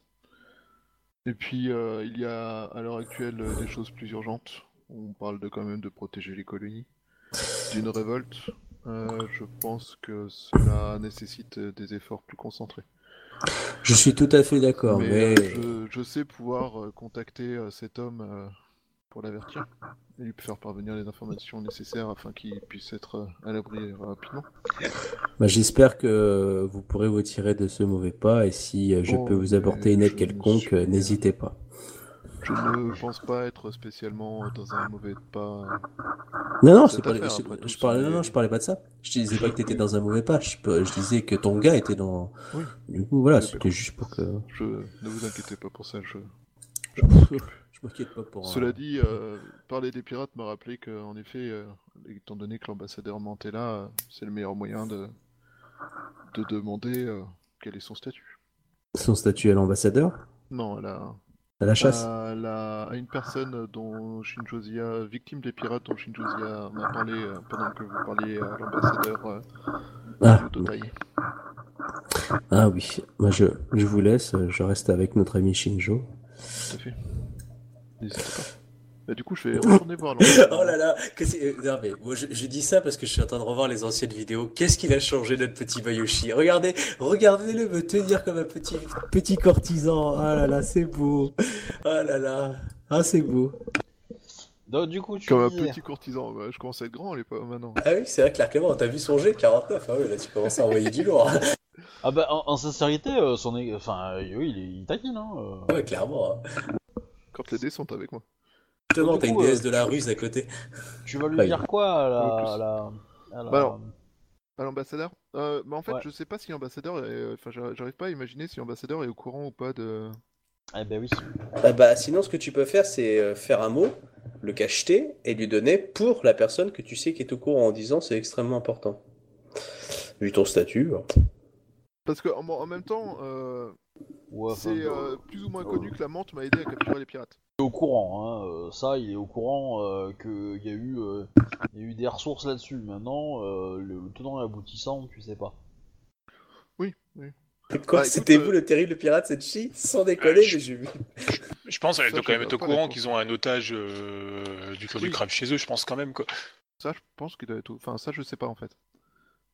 Et puis, euh, il y a à l'heure actuelle des choses plus urgentes. On parle de quand même de protéger les colonies d'une révolte. Euh, je pense que cela nécessite des efforts plus concentrés. Je suis tout à fait d'accord, mais mais euh, je, je sais pouvoir euh, contacter euh, cet homme pour l'avertir et lui faire parvenir les informations nécessaires afin qu'il puisse être à l'abri rapidement. bah, j'espère que vous pourrez vous tirer de ce mauvais pas et si je peux vous apporter une aide quelconque, suis- n'hésitez pas. Je ne pense pas être spécialement dans un mauvais pas. Non, non, pas, affaire, je, parlais, non, non, je parlais pas de ça. Je disais pas que t'étais dans un mauvais pas. Je, je disais que ton gars était dans. Oui. Du coup, voilà, c'était juste pour que. Je ne vous inquiétez pas pour ça. Je... Je m'inquiète pas pour. Cela euh, dit, euh, parler des pirates m'a rappelé qu'en effet, euh, étant donné que l'ambassadeur Mante est là, euh, c'est le meilleur moyen de, de demander euh, quel est son statut. Son statut à l'ambassadeur, Non, à la, à la chasse. à, la- à une personne dont Shinjozia, victime des pirates dont Shinjozia m'a parlé euh, pendant que vous parliez à l'ambassadeur euh, Ah, ah oui. Moi, je, je vous laisse. Je reste avec notre ami Shinjo. Tout à fait. N'hésitez pas. Bah, du coup, je vais retourner voir. Oh là là, que c'est- euh, non mais moi je, je dis ça parce que je suis en train de revoir les anciennes vidéos. Qu'est-ce qu'il a changé notre petit Bayoshi Regardez, regardez-le me tenir comme un petit petit courtisan. Ah là là, c'est beau. Ah là là, ah c'est beau. Donc, du coup, tu Comme un petit courtisan. Bah, je commence à être grand, les pas maintenant. Ah oui, c'est vrai, Claire Clément, t'as vu son G 49 Ah oui, là tu commences à envoyer du lourd. Ah bah, en, en sincérité, euh, son enfin, euh, oui, il, est- il taquine, hein. euh. Ah ouais, clairement. hein. Quand les dés sont avec moi. T'as une déesse euh, de la ruse à côté. Tu vas lui dire quoi à la... plus. à la- à la- Bah À l'ambassadeur euh, bah, En fait, Ouais. je sais pas si l'ambassadeur est... Enfin, j'arrive pas à imaginer si l'ambassadeur est au courant ou pas de... Eh ben oui. Ah bah, sinon, ce que tu peux faire, c'est euh, faire un mot, le cacheter et lui donner pour la personne que tu sais qui est au courant en disant c'est extrêmement important. Vu ton statut. hein. Parce que en, en même temps, euh, C'est euh, plus ou moins connu que la menthe m'a aidé à capturer les pirates. Il est au courant, hein, euh, ça, il est au courant euh, qu'il y, a eu, euh, il y a eu des ressources là-dessus. Maintenant, euh, le, le tenant et l'aboutissant, tu sais pas. Oui, oui. Quoi, Bah, c'était euh, vous le terrible pirate Senshi Sans déconner, je- mais j'ai vu. Je pense qu'elle doit quand même être au courant qu'ils ont un otage euh, du clan Oui. du crabe chez eux, je pense quand même. quoi. Ça, je pense qu'il doit être. Enfin, ça, je sais pas en fait.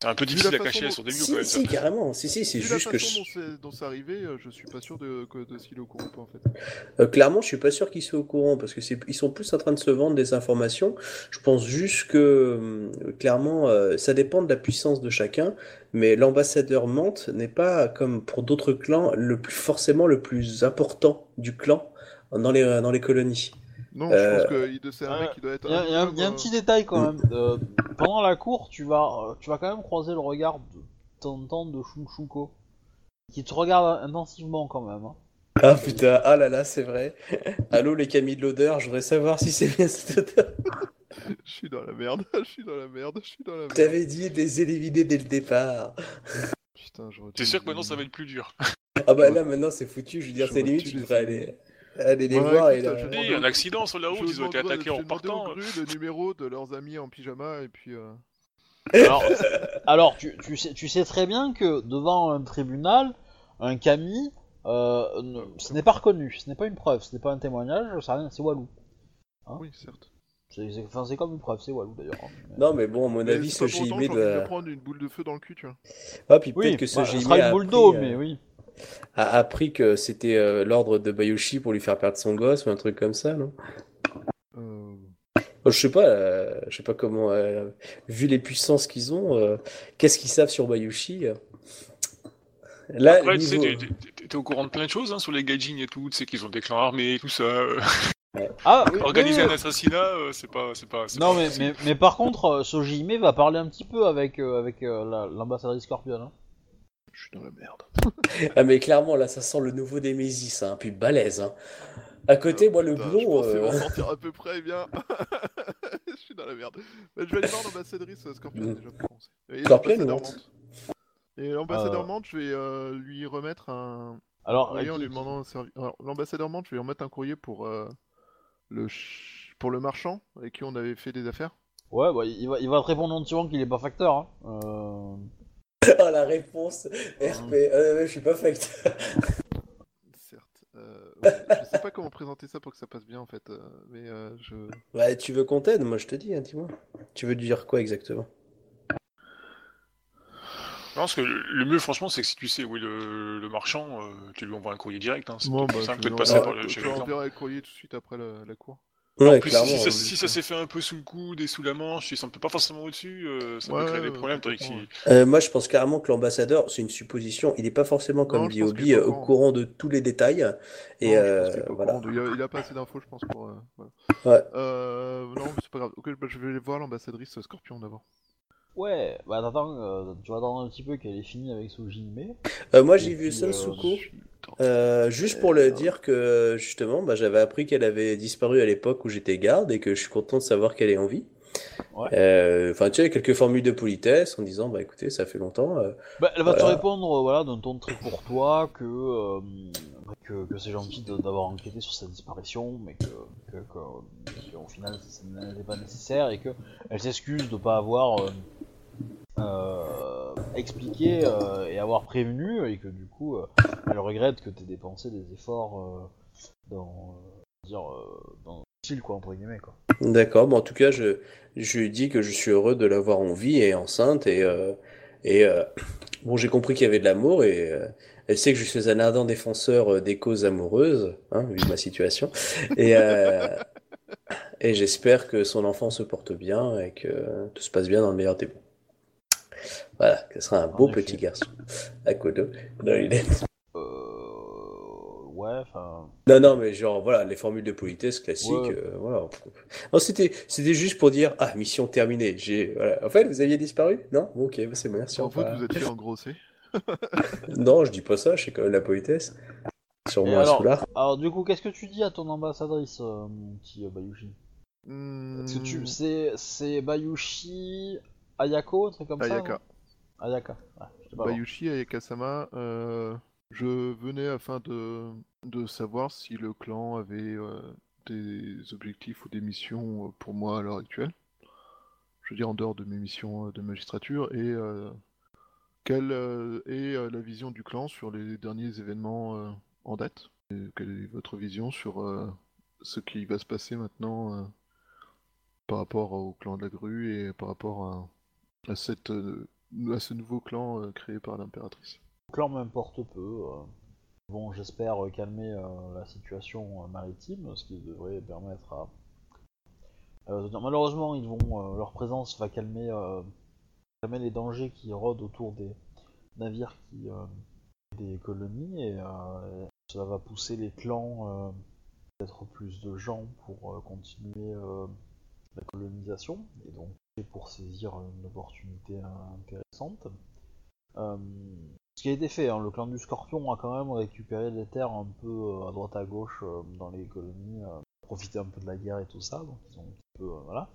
C'est un peu difficile à façon cacher dont- sur des mieux quand Si, même. si, carrément. Si, si, c'est Vu la juste que. façon je- dont c'est- arrivé, euh, je suis pas sûr de, de s'il est au courant ou pas en fait. Euh, clairement, je suis pas sûr qu'ils soient au courant parce que c'est, ils sont plus en train de se vendre des informations. Je pense juste que euh, clairement, euh, ça dépend de la puissance de chacun. Mais l'ambassadeur Mante n'est pas comme pour d'autres clans le plus forcément le plus important du clan dans les dans les colonies. Non, Euh, je pense que il- c'est un euh, mec qui doit être. Il y, a- il y a un- y a un petit détail quand Mm. même. Euh, pendant la cour, tu vas, tu vas quand même croiser le regard de temps en temps de qui te regarde intensivement quand même. hein. Ah putain, ah là là, c'est vrai. Allô les camis de l'odeur, je voudrais savoir si c'est bien cette odeur. euh, Je suis dans la merde, je suis dans la merde, je suis dans la merde. T'avais dit de les éliminer dès le départ. Putain, j'aurais T'es sûr que maintenant ça va être plus dur? Ah bah là maintenant c'est foutu, je veux dire, Je c'est limite, les devrais aller, aller les Ouais, voir et là- je un accident sur la route, ils ont été attaqués en repartant. au le numéro de leurs amis en pyjama et puis. euh, Alors, alors tu, tu sais, tu sais très bien que devant un tribunal, un Kami, euh, ne- ce n'est pas reconnu, ce n'est pas une preuve, ce n'est pas un témoignage, c'est rien, c'est Walou. Hein Oui, certes. C'est c'est- enfin, c'est comme une preuve, c'est Walou d'ailleurs. hein. Mais- Non mais bon, à mon Mais avis, c'est ce j'ai envie de prendre une boule de feu dans le cul, tu vois. Ah, puis Oui, peut-être que ce bah, ce JIME sera une boule d'eau, euh, mais oui. A appris que c'était euh, l'ordre de Bayushi pour lui faire perdre son gosse ou un truc comme ça, non? Euh, Oh, Je sais pas, euh, je sais pas comment, euh, vu les puissances qu'ils ont, euh, qu'est-ce qu'ils savent sur Bayushi Là, Après, tu sais, t'es- au courant de plein de choses hein, sur les gaijin et tout, tu sais qu'ils ont des clans armés, tout ça. euh, Ah, oui, Organiser oui, un assassinat, euh, c'est pas, c'est pas. c'est Non, pas mais, mais, mais par contre, euh, Sojime va parler un petit peu avec, euh, avec euh, la- l'ambassadrice Scorpion. hein. Je suis dans la merde. Ah mais clairement, là, ça sent le nouveau Nemesis, hein, puis balèze. Hein. À côté, moi, le Putain, je blond... pensais euh, m'en sortir à peu près bien. je suis dans la merde. Je vais aller voir l'ambassadrice Scorpion Mm. déjà pour. Et Scorpion l'ambassadeur ou Mante. Et l'ambassadeur Euh. Mante, je vais euh, lui remettre un Alors, courrier en lui demandant un servi- Alors, l'ambassadeur Mante, je vais lui remettre un courrier pour euh, le ch- pour le marchand avec qui on avait fait des affaires. ouais, bah, il, va, il va te répondre gentiment qu'il est pas facteur. Hein. Ah, la réponse RP, euh, je suis pas fact. Certes. Euh, ouais, je sais pas comment présenter ça pour que ça passe bien en fait, euh, mais euh, je. Ouais, tu veux qu'on t'aide? Moi, je te dis, hein, dis-moi. Tu veux dire quoi exactement? Je pense que le mieux, franchement, c'est que si tu sais où est le, le marchand, euh, tu lui envoies un courrier direct. Hein. C'est Bon, peut-être plus bah, simple je que de vais passer par le, je chez leur le clan. enverrai le courrier tout de suite après la, la cour. Ouais, En plus, si, ça, si ça s'est fait un peu sous le coude et sous la manche, ne peut pas forcément au-dessus, euh, ça Ouais, peut créer des problèmes. Euh, moi, je pense carrément que l'ambassadeur, c'est une supposition. Il n'est pas forcément comme dit Obi euh, au au courant. courant de tous les détails. Et Non, euh, voilà. Il a, il a pas assez d'infos, je pense, pour. euh, voilà. Ouais. Euh, non, c'est pas grave. Ok, bah, je vais aller voir l'ambassadrice Scorpion d'abord. Ouais, bah t'attends, euh, tu vas attendre un petit peu qu'elle ait fini avec. Euh, moi, j'ai vu Sansuko. Euh, juste pour le dire que justement, bah, j'avais appris qu'elle avait disparu à l'époque où j'étais garde et que je suis content de savoir qu'elle est en vie. Ouais. Euh, Enfin, tu sais, quelques formules de politesse en disant, bah écoutez, ça fait longtemps. euh, Bah, elle va te répondre voilà, d'un ton très courtois que, que, que c'est gentil d'avoir enquêté sur sa disparition, mais que, que, que- qu'au final ça n'était pas nécessaire et que elle s'excuse de pas avoir expliqué euh, et avoir prévenu et que du coup euh, elle regrette que tu aies dépensé des efforts euh, dans, euh, dire, dans le style quoi entre guillemets quoi. D'accord, mais en tout cas, je, je lui dis que je suis heureux de l'avoir en vie et enceinte. Et, et bon, j'ai compris qu'il y avait de l'amour et elle sait que je suis un ardent défenseur des causes amoureuses, hein, vu ma situation. Et, et j'espère que son enfant se porte bien et que tout se passe bien dans le meilleur des mondes. Voilà, ce sera un beau effet. petit garçon. À Kodo, dans les lettres. Euh, ouais, enfin. Non, non, mais genre, voilà, les formules de politesse classiques, Ouais. euh, voilà. Non, c'était, c'était juste pour dire, ah, mission terminée. J'ai, voilà. En fait, vous aviez disparu? Non? Bon, ok, bah, c'est bon, merci. En fait, revoir. vous êtes fait engrosser. Non, je dis pas ça, je sais quand même la politesse. Moi, un alors, soulard. alors du coup, qu'est-ce que tu dis à ton ambassadrice, euh, mon petit euh, Bayushi? Parce que Hmm, tu, c'est, c'est Bayushi Ayako, un truc comme ça Ayaka. non? Ayaka. Pas. Bayushi, Ayaka-sama, euh... Je venais afin de, de savoir si le clan avait euh, des objectifs ou des missions euh, pour moi à l'heure actuelle. Je veux dire en dehors de mes missions euh, de magistrature et quelle est la vision du clan sur les derniers événements en date? Quelle est votre vision sur ce qui va se passer maintenant par rapport au clan de la grue et par rapport à, cette, à ce nouveau clan euh, créé par l'impératrice. Le clan m'importe peu. euh. Bon, j'espère euh, calmer la situation maritime, ce qui devrait permettre à. Malheureusement, ils vont, leur présence va calmer, calmer les dangers qui rôdent autour des navires qui des colonies et cela va pousser les clans euh, peut-être plus de gens pour continuer la colonisation et donc pour saisir une opportunité intéressante. Euh, ce qui a été fait, hein, le clan du Scorpion a quand même récupéré des terres un peu euh, à droite à gauche euh, dans les colonies, profité un peu de la guerre et tout ça, donc ils ont un petit peu, voilà.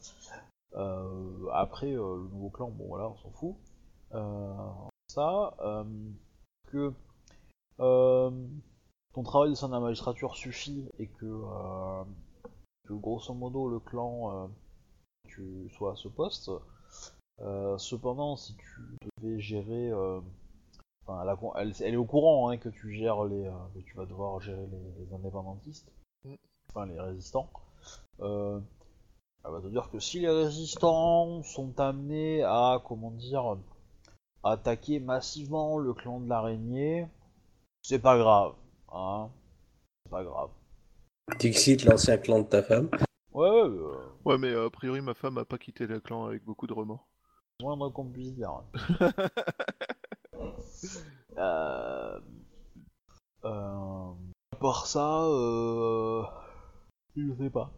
Après, le nouveau clan, bon voilà, on s'en fout. Ça, que ton travail au sein de la magistrature suffit et que, grosso modo le clan, tu sois à ce poste. Euh, cependant, si tu devais gérer euh, Enfin, elle, a con- elle- elle est au courant hein, que tu gères les, euh, que tu vas devoir gérer les, les indépendantistes, Mm. enfin les résistants. Euh, elle va te dire que si les résistants sont amenés à, comment dire, attaquer massivement le clan de l'araignée, c'est pas grave, hein, c'est pas grave. Dixit, l'ancien clan de ta femme. Ouais, ouais, Ouais, mais euh, a priori, ma femme a pas quitté le clan avec beaucoup de remords. moindre qu'on puisse dire. Euh... Euh... À part ça, euh... je sais pas.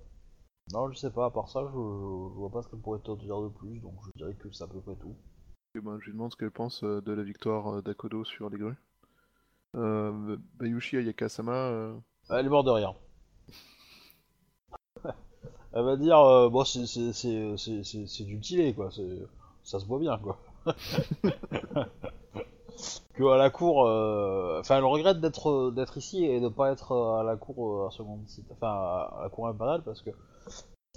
Non, je sais pas. À part ça, je, je vois pas ce qu'elle pourrait te dire de plus, donc je dirais que c'est à peu près tout. Et ben, je lui demande ce qu'elle pense euh, de la victoire euh, d'Akodo sur les grues. Euh, Bayushi Ayakasama, Elle est morte de rire. Elle va dire, euh, bon, c'est du tilé, quoi. Ça se voit bien, quoi. que à la cour, euh, enfin, elle regrette d'être d'être ici et de pas être à la cour euh, à seconde site, enfin, à la cour impériale, parce que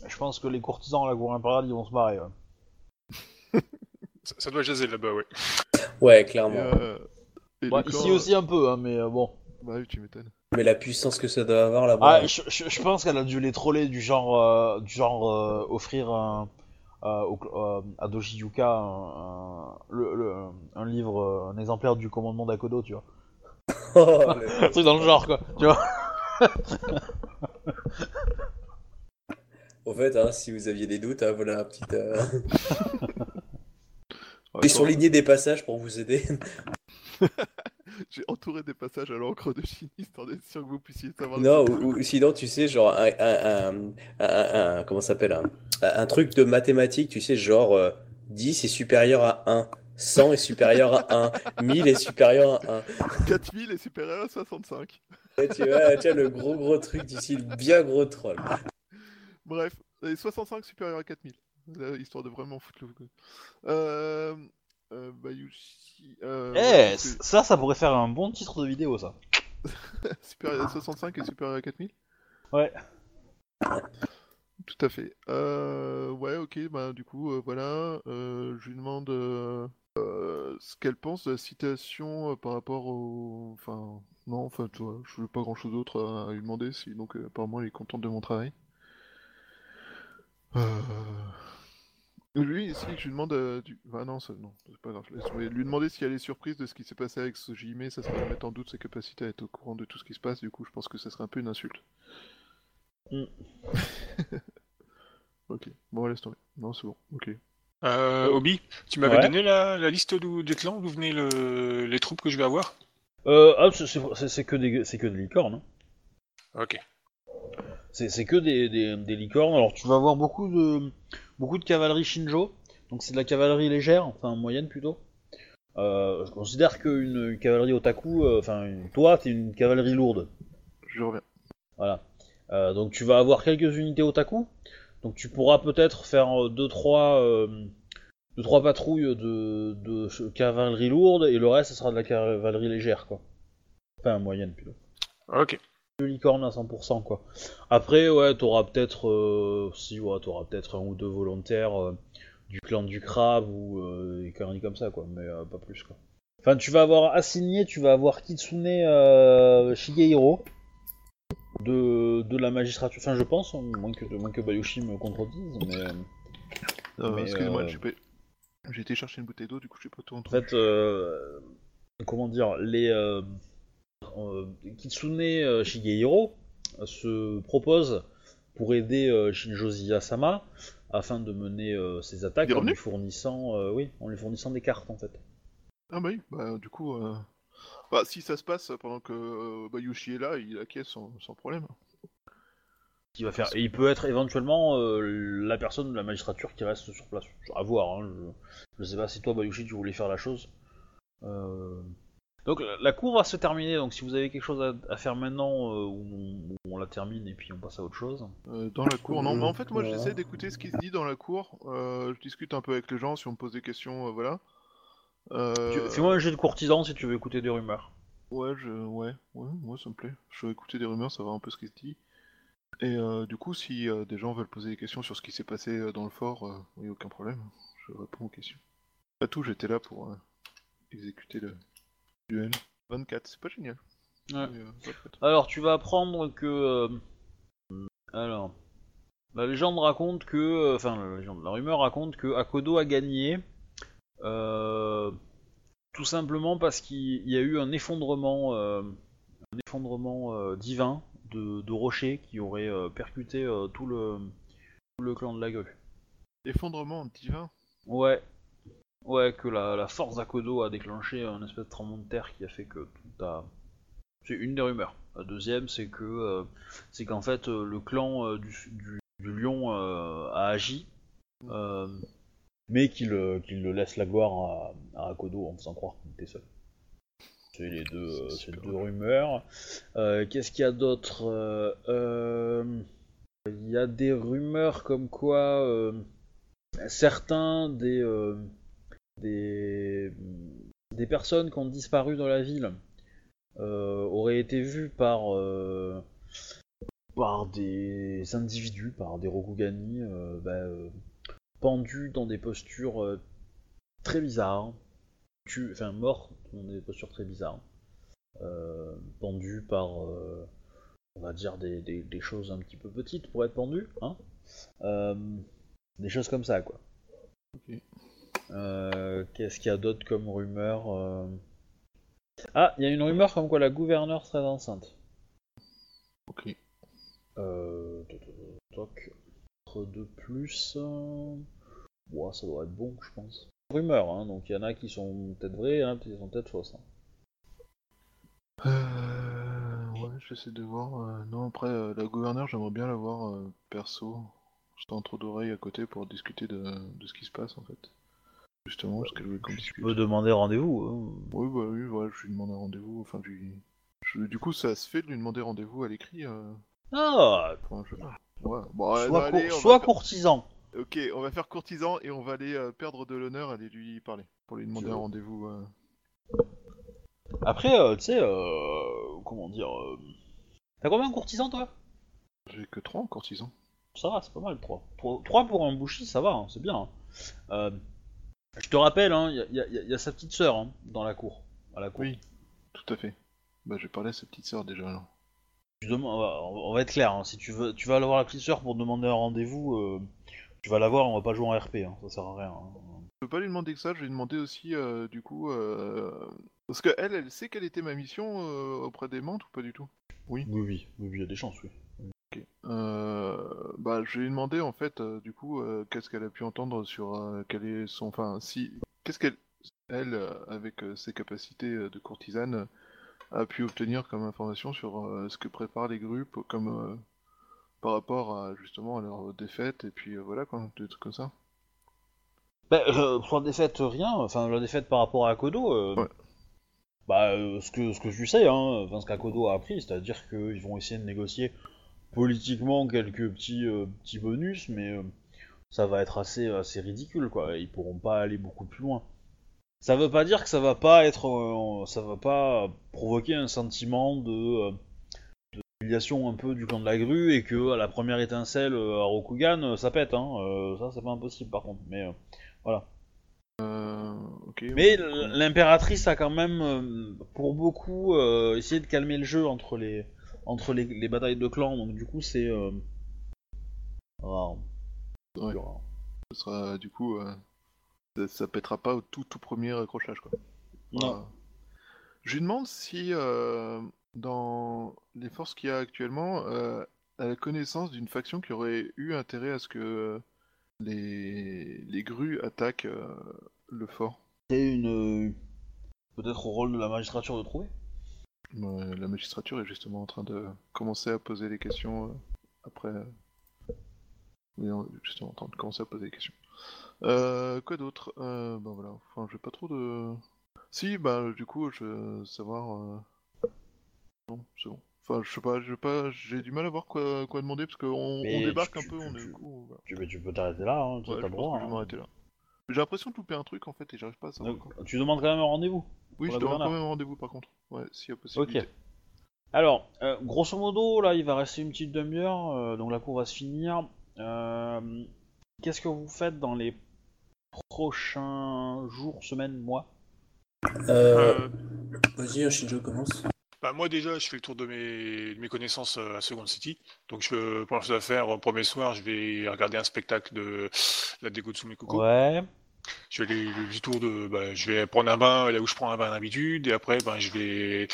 je pense que les courtisans à la cour impériale, ils vont se marrer. ouais. Ça, ça doit jaser là-bas, ouais. Ouais, et, clairement. euh, et clan, ici aussi un peu, hein, mais euh, bon. Bah oui, tu m'étonnes. Mais la puissance que ça doit avoir là-bas. Ah, je, je- je pense qu'elle a dû les troller du genre, euh, du genre euh, offrir un, euh, au- euh, à Doji Yuka un, un- le- le- un livre, un exemplaire du commandement d'Akodo, tu vois. Oh, Un truc dans le genre, quoi. Tu vois. Au fait, hein, si vous aviez des doutes, hein, voilà un petit. Euh... Ouais, J'ai quand- surligné des passages pour vous aider. J'ai entouré des passages à l'encre de histoire d'être sûr que vous puissiez savoir. Non, ou, ou sinon, tu sais, genre, un, un, un, comment s'appelle un, un truc de mathématiques, tu sais, genre, euh, 10 est supérieur à 1, 100 est supérieur à 1, 1000 est supérieur à 1. 4000 est supérieur à 65. Et tu vois, vois, le gros gros truc du style bien gros troll. Bref, et 65 supérieur à 4000. Là, histoire de vraiment foutre le. Euh. Euh, Bayushi. Euh, Eh, donc, ça, ça pourrait faire un bon titre de vidéo, ça. euh, à 65 et supérieur à 4000 Ouais. Tout à fait. Euh, ouais, ok, bah du coup, euh, voilà. euh, je lui demande euh, euh, ce qu'elle pense de la citation euh, par rapport au. Enfin, non, enfin, tu vois, je n'ai pas grand chose d'autre à, lui demander, si, donc euh, apparemment elle est contente de mon travail. Euh... Lui, si je lui demande euh, du. Ah non, ça, non, c'est pas grave. laisse tomber. Lui demander si elle est surprise de ce qui s'est passé avec ce JME, ça serait mettre en doute ses capacités à être au courant de tout ce qui se passe, du coup, je pense que ça serait un peu une insulte. Mm. ok, bon, laisse tomber. Non, c'est bon, ok. Euh, Obi, tu m'avais Ouais. donné la, la liste d'où- des clans d'où venaient le- les troupes que je vais avoir? Euh, ah, c'est- c'est c'est que des, c'est que des licornes. hein. Ok. C'est c'est que des, des, des licornes. Alors tu vas avoir beaucoup de beaucoup de cavalerie Shinjo. Donc c'est de la cavalerie légère, enfin moyenne plutôt. Euh, je considère qu'une une cavalerie otaku, euh, enfin une- toi t'es une cavalerie lourde. Je reviens. Voilà. Euh, donc tu vas avoir quelques unités otaku. Donc tu pourras peut-être faire 2-3 deux, trois patrouilles de, de cavalerie lourde et le reste ce sera de la cavalerie légère quoi. Enfin, moyenne plutôt. Ok. Deux licornes à 100% quoi. Après, ouais, t'auras peut-être, euh, si, ouais, t'auras peut-être un ou deux volontaires euh, du clan du crabe ou euh, des conneries comme ça quoi, mais pas plus quoi. Enfin, tu vas avoir assigné, tu vas avoir Kitsune Shigehiro de, de la magistrature. Enfin, je pense, hein, moins que, moins que Bayushi me contredise, mais. Mais, Excusez-moi, euh, j'ai été chercher une bouteille d'eau, du coup j'ai pas tout En entendu. fait, euh, comment dire, les Kitsune euh, Shigehiro euh, se propose pour aider euh, Shinjozi Asama afin de mener euh, ses attaques Il en lui fournissant, euh, oui, en lui fournissant des cartes en fait. Ah bah oui, bah du coup, euh, bah, si ça se passe pendant que euh, Bayushi est là, il acquiesce sans, sans problème. Va faire, et il peut être éventuellement euh, la personne de la magistrature qui reste sur place. À voir. Hein, je, je sais pas si toi Bayushi tu voulais faire la chose. Euh, Donc la- la cour va se terminer. Donc si vous avez quelque chose à, à faire maintenant, euh, on, la termine et puis on passe à autre chose. Euh, dans la cour, non, mais en fait, moi j'essaie d'écouter ce qui se dit dans la cour. Euh, je discute un peu avec les gens, si on me pose des questions, euh, voilà. Euh, Tu- Fais-moi un jet de courtisan si tu veux écouter des rumeurs. Ouais, je... ouais, ouais, moi ça me plaît. Je veux écouter des rumeurs, savoir un peu ce qui se dit. Et euh, du coup, si euh, des gens veulent poser des questions sur ce qui s'est passé euh, dans le fort, euh, oui, aucun problème. Je réponds aux questions. Pas tout, j'étais là pour euh, exécuter le duel. 24, c'est pas génial. Ouais. Mais, euh, pas. Alors tu vas apprendre que... euh, Alors... La légende raconte que... euh, Enfin, la, légende, la rumeur raconte que Akodo a gagné. euh, tout simplement parce qu'il y a eu un effondrement... euh, un effondrement euh, divin de, de rochers qui aurait euh, percuté euh, tout, le, tout le clan de la grue. Effondrement divin? Ouais. Ouais, que la, la force d'Akodo a déclenché un espèce de tremblement de terre qui a fait que tout a... C'est une des rumeurs. La deuxième, c'est que euh, c'est qu'en fait euh, le clan euh, du, du, du lion a agi, mais qu'il le laisse la gloire à, à Akodo en faisant croire qu'il était seul. C'est les deux, super deux rumeurs. Qu'est-ce qu'il y a d'autre Il y a des rumeurs comme quoi certains des, des, personnes qui ont disparu dans la ville euh, auraient été vues par, euh, par des individus, par des Rokugani, euh, bah, pendus dans des postures très bizarres, tu, enfin morts dans des postures très bizarres, pendus par, on va dire, des, choses un petit peu petites pour être pendus, hein des choses comme ça, quoi. Euh, Qu'est-ce qu'il y a d'autre comme rumeur euh Ah, il y a une rumeur comme quoi la gouverneure serait enceinte. Ok. Euh... toc, de plus... euh, Ouais, ça doit être bon, je pense. Rumeur, hein, donc il y en a qui sont peut-être vraies, hein, qui sont peut-être fausses. hein. Euh, ouais, j'essaie de voir. euh, non, après, euh, la gouverneure, j'aimerais bien la voir perso. Juste entre d'oreilles à côté pour discuter de, de ce qui se passe en fait. Justement, parce qu'elle voulait qu'on Tu peux demander rendez-vous. hein. Oui, bah oui, voilà, je lui demande un rendez-vous. Enfin, je lui- je- du coup, ça se fait de lui demander rendez-vous à l'écrit. Euh... Ah, Enfin, je... Ouais. Bon, sois, bah, allez, faire- courtisan. Ok, on va faire courtisan et on va aller euh, perdre de l'honneur, aller lui parler pour lui demander Je- un rendez-vous. euh. Après, euh, tu sais, euh, comment dire... T'as combien de courtisans, toi? J'ai que 3 en courtisan. Ça va, c'est pas mal, 3. 3, pour un bouchi, ça va, hein, c'est bien. hein. Je te rappelle, il y, a- y a- y a sa petite sœur hein, dans la cour. À la cour. Oui, tout à fait. Bah, j'ai parlé à sa petite sœur déjà. Alors. On, va, on va être clair, hein, si tu veux, tu vas aller voir la petite sœur pour demander un rendez-vous, euh, tu vas la voir, on va pas jouer en RP, hein, ça sert à rien. hein. Je peux pas lui demander que ça, je vais lui demander aussi, euh, du coup, euh, parce que elle, elle sait quelle était ma mission euh, auprès des mantes ou pas du tout? Oui, oui, oui, oui, il y a des chances, oui. Ok. Euh, bah, je lui demander en fait, euh, du coup, euh, qu'est-ce qu'elle a pu entendre sur quel est son, enfin, si, qu'est-ce qu'elle, elle, avec ses capacités de courtisane, a pu obtenir comme information sur ce que préparent les groupes, comme par rapport à justement à leur défaite et puis voilà quoi, des trucs comme ça. Bah, pour la défaite, rien, enfin, la défaite par rapport à Ouais. bah, ce, que, ce que tu sais, hein, enfin, ce qu'Akodo a appris, c'est-à-dire qu'ils vont essayer de négocier politiquement quelques petits, euh, petits bonus, mais euh, ça va être assez, assez ridicule, quoi, ils pourront pas aller beaucoup plus loin. ça veut pas dire que ça va pas être, euh, ça va pas provoquer un sentiment de, de filiation un peu du camp de la grue et que à la première étincelle à Rokugan, ça pète. Hein. Ça, c'est pas impossible par contre. Mais voilà. Mais l'impératrice a quand même, pour beaucoup, essayé de calmer le jeu entre les entre les, les batailles de clans. Donc du coup, c'est euh, rare. Ouais. Rare. Ce sera du coup. euh, ça, ça pètera pas au tout, tout premier accrochage quoi. Non. Je lui demande si euh, dans les forces qu'il y a actuellement, euh, elle a connaissance d'une faction qui aurait eu intérêt à ce que les, les grues attaquent le fort. C'est une peut-être au rôle de la magistrature de trouver. La magistrature est justement en train de commencer à poser des questions euh, après. euh, Oui, justement en train de commencer à poser des questions. Euh, quoi d'autre? Euh, Ben voilà, enfin j'ai pas trop de. Si, bah du coup, je veux savoir. euh, Non, c'est bon. Enfin, je sais pas, je sais pas, j'ai du mal à voir quoi, quoi demander parce qu'on on débarque tu- un peu, tu- on est tu- coup. voilà. Tu, tu peux t'arrêter là, hein, Ouais, je le pense droit. que je vais hein. m'arrêter là. J'ai l'impression de louper un truc en fait et j'arrive pas à savoir. Donc, tu demandes quand même un rendez-vous. Oui, je la dois quand gouverneure. même un rendez-vous par contre. Ouais, s'il y a possibilité. Ok. Alors, euh, grosso modo, là, il va rester une petite demi-heure, euh, donc la cour va se finir. Euh, Qu'est-ce que vous faites dans les prochains jours, semaines, mois Euh, Euh, Vas-y, Shinjo commence. bah, moi déjà, je fais le tour de mes, de mes connaissances à Second City. Donc je pour l'instant à faire, premier soir, je vais regarder un spectacle de la déco de Sumikoko. Ouais. Je vais aller le du tour de, bah, je vais prendre un bain là où je prends un bain d'habitude, et après, ben, je vais,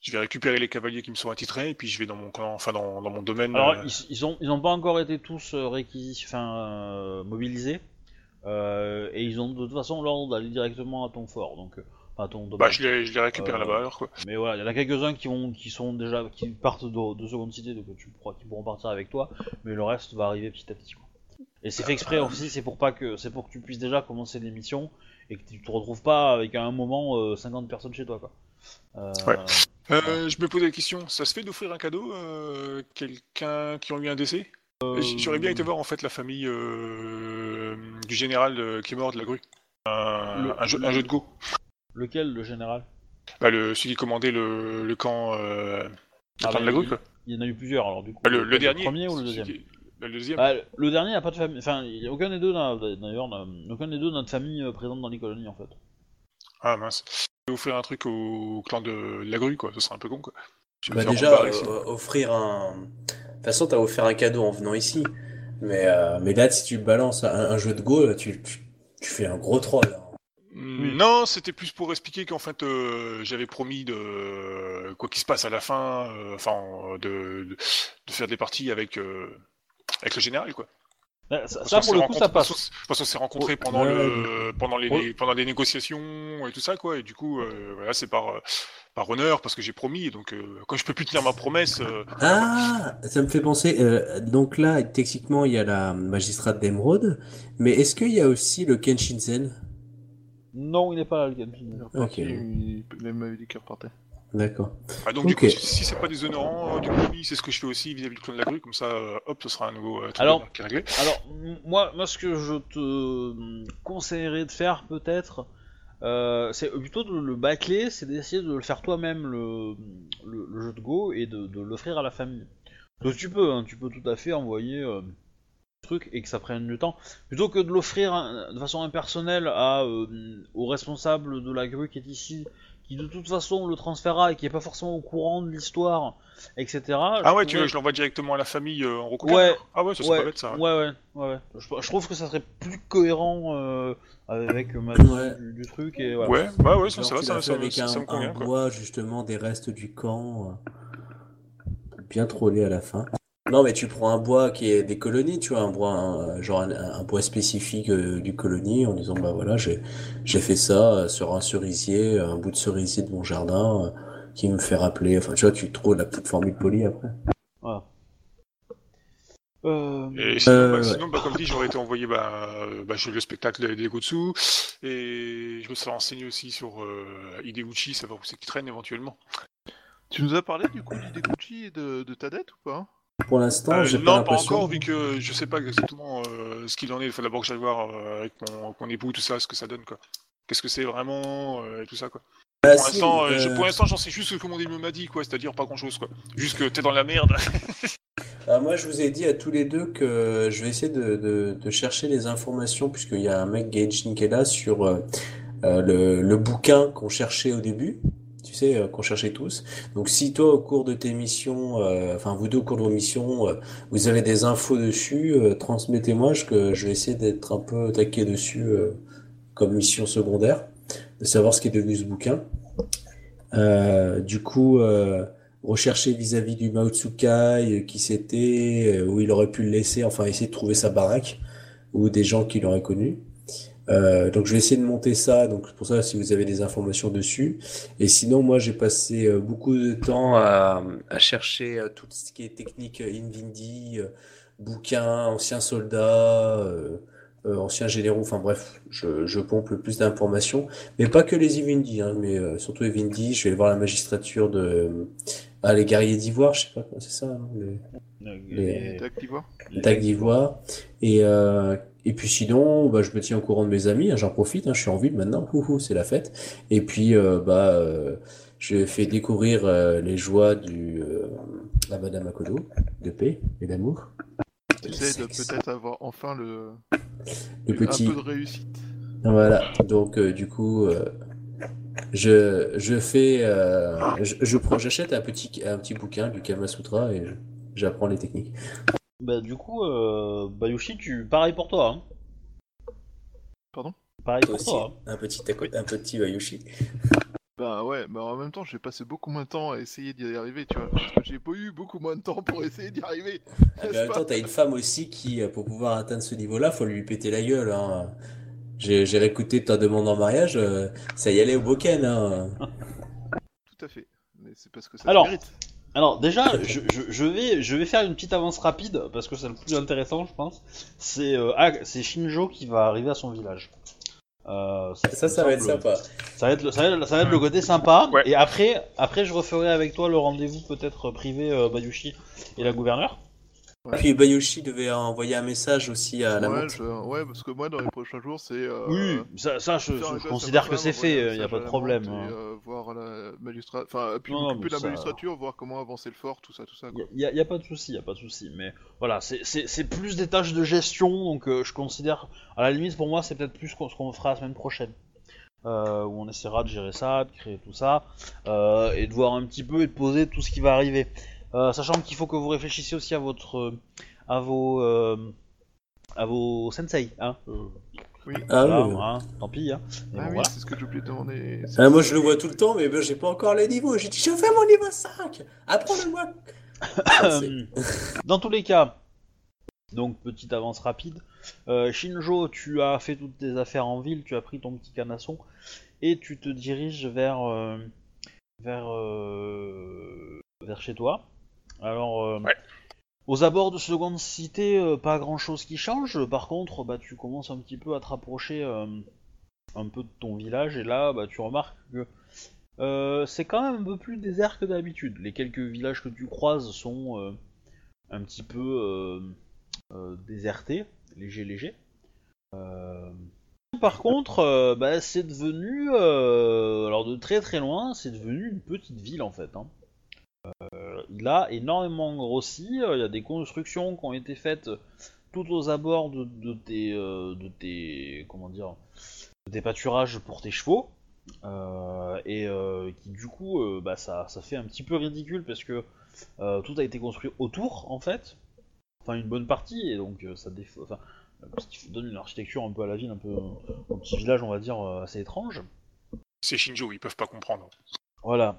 je vais récupérer les cavaliers qui me sont attitrés, et puis je vais dans mon enfin dans, dans mon domaine. Alors, euh, ils, ils ont, ils ont pas encore été tous euh, enfin, euh, mobilisés, et ils ont de toute façon l'ordre d'aller directement à ton fort, donc à ton domaine. bah, je les, je les récupère Euh, là-bas alors quoi. Mais voilà, il y en a quelques-uns qui vont, qui sont déjà, qui partent de, de seconde cité, donc tu pourras, qui pourront partir avec toi, mais le reste va arriver petit à petit. quoi. Et c'est fait exprès aussi, c'est pour pas que, c'est pour que tu puisses déjà commencer l'émission et que tu te retrouves pas avec à un moment euh, 50 personnes chez toi, quoi. Euh, Ouais. Euh, je me posais la question, ça se fait d'offrir un cadeau à quelqu'un qui a eu un décès? Euh, J'aurais bien été voir en fait la famille euh, du général euh, qui est mort de la grue. Un, Le- un jeu, un jeu de Go. Lequel, le général? Bah, le, celui qui commandait le, le camp, euh, le Ah, camp bah, de la grue il- quoi. Il y en a eu plusieurs, alors du coup. Bah, le, le dernier. premier ou le deuxième? Le deuxième. Bah, le dernier n'a pas de famille, enfin, il y a aucun des deux, n'a- d'ailleurs, n'a- aucun des deux n'a de famille euh, présente dans les colonies en fait. Ah mince. Je vais offrir un truc au clan de la grue quoi, ce serait un peu con quoi. Bah déjà, euh, offrir un... De toute façon, t'as offert un cadeau en venant ici. Mais, euh, mais là, si tu balances un, un jeu de Go, là, tu, tu, tu fais un gros troll. hein. Mm, Non, c'était plus pour expliquer qu'en fait euh, j'avais promis de quoi qu'il se passe à la fin, euh, enfin de, de, de faire des parties avec euh, avec le général quoi. Bah, ça, pour le coup, ça passe. Parce qu'on- s'est rencontrés pendant Ouais, le pendant les, pendant les négociations et tout ça quoi et du coup euh, voilà c'est par euh, par honneur parce que j'ai promis donc euh, quand je peux plus tenir ma promesse euh, Ah, ça me fait penser. euh, donc là, techniquement, il y a la magistrate d'Emeraude. Mais est-ce qu'il y a aussi le Kenshinzen? Non, il n'est pas là, le. Il reparti, Ok. il, il m'avait dit qu'il repartait. D'accord. ah, donc du coup si, si c'est pas déshonorant euh, du coup oui c'est ce que je fais aussi vis-à-vis du clan de la grue comme ça euh, hop ce sera un nouveau euh, truc Alors- qui est réglé. Alors, moi, moi, ce que je te euh, conseillerais de faire, peut-être, euh, c'est plutôt de le bâcler, c'est d'essayer de le faire toi-même, le, le, le jeu de Go, et de, de l'offrir à la famille. Donc tu peux, hein, tu peux tout à fait envoyer euh, le truc et que ça prenne du temps. Plutôt que de l'offrir hein, de façon impersonnelle à, euh, au responsable de la grue qui est ici, qui de toute façon le transférera et qui est pas forcément au courant de l'histoire, etc. Ah ouais, tu veux je l'envoie directement à la famille euh, en recoupant Ouais, Ah ouais, ça c'est ouais, pas bête ça. ouais, ouais. ouais, ouais. Je, je trouve que ça serait plus cohérent euh, avec ma Ouais. du, du truc et voilà. Ouais, ouais, ouais, ça, ça va, ça, ça, avec ça, un, ça me convient un quoi. bois, justement, des restes du camp. euh, pour Bien troller à la fin. Non, mais tu prends un bois qui est des colonies, tu vois, un bois, un- genre un, un bois spécifique euh, du colonie, en disant, bah voilà, j'ai, j'ai fait ça euh, sur un cerisier, un bout de cerisier de mon jardin, euh, qui me fait rappeler, enfin, tu vois, tu trouves la petite formule polie après. Voilà. Euh, Et sinon, Euh, bah, ouais. sinon, bah, comme dit, j'aurais été envoyé, bah, euh, bah, j'ai eu le spectacle des Gotsu, et je me serais renseigné aussi sur euh, Hideuchi, savoir où c'est qu'il traîne éventuellement. Tu nous as parlé du coup d'Hidekuchi et de, de ta dette ou pas? Pour l'instant, Euh, j'ai non, pas pas encore, vu que je sais pas exactement euh, ce qu'il en est. Il faut d'abord que j'aille voir euh, avec mon, époux, tout ça, ce que ça donne, quoi. Qu'est-ce que c'est vraiment euh, et tout ça quoi. Bah, Pour si, l'instant, je- pour l'instant, j'en sais juste ce que mon ami m'a dit quoi, c'est-à-dire pas grand-chose quoi. Juste que t'es dans la merde. Ah, moi, je vous ai dit à tous les deux que je vais essayer de, de, de chercher les informations, puisqu'il y a un mec est là, sur le, le bouquin qu'on cherchait au début. Euh, qu'on cherchait tous. Donc, si toi, au cours de tes missions, euh, enfin, vous deux, au cours de vos missions, euh, vous avez des infos dessus, transmettez-moi, je, je vais essayer d'être un peu taqué dessus comme mission secondaire, de savoir ce qui est devenu ce bouquin. Du coup, rechercher vis-à-vis du Mao Tsukai, qui c'était, où il aurait pu le laisser, enfin essayer de trouver sa baraque, ou des gens qui l'auraient connu. Euh, donc je vais essayer de monter ça, donc pour ça si vous avez des informations dessus. Et sinon moi j'ai passé euh, beaucoup de temps à, à chercher euh, tout ce qui est technique euh, Invindi, euh, bouquins, anciens soldats, euh, euh, anciens généraux, enfin bref, je, je pompe le plus d'informations. Mais pas que les Invindi, hein, mais euh, surtout Invindi, je vais aller voir la magistrature de... Ah, les guerriers d'Ivoire, je sais pas c'est ça, hein, les... Et tac, d'Ivoire. D'Ivoire. Et, euh, et puis sinon, bah, je me tiens au courant de mes amis, hein, j'en profite, hein, je suis en ville maintenant, c'est la fête. Et puis, euh, bah, euh, je fais découvrir euh, les joies du, à Madame Akodo, de paix et d'amour. J'essaie de peut-être avoir enfin le Le petit. un peu de réussite. Voilà, donc du coup, je, je fais, je, je prends, j'achète un petit, un petit bouquin du Kama Sutra et j'apprends les techniques. Bah du coup, euh, Bayushi, tu pareil pour toi. Hein. Pardon? Pareil Toi pour aussi, toi. hein. un petit, un petit Bayushi. Bah ouais, mais en même temps, j'ai passé beaucoup moins de temps à essayer d'y arriver, tu vois. Parce que j'ai pas eu beaucoup moins de temps pour essayer d'y arriver. Ah, mais en même temps, t'as une femme aussi qui, euh, pour pouvoir atteindre ce niveau-là, faut lui péter la gueule. Hein. J'ai réécouté ta demande en mariage, euh, ça y allait au boken. Hein. Tout à fait. Mais c'est parce que ça Alors, mérite. Alors déjà, je, je- je vais, je vais faire une petite avance rapide parce que c'est le plus intéressant, je pense. C'est euh, ah, c'est Shinjo qui va arriver à son village. Euh, Ça, ça va être sympa. Ça va être, le, ça, va être, ça va être le côté sympa. Ouais. Et après, après, je referai avec toi le rendez-vous peut-être privé euh, Bayushi et la gouverneure. Puis Bayushi devait envoyer un message aussi à la Ouais, je- ouais, parce que moi, dans les prochains jours, c'est. euh, oui, ça, ça je, considère que c'est fait. Il y a pas de problème. montre hein. Et, euh, voir la magistrat... Enfin, puis Non, non, la ça- magistrature, voir comment avancer le fort, tout ça, tout ça. Il y, a- pas de souci, y a pas de souci. Mais voilà, c'est- plus des tâches de gestion, donc euh, je considère, à la limite pour moi, c'est peut-être plus ce qu'on fera la semaine prochaine, euh, où on essaiera de gérer ça, de créer tout ça, euh, et de voir un petit peu et de poser tout ce qui va arriver. Euh, sachant qu'il faut que vous réfléchissiez aussi à votre, euh, à vos, euh, à vos sensei, hein. Oui. Ah voilà, oui. hein, tant pis, hein. Ah bon, oui, voilà. c'est ce que j'ai oublié de demander. Ah, moi je le vois tout le temps, mais ben, j'ai pas encore les niveaux. J'ai dit, je fais mon niveau 5 Apprends-le-moi Dans tous les cas, donc petite avance rapide. euh, Shinjo, tu as fait toutes tes affaires en ville, tu as pris ton petit canasson et tu te diriges vers euh, vers euh, vers chez toi. Alors, euh, Ouais. aux abords de seconde cité, euh, pas grand chose qui change. Par contre, bah tu commences un petit peu à te rapprocher euh, un peu de ton village et là, bah tu remarques que c'est quand même un peu plus désert que d'habitude. Les quelques villages que tu croises sont un petit peu désertés, léger léger. Par contre, bah, c'est devenu, alors de très très loin, c'est devenu une petite ville en fait. hein. Euh, il a énormément grossi. euh, Il y a des constructions qui ont été faites tout aux abords de, de tes, euh, de tes, comment dire, de tes pâturages pour tes chevaux. Euh, et euh, qui du coup euh, bah, ça, ça fait un petit peu ridicule parce que euh, tout a été construit autour en fait enfin une bonne partie et donc euh, ça défa- enfin, euh, ce qui donne une architecture un peu à la ville un peu un petit village on va dire euh, assez étrange C'est Shinjo, ils peuvent pas comprendre. voilà Euh,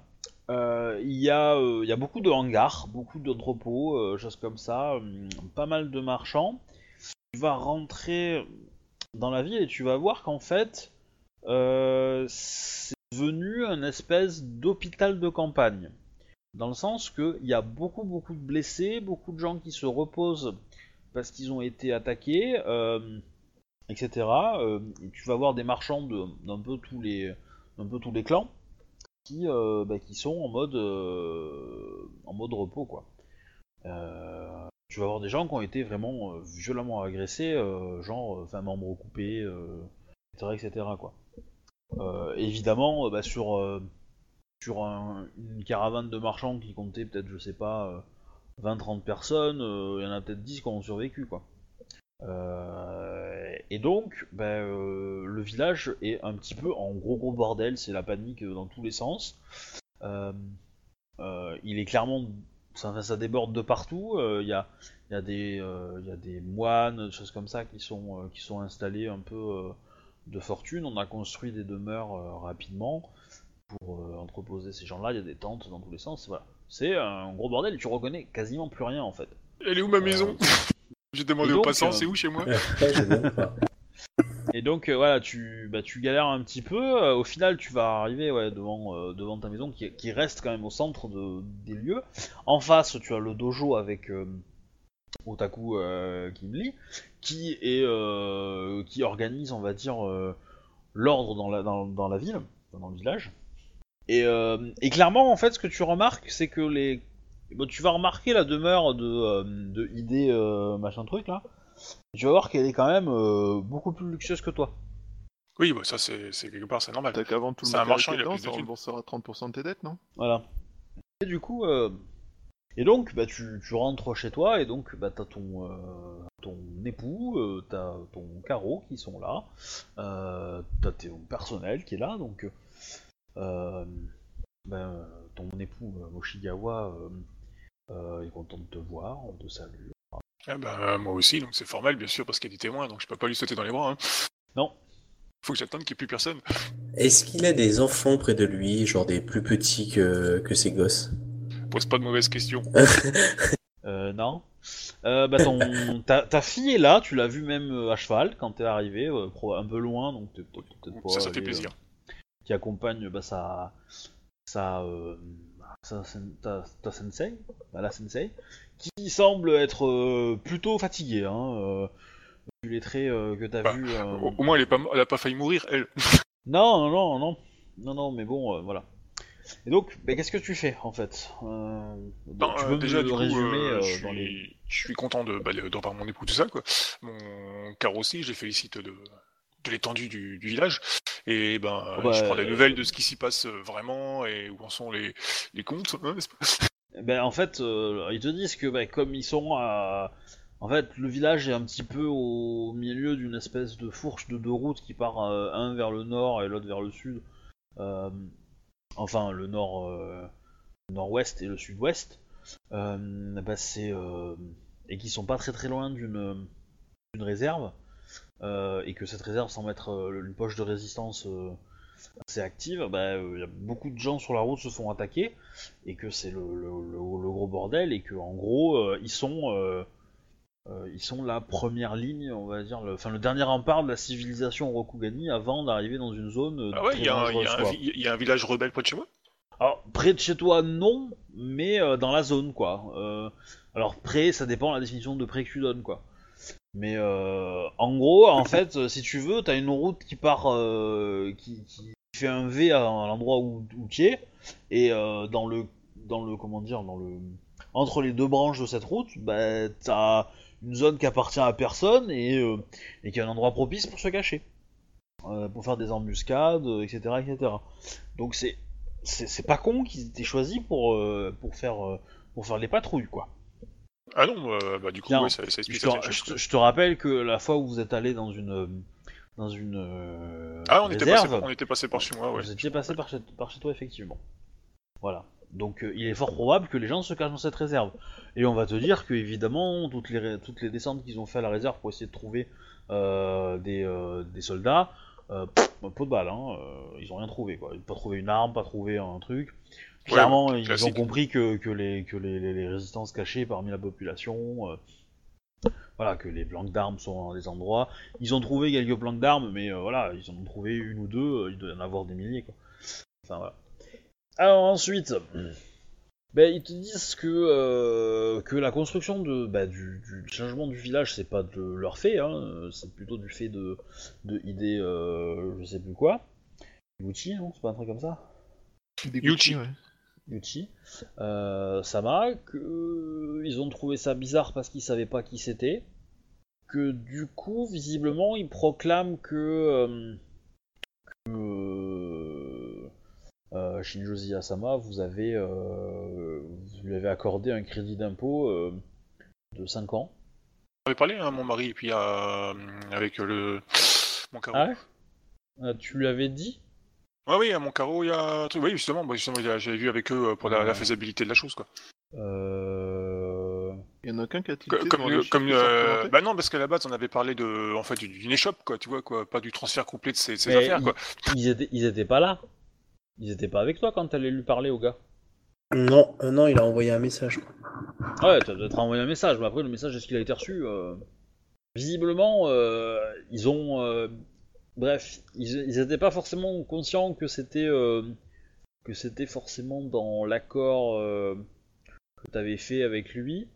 il y, a, euh, il y a beaucoup de hangars beaucoup d'entrepôts euh, choses comme ça hum, pas mal de marchands tu vas rentrer dans la ville et tu vas voir qu'en fait euh, c'est devenu un espèce d'hôpital de campagne. Dans le sens qu'il y a beaucoup beaucoup de blessés, beaucoup de gens qui se reposent parce qu'ils ont été attaqués, euh, etc. Euh, et tu vas voir des marchands de- d'un peu tous les clans qui, euh, bah, qui sont en mode euh, en mode repos quoi. Euh, tu vas voir des gens qui ont été vraiment violemment agressés, genre enfin membres coupés, etc., évidemment, bah, sur, sur un- une caravane de marchands qui comptait peut-être, je sais pas, euh, 20-30 personnes, il y en a peut-être 10 qui ont survécu, quoi. Et donc, bah, euh, le village est un petit peu en gros gros bordel, c'est la panique euh, dans tous les sens. Euh, il est clairement, ça, ça déborde de partout. Il y, a, il y, a des, il y a des moines, des choses comme ça qui sont, qui sont installés un peu de fortune. On a construit des demeures rapidement pour entreposer ces gens-là. Il y a des tentes dans tous les sens. Voilà. C'est un gros bordel tu reconnais quasiment plus rien en fait. Elle est où ma maison? J'ai demandé aux passants, euh, c'est où chez moi. Et donc euh, voilà, tu, bah, tu galères un petit peu. euh, au final, tu vas arriver ouais, devant, euh, devant ta maison qui, qui reste quand même au centre de, des lieux. En face, tu as le dojo avec euh, Otaku euh, Kimli qui est euh, qui organise, on va dire, euh, l'ordre dans la, dans, dans la ville, dans le village. Et, euh, et clairement, en fait, ce que tu remarques, c'est que les bon, tu vas remarquer la demeure de, euh, de ID euh, machin truc là. Tu vas voir qu'elle est quand même euh, beaucoup plus luxueuse que toi. Oui, bah ça c'est c'est quelque part, c'est normal. T'as qu'à vendre tout le C'est un marchand, il a plus de thunes. remboursera 30% de tes dettes, non Voilà. Et du coup, euh, et donc, bah, tu, tu rentres chez toi et donc, bah, t'as ton, euh, ton époux, euh, t'as ton carreau qui sont là, euh, t'as ton personnel qui est là, donc, euh, ben, ton époux euh, Moshigawa euh, euh, est content de te voir, on te salue. Ah bah, moi aussi, donc c'est formel, bien sûr, parce qu'il y a des témoins, donc je peux pas lui sauter dans les bras. Hein. Non. Faut que j'attende qu'il n'y ait plus personne. Est-ce qu'il a des enfants près de lui, genre des plus petits que, que ses gosses? Pose pas de mauvaises questions. Euh, non. Euh, bah, ton, ta, ta fille est là, tu l'as vue même à cheval quand t'es arrivé, euh, un peu loin, donc peut-être pas Ça, ça fait plaisir. euh, qui accompagne bah, sa, sa, ta, ta sensei, bah, la sensei, qui semble être euh, plutôt fatiguée. Hein, euh, vu les traits euh, que t'as Bah, vus. euh, Au, au moins, elle, est pas, mo- elle a pas failli mourir, elle. Non, non, non, non, non, non, mais bon, voilà. Et donc, bah, qu'est-ce que tu fais en fait Euh, Non, Tu euh, peux déjà, me du coup, résumer euh, je, dans les. suis, je suis content de, bah, de, mon époux, tout ça, quoi. Mon carrossier, je les félicite de, de l'étendue du, du village. Et ben, Oh, bah, je prends des nouvelles de ce qui s'y passe euh, vraiment et où en sont les, les comptes, hein, pas? Ben en fait, euh, ils te disent que ben, comme ils sont à... En fait, le village est un petit peu au milieu d'une espèce de fourche de deux routes qui part euh, un vers le nord et l'autre vers le sud. Euh, enfin, le nord, euh, le nord-ouest et le sud-ouest. Ben, c'est et qui sont pas très très loin d'une réserve et que cette réserve semble être euh, une poche de résistance euh, assez active. Euh, y a beaucoup de gens sur la route se font attaquer et que c'est le, le- le- le gros bordel et que en gros euh, ils sont euh, euh, ils sont la première ligne on va dire enfin le dernier rempart de la civilisation Rokugani avant d'arriver dans une zone euh, Ah ouais, il y, a un- il y a un y a village rebelle près de chez moi? Alors près de chez toi non mais euh, dans la zone quoi. Euh, alors près ça dépend de la définition de près que tu donnes quoi mais euh, en gros en fait euh, si tu veux t'as une route qui part euh, qui, qui fait un V à, à l'endroit où, où tu es. Et euh, dans le dans le comment dire dans le entre les deux branches de cette route bah t'as une zone qui appartient à personne et, et qui est un endroit propice pour se cacher. Pour faire des embuscades etc etc donc c'est c'est pas con qu'ils étaient choisis pour pour faire pour faire les patrouilles quoi Ah non, euh, bah du coup, Tiens, ouais, ça, ça je explique te, certaines je choses. te- je te rappelle que la fois où vous êtes allé dans une euh, dans une euh, Ah, on était, passé, réserve, on était passé par chez moi, ouais. vous étiez passé par chez, par chez toi effectivement. Voilà. Donc euh, il est fort probable que les gens se cachent dans cette réserve. Et on va te dire que évidemment toutes les ré- toutes les descentes qu'ils ont fait à la réserve pour essayer de trouver euh, des, euh, des soldats, euh, pff, un pot de balle, hein, euh, ils ont rien trouvé quoi. Pas trouvé une arme, pas trouvé un truc. Clairement, ils ont compris que, que, les, que les, les- les résistances cachées parmi la population, euh, voilà, que les planques d'armes sont dans des endroits. Ils ont trouvé quelques planques d'armes, mais euh, voilà, ils en ont trouvé une ou deux, euh, il doit y en avoir des milliers, quoi. Enfin, voilà. Alors ensuite, ben, ils te disent que, euh, que la construction de, bah, du, du changement du village, c'est pas de leur fait, hein, c'est plutôt du fait de, de idées, euh, je sais plus quoi. Gucci, non C'est pas un truc comme ça? Des Yuchi. Gucci, ouais. Yuchi, euh, Sama, que ils ont trouvé ça bizarre parce qu'ils savaient pas qui c'était, que du coup, visiblement, ils proclament que, euh, que euh, Shinjozi Asama, vous avez, euh, vous lui avez accordé un crédit d'impôt euh, de 5 ans. On avait parlé, hein, mon mari, et puis euh, avec le mon. Ah ouais? Ah, Tu lui avais dit? Ouais, oui, à mon carreau, il y a un truc. Oui, justement, bah, justement j'avais vu avec eux euh, pour la, faisabilité de la chose, quoi. euh... Il y en a aucun qui a tilté Co- Comme, euh, bah non, parce qu'à la base, on avait parlé de, en fait, du- d'une échoppe, quoi, tu vois, quoi, pas du transfert complet de Mais affaires, il- quoi. ils, étaient, ils étaient pas là. Ils étaient pas avec toi quand t'allais lui parler au gars. Non, euh, non, il a envoyé un message. quoi. Ouais, t'as peut-être envoyé un message, mais après le message, est-ce qu'il a été reçu euh, Visiblement, euh, ils ont... Bref, ils, ils étaient pas forcément conscients que c'était euh, forcément dans l'accord euh, que t'avais fait avec lui.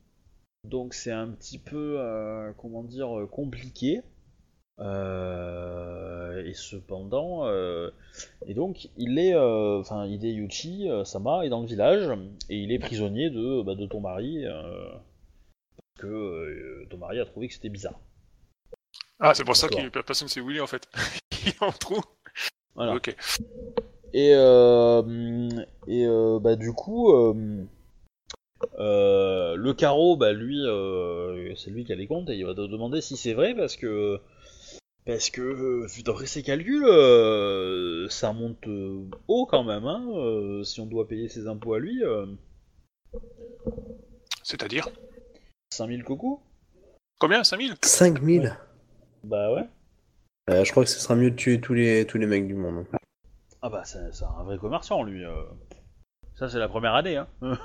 Donc c'est un petit peu, euh, comment dire, compliqué. Et cependant, et donc il est, enfin Hideyuchi euh, Sama est dans le village et il est prisonnier de, bah, ton mari parce que ton mari a trouvé que c'était bizarre. Ah, c'est pour ça que personne sait où il est, en fait. il est en trou. Voilà. Ok. Et, euh, et euh, bah, du coup, euh, euh, le carreau, bah, lui, euh, c'est lui qui a les comptes et il va te demander si c'est vrai parce que parce que vu d'après ses calculs, euh, ça monte euh, haut quand même. Hein, euh, si on doit payer ses impôts à lui, euh, C'est-à-dire? 5000 cocos Combien? 5000 5000 Bah ouais. Euh, Je crois que ce sera mieux de tuer tous les, tous les mecs du monde. Ah bah c'est c'est un vrai commerçant lui. euh. Ça c'est la première année. Hein.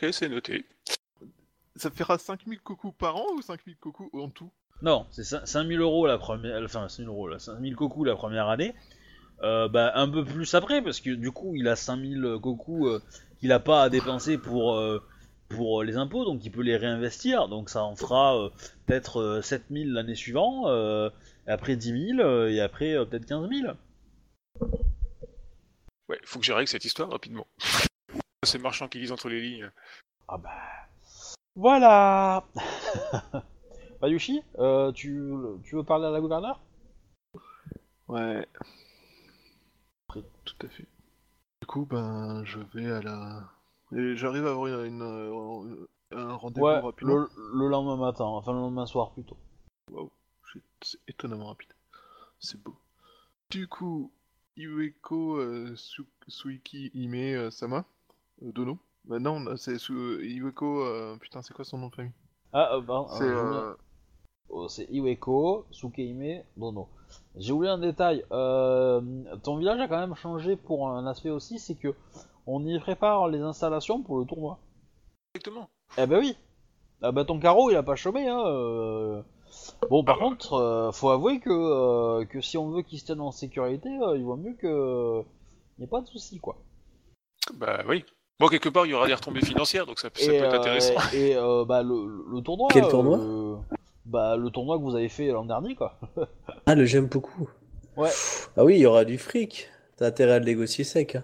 Ok, c'est noté. Ça fera 5000 cocos par an ou 5000 cocos en tout? Non, c'est cin- 5000 euros la première, enfin 5000 euros, là, 5000 cocos la première année. Euh, bah un peu plus après parce que du coup il a 5000 cocos euh, qu'il a pas à dépenser pour euh, pour les impôts donc il peut les réinvestir donc ça en fera euh, peut-être euh, 7000 l'année suivante euh, et après 10 000 euh, et après euh, peut-être 15 000. Ouais, faut que je règle cette histoire rapidement. Ces marchands qui lisent entre les lignes. Ah bah voilà. Bayushi, euh, tu tu veux parler à la gouverneure? Ouais. Tout à fait. Du coup, ben, je vais à la. Et j'arrive à avoir une, une, euh, un rendez-vous Ouais, rapidement. le, le lendemain matin, enfin le lendemain soir plutôt. C'est- C'est étonnamment rapide. C'est beau. Du coup, Iueko euh, Su- Suiki Hime euh, Sama euh, Dono Bah non, c'est euh, Putain, c'est quoi son nom de famille? Ah, pardon, C'est. oh, c'est Iweko, Sukeime, Dono. J'ai oublié un détail. euh, ton village a quand même changé pour un aspect aussi, c'est que on y prépare les installations pour le tournoi. Exactement. Eh ben oui. Ah bah ton carreau il a pas chômé hein. euh. Bon par Ah contre, euh, faut avouer que euh, que si on veut qu'il se tienne en sécurité, euh, il vaut mieux que n'y ait pas de soucis quoi. Bah oui. Bon, quelque part, il y aura des retombées financières, donc ça, ça peut être euh, intéressant. et euh, bah le, le tournoi. Quel tournoi euh, Bah le tournoi que vous avez fait l'an dernier quoi. Ah, le j'aime beaucoup. Ouais. Ah oui, il y aura du fric. T'as intérêt à le négocier sec. hein.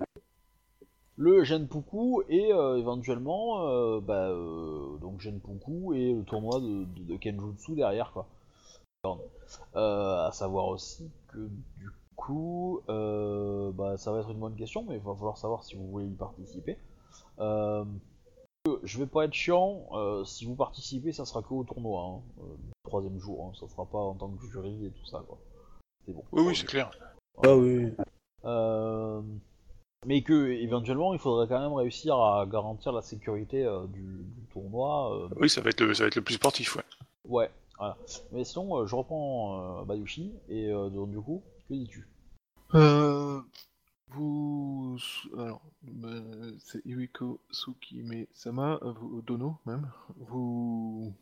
Le Genpuku et euh, éventuellement euh, bah, euh, donc Genpuku et le tournoi de, de- de Kenjutsu derrière quoi. Euh, à savoir aussi que du coup euh, bah, ça va être une bonne question mais il va falloir savoir si vous voulez y participer. Euh, je vais pas être chiant, euh, si vous participez ça sera que au tournoi, hein, euh, troisième jour, hein, ça sera pas en tant que jury et tout ça quoi. C'est bon. Oui, oui, c'est clair. Ah oui. Mais que éventuellement il faudrait quand même réussir à garantir la sécurité euh, du, du tournoi. euh, Oui, ça va être le, ça va être le plus sportif, ouais. ouais, voilà. Mais sinon, euh, je reprends euh, Bayushi et euh, donc, du coup, que dis-tu? Euh, vous. Alors, euh, c'est Iwiko Tsukime Sama, euh, vous- Dono même. Vous.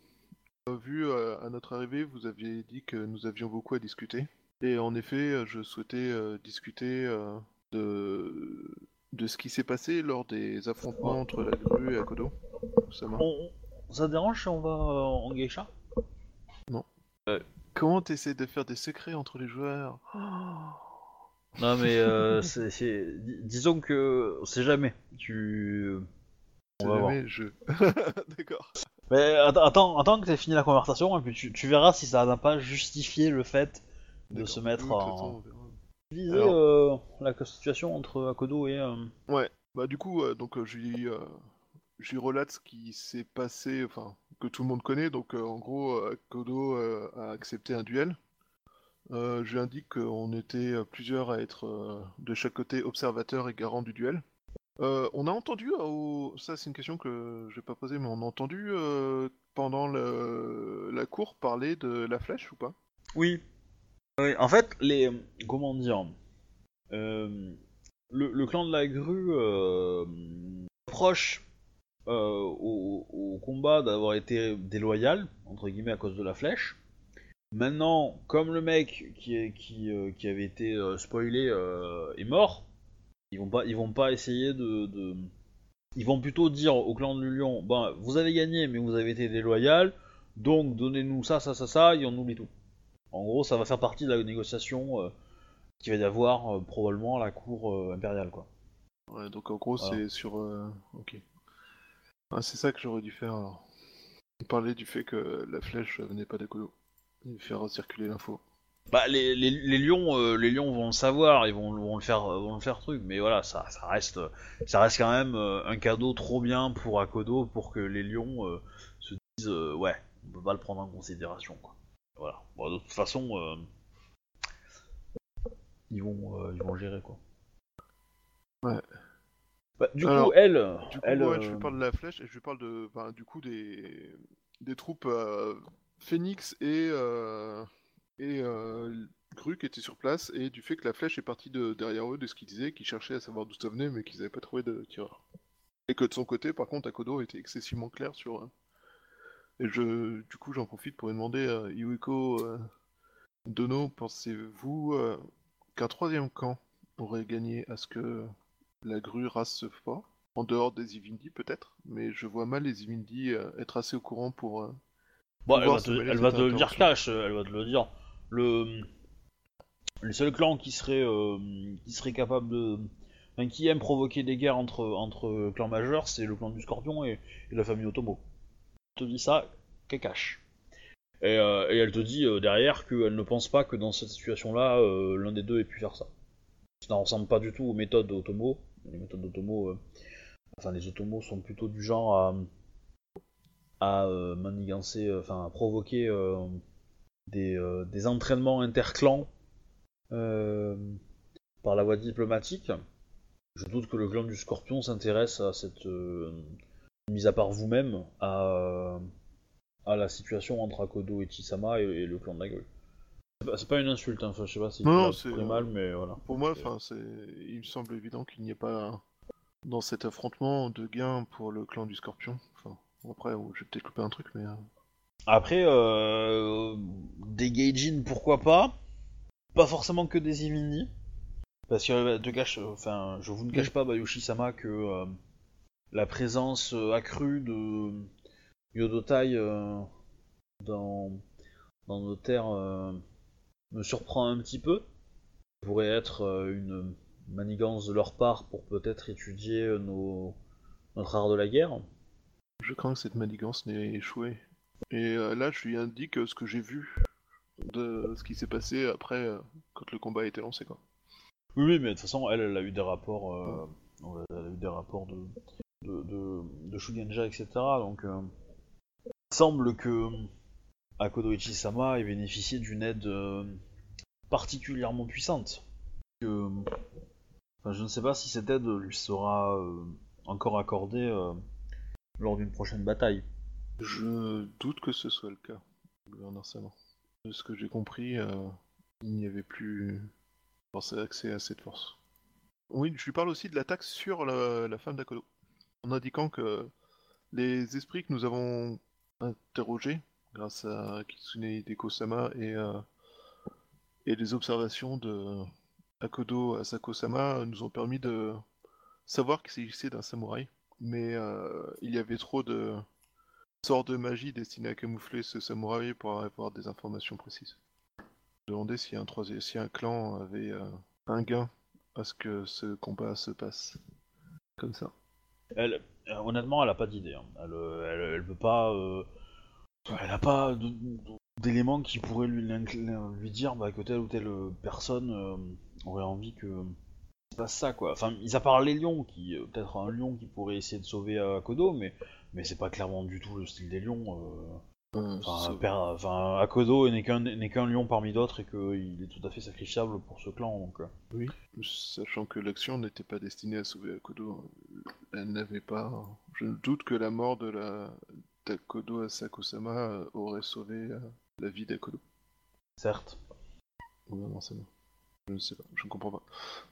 euh, Vu euh, à notre arrivée, vous aviez dit que nous avions beaucoup à discuter. Et en effet, euh, je souhaitais euh, discuter euh, de... de ce qui s'est passé lors des affrontements entre la grue et Akodo. On, on- Ça te dérange si on va euh, en geisha? Comment t'essaies de faire des secrets entre les joueurs? Non mais euh, c'est, c'est- dis- disons que c'est jamais. Tu. On va voir. Jamais je. D'accord. Mais att- attends, attends que t'aies fini la conversation et puis tu, tu verras si ça n'a pas justifié le fait de D'accord. se mettre Oui, en. Disais Alors- euh, la situation entre Akodo et. euh, Ouais, bah du coup, euh, donc je lui je relate ce qui s'est passé, enfin, que tout le monde connaît. Donc euh, en gros, Kodo euh, a accepté un duel. Euh, je lui indique qu'on était plusieurs à être de chaque côté observateurs et garants du duel. On a entendu, au- ça c'est une question que je vais pas poser, mais on a entendu pendant le... la cour parler de la flèche ou pas? Oui. En fait, les. Comment dire euh, le, clan de la grue euh, reproche euh, au, combat d'avoir été déloyal, entre guillemets, à cause de la flèche. Maintenant, comme le mec qui, euh, avait été euh, spoilé euh, est mort, ils vont pas, ils vont pas essayer de, de- Ils vont plutôt dire au clan de Lion, ben, vous avez gagné, mais vous avez été déloyal, donc donnez-nous ça, ça, ça, ça, et on oublie tout. En gros, ça va faire partie de la négociation euh, qu'il va y avoir euh, probablement à la cour euh, impériale, quoi. Ouais, donc en gros, Voilà. c'est sur. Ok. Ah, c'est ça que j'aurais dû faire alors. Parler du fait que la flèche venait pas d'Akodo. Et faire circuler l'info. Bah, les, les, les lions, euh, les lions vont le savoir, ils vont, vont le faire, vont le faire truc, mais voilà, ça, ça reste, ça reste quand même euh, un cadeau trop bien pour Akodo pour que les lions euh, se disent, ouais, on peut pas le prendre en considération, quoi. Voilà. Bon, de toute façon, euh, ils vont, euh, ils vont gérer, quoi. Ouais. Bah, du Alors, coup, elle, Du coup, elle, ouais, euh, je lui parle de la flèche et je lui parle de, ben, du coup des, des troupes Phoenix et et Gru qui étaient sur place et du fait que la flèche est partie de derrière eux, de ce qu'ils disaient, qu'ils cherchaient à savoir d'où ça venait, mais qu'ils n'avaient pas trouvé de tireur. Et que de son côté, par contre, Akodo était excessivement clair sur. Euh, Et je, du coup, j'en profite pour demander à Iwiko euh, Dono, pensez-vous euh, qu'un troisième camp aurait gagné à ce que la grue rase ce fort En dehors des Ivindi, peut-être, mais je vois mal les Ivindi euh, être assez au courant pour. euh, Bon, elle va te, elle va te le dire euh, elle va te le dire. Le, le seul clan qui serait, euh, qui serait capable de, enfin, qui aime provoquer des guerres entre, entre clans majeurs, c'est le clan du Scorpion et, et la famille Otomo. Te dit ça, qu'elle cache. Et, euh, et elle te dit euh, derrière qu'elle ne pense pas que dans cette situation-là, euh, l'un des deux ait pu faire ça. Ça ne ressemble pas du tout aux méthodes d'Otomo. Les méthodes d'Otomo, enfin les Otomo sont plutôt du genre à à manigancer, enfin à provoquer des, des entraînements interclans par la voie diplomatique. Je doute que le clan du Scorpion s'intéresse à cette mise à part vous-même à, à la situation entre Akodo et Chisama et, et le clan de la gueule. C'est pas- une insulte, hein, enfin, je sais pas si Non, c'est, pris mal, mais voilà. Pour moi, enfin, c'est, il me semble évident qu'il n'y ait pas dans cet affrontement de gain pour le clan du Scorpion. Enfin, après, oh, j'ai peut-être loupé un truc, mais euh, Après, euh, des Gaijin, pourquoi pas? Pas forcément que des Imini. Parce que te cache, enfin, je vous ne cache pas, Bayushi-sama, que euh, la présence euh, accrue de Yodotai euh, dans, dans nos terres euh, me surprend un petit peu. Ça pourrait être une manigance de leur part pour peut-être étudier nos, notre art de la guerre. je crains que cette manigance n'ait échoué. Et là, je lui indique ce que j'ai vu de ce qui s'est passé après, quand le combat a été lancé, quoi. Oui, oui, mais de toute façon, elle, elle a eu des rapports, euh, elle a eu des rapports de, de, de, Shugenja, etc. Donc, euh, il semble que Akodo Ichi-sama ait bénéficié d'une aide euh, particulièrement puissante. Que, je ne sais pas si cette aide lui sera euh, encore accordée euh, lors d'une prochaine bataille. Je doute que ce soit le cas, gouverneur Sama. De ce que j'ai compris, euh, il n'y avait plus accès à cette force. Oui, je lui parle aussi de l'attaque sur la, la femme d'Akodo, en indiquant que les esprits que nous avons interrogés, grâce à Kitsune Hideko-sama et, euh, et les observations de Akodo Asako-sama, nous ont permis de savoir qu'il s'agissait d'un samouraï. Mais euh, il y avait trop de sorts de magie destinés à camoufler ce samouraï pour avoir des informations précises. Demandais si un, si un clan avait euh, un gain à ce que ce combat se passe comme ça. Euh, honnêtement, elle a pas d'idée. hein. Elle, euh, elle, elle veut pas. euh, Elle n'a pas d'éléments qui pourraient lui, dire bah, que telle ou telle personne aurait envie que se passe ça quoi. Enfin, mis à part les lions, qui peut-être un lion qui pourrait essayer de sauver Akodo, mais mais c'est pas clairement du tout le style des lions. Enfin, c'est- enfin, Akodo n'est qu'un lion parmi d'autres et qu'il est tout à fait sacrifiable pour ce clan donc. euh. Sachant que l'action n'était pas destinée à sauver Akodo, euh, elle n'avait pas. Je doute que la mort de la d'Akodo à Sakusama euh, aurait sauvé la vie d'Akodo. Certes. Ou inversement. Je ne sais pas, je ne comprends pas.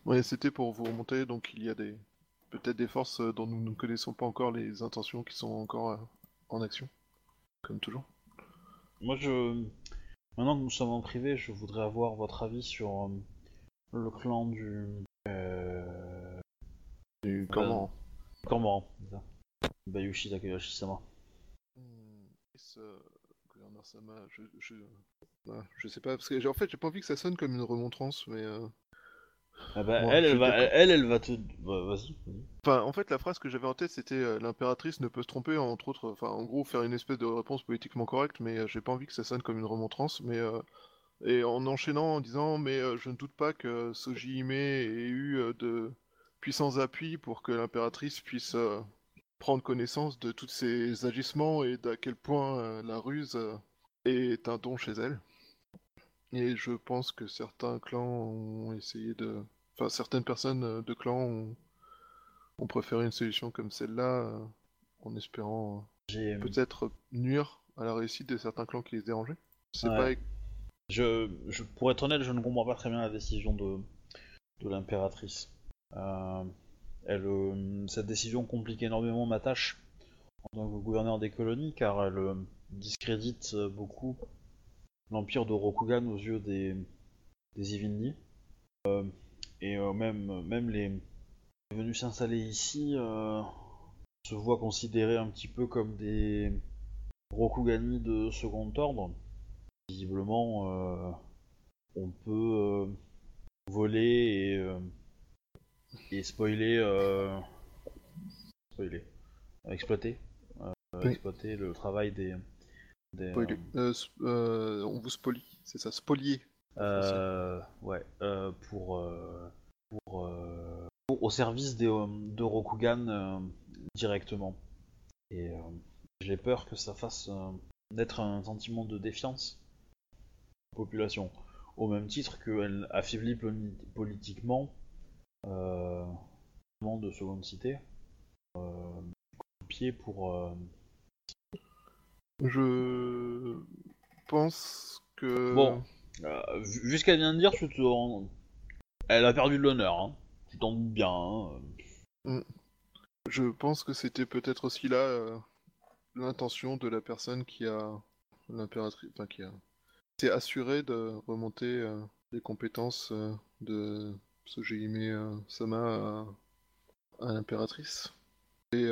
Ouais, c'était pour vous remonter, donc il y a des peut-être des forces dont nous ne connaissons pas encore les intentions qui sont encore en action, comme toujours. Moi, je. Maintenant que nous sommes en privé, je voudrais avoir votre avis sur euh, le clan du. Euh... Comment Cormoran, c'est ça. Bayushi. Hmm, gouverneur Sama, je, je... ah, je sais pas, parce que j'ai- en fait j'ai pas envie que ça sonne comme une remontrance, mais euh, Ah bah, Bon, elle, elle va, elle, elle va te. bah, Vas-y. Enfin, en fait, la phrase que j'avais en tête, c'était euh, l'impératrice ne peut se tromper, entre autres, enfin, en gros, faire une espèce de réponse politiquement correcte, mais euh, j'ai pas envie que ça sonne comme une remontrance, mais euh, et en enchaînant en disant, mais euh, je ne doute pas que Soji Hime ait eu euh, de puissants appuis pour que l'impératrice puisse euh, prendre connaissance de tous ses agissements et d'à quel point euh, la ruse euh, est un don chez elle. Et je pense que certains clans ont essayé de, enfin, certaines personnes euh, de clans ont on préférait une solution comme celle-là euh, en espérant euh, peut-être nuire à la réussite de certains clans qui les dérangeaient. C'est Ouais. pas Je, je, pour être honnête, je ne comprends pas très bien la décision de, de l'impératrice. Euh, elle, euh, cette décision complique énormément ma tâche en tant que gouverneur des colonies, car elle euh, discrédite beaucoup l'empire de Rokugan aux yeux des, des Ivindi. Euh, et euh, même, même les venus s'installer ici euh, se voient considérés un petit peu comme des Rokugani de second ordre visiblement, euh, on peut euh, voler et, euh, et spoiler, euh, spoiler, exploiter, euh, Oui. exploiter le travail des. Euh, euh, on vous spolie, c'est ça, spolier. Euh, ouais, euh, pour, euh, pour, euh, pour- au service des, de Rokugan euh, directement. Et euh, j'ai peur que ça fasse euh, naître un sentiment de défiance la population, au même titre qu'elle affaiblit poli- politiquement euh, de seconde cité, euh, pied pour euh, Je pense que Bon. Euh, vu ce qu'elle vient de dire, tu te rends- elle a perdu de l'honneur, hein. tu t'en doutes bien. hein. je pense que c'était peut-être aussi là euh, l'intention de la personne qui a l'impératrice, enfin qui a s'est assurée de remonter euh, les compétences euh, de Sojihime euh, Sama à, à l'impératrice. Et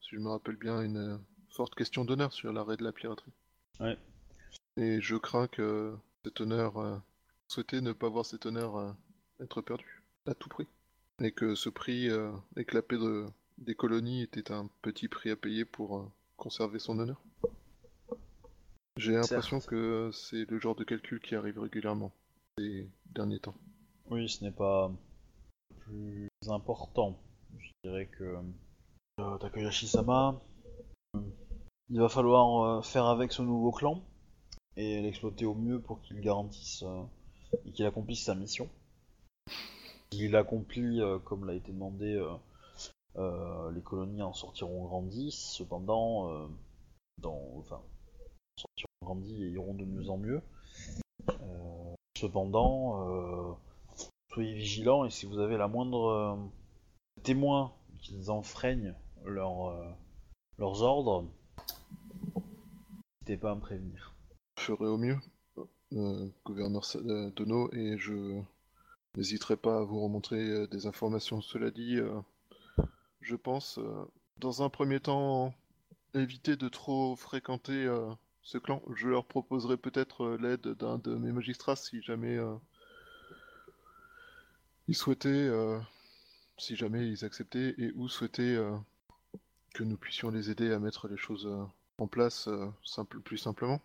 si je me rappelle bien, une forte question d'honneur sur l'arrêt de la piraterie. Ouais. Et je crains que cet honneur, euh, souhaiter ne pas voir cet honneur euh, être perdu à tout prix. Et que ce prix, euh, et que la paix de, des colonies était un petit prix à payer pour conserver son honneur. J'ai l'impression que c'est le genre de calcul qui arrive régulièrement ces derniers temps. Oui, ce n'est pas le plus important. Je dirais que euh, Takayashi-sama, euh, il va falloir euh, faire avec ce nouveau clan et l'exploiter au mieux pour qu'il garantisse euh, et qu'il accomplisse sa mission. S'il accomplit euh, comme l'a été demandé, euh, les colonies en sortiront grandies. Cependant, dans, enfin, en sortiront grandies et iront de mieux en mieux. Cependant, soyez vigilants et si vous avez la moindre témoin qu'ils enfreignent leur, leurs ordres, n'hésitez pas à me prévenir. Ferai au mieux, euh, gouverneur euh, Dono, et je n'hésiterai pas à vous remontrer euh, des informations. Cela dit, je pense, dans un premier temps, éviter de trop fréquenter ce clan. Je leur proposerai peut-être l'aide d'un de mes magistrats si jamais ils souhaitaient, si jamais ils acceptaient, et ou souhaitaient que nous puissions les aider à mettre les choses en place plus simplement.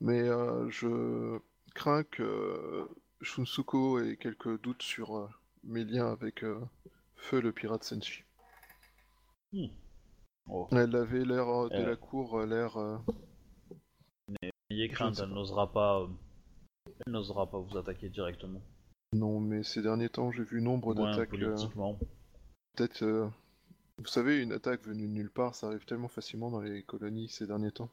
Mais euh, je crains que Shunsuko ait quelques doutes sur euh, mes liens avec euh, Feu le pirate Senshi. Oh. Elle avait l'air euh, de Euh. la cour, l'air. euh, Ayez crainte, elle n'osera pas. Elle n'osera pas vous attaquer directement. Non, mais ces derniers temps, j'ai vu nombre d'attaques. Peut-être. Vous savez, une attaque venue de nulle part, ça arrive tellement facilement dans les colonies ces derniers temps.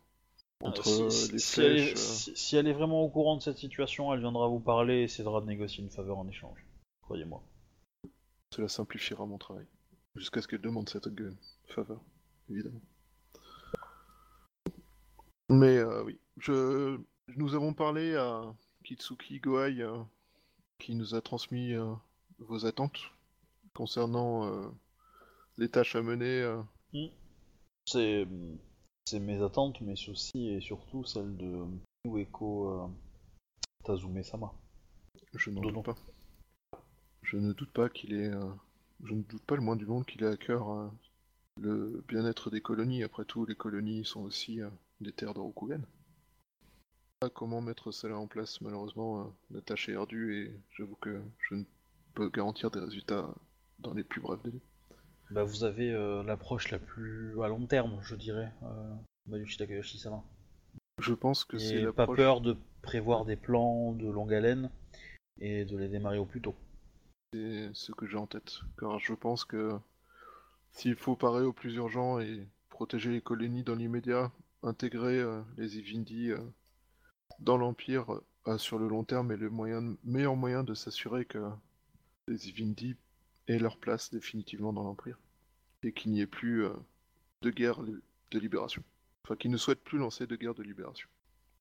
Entre si, les si elle est, euh, si- elle est vraiment au courant de cette situation, elle viendra vous parler et essaiera de négocier une faveur en échange. Croyez-moi. Cela simplifiera mon travail. Jusqu'à ce qu'elle demande cette faveur, évidemment. Mais euh, oui, je... nous avons parlé à Kitsuki Goai euh, qui nous a transmis euh, vos attentes concernant les tâches à mener. euh. C'est c'est mes attentes, mes soucis et surtout celles de Ueko euh, Tazume-sama. Je n'en doute pas. Je ne doute pas qu'il est. euh, Je ne doute pas le moins du monde qu'il ait à cœur euh, le bien-être des colonies. Après tout, les colonies sont aussi des terres de Rokugan. Comment mettre cela en place Malheureusement, la tâche est ardue et j'avoue que je ne peux garantir des résultats dans les plus brefs délais. Bah, vous avez euh, l'approche la plus à long terme, je dirais, euh, Mayushi Takayoshi-sama. Je pense que c'est pas peur de prévoir des plans de longue haleine et de les démarrer au plus tôt. C'est ce que j'ai en tête. Car je pense que s'il faut parer au plus urgent et protéger les colonies dans l'immédiat, intégrer euh, les Ivindi euh, dans l'Empire euh, sur le long terme est le moyen, meilleur moyen de s'assurer que les Ivindi aient leur place définitivement dans l'Empire. Et qu'il n'y ait plus euh, de guerre de libération. Enfin, qu'ils ne souhaitent plus lancer de guerre de libération.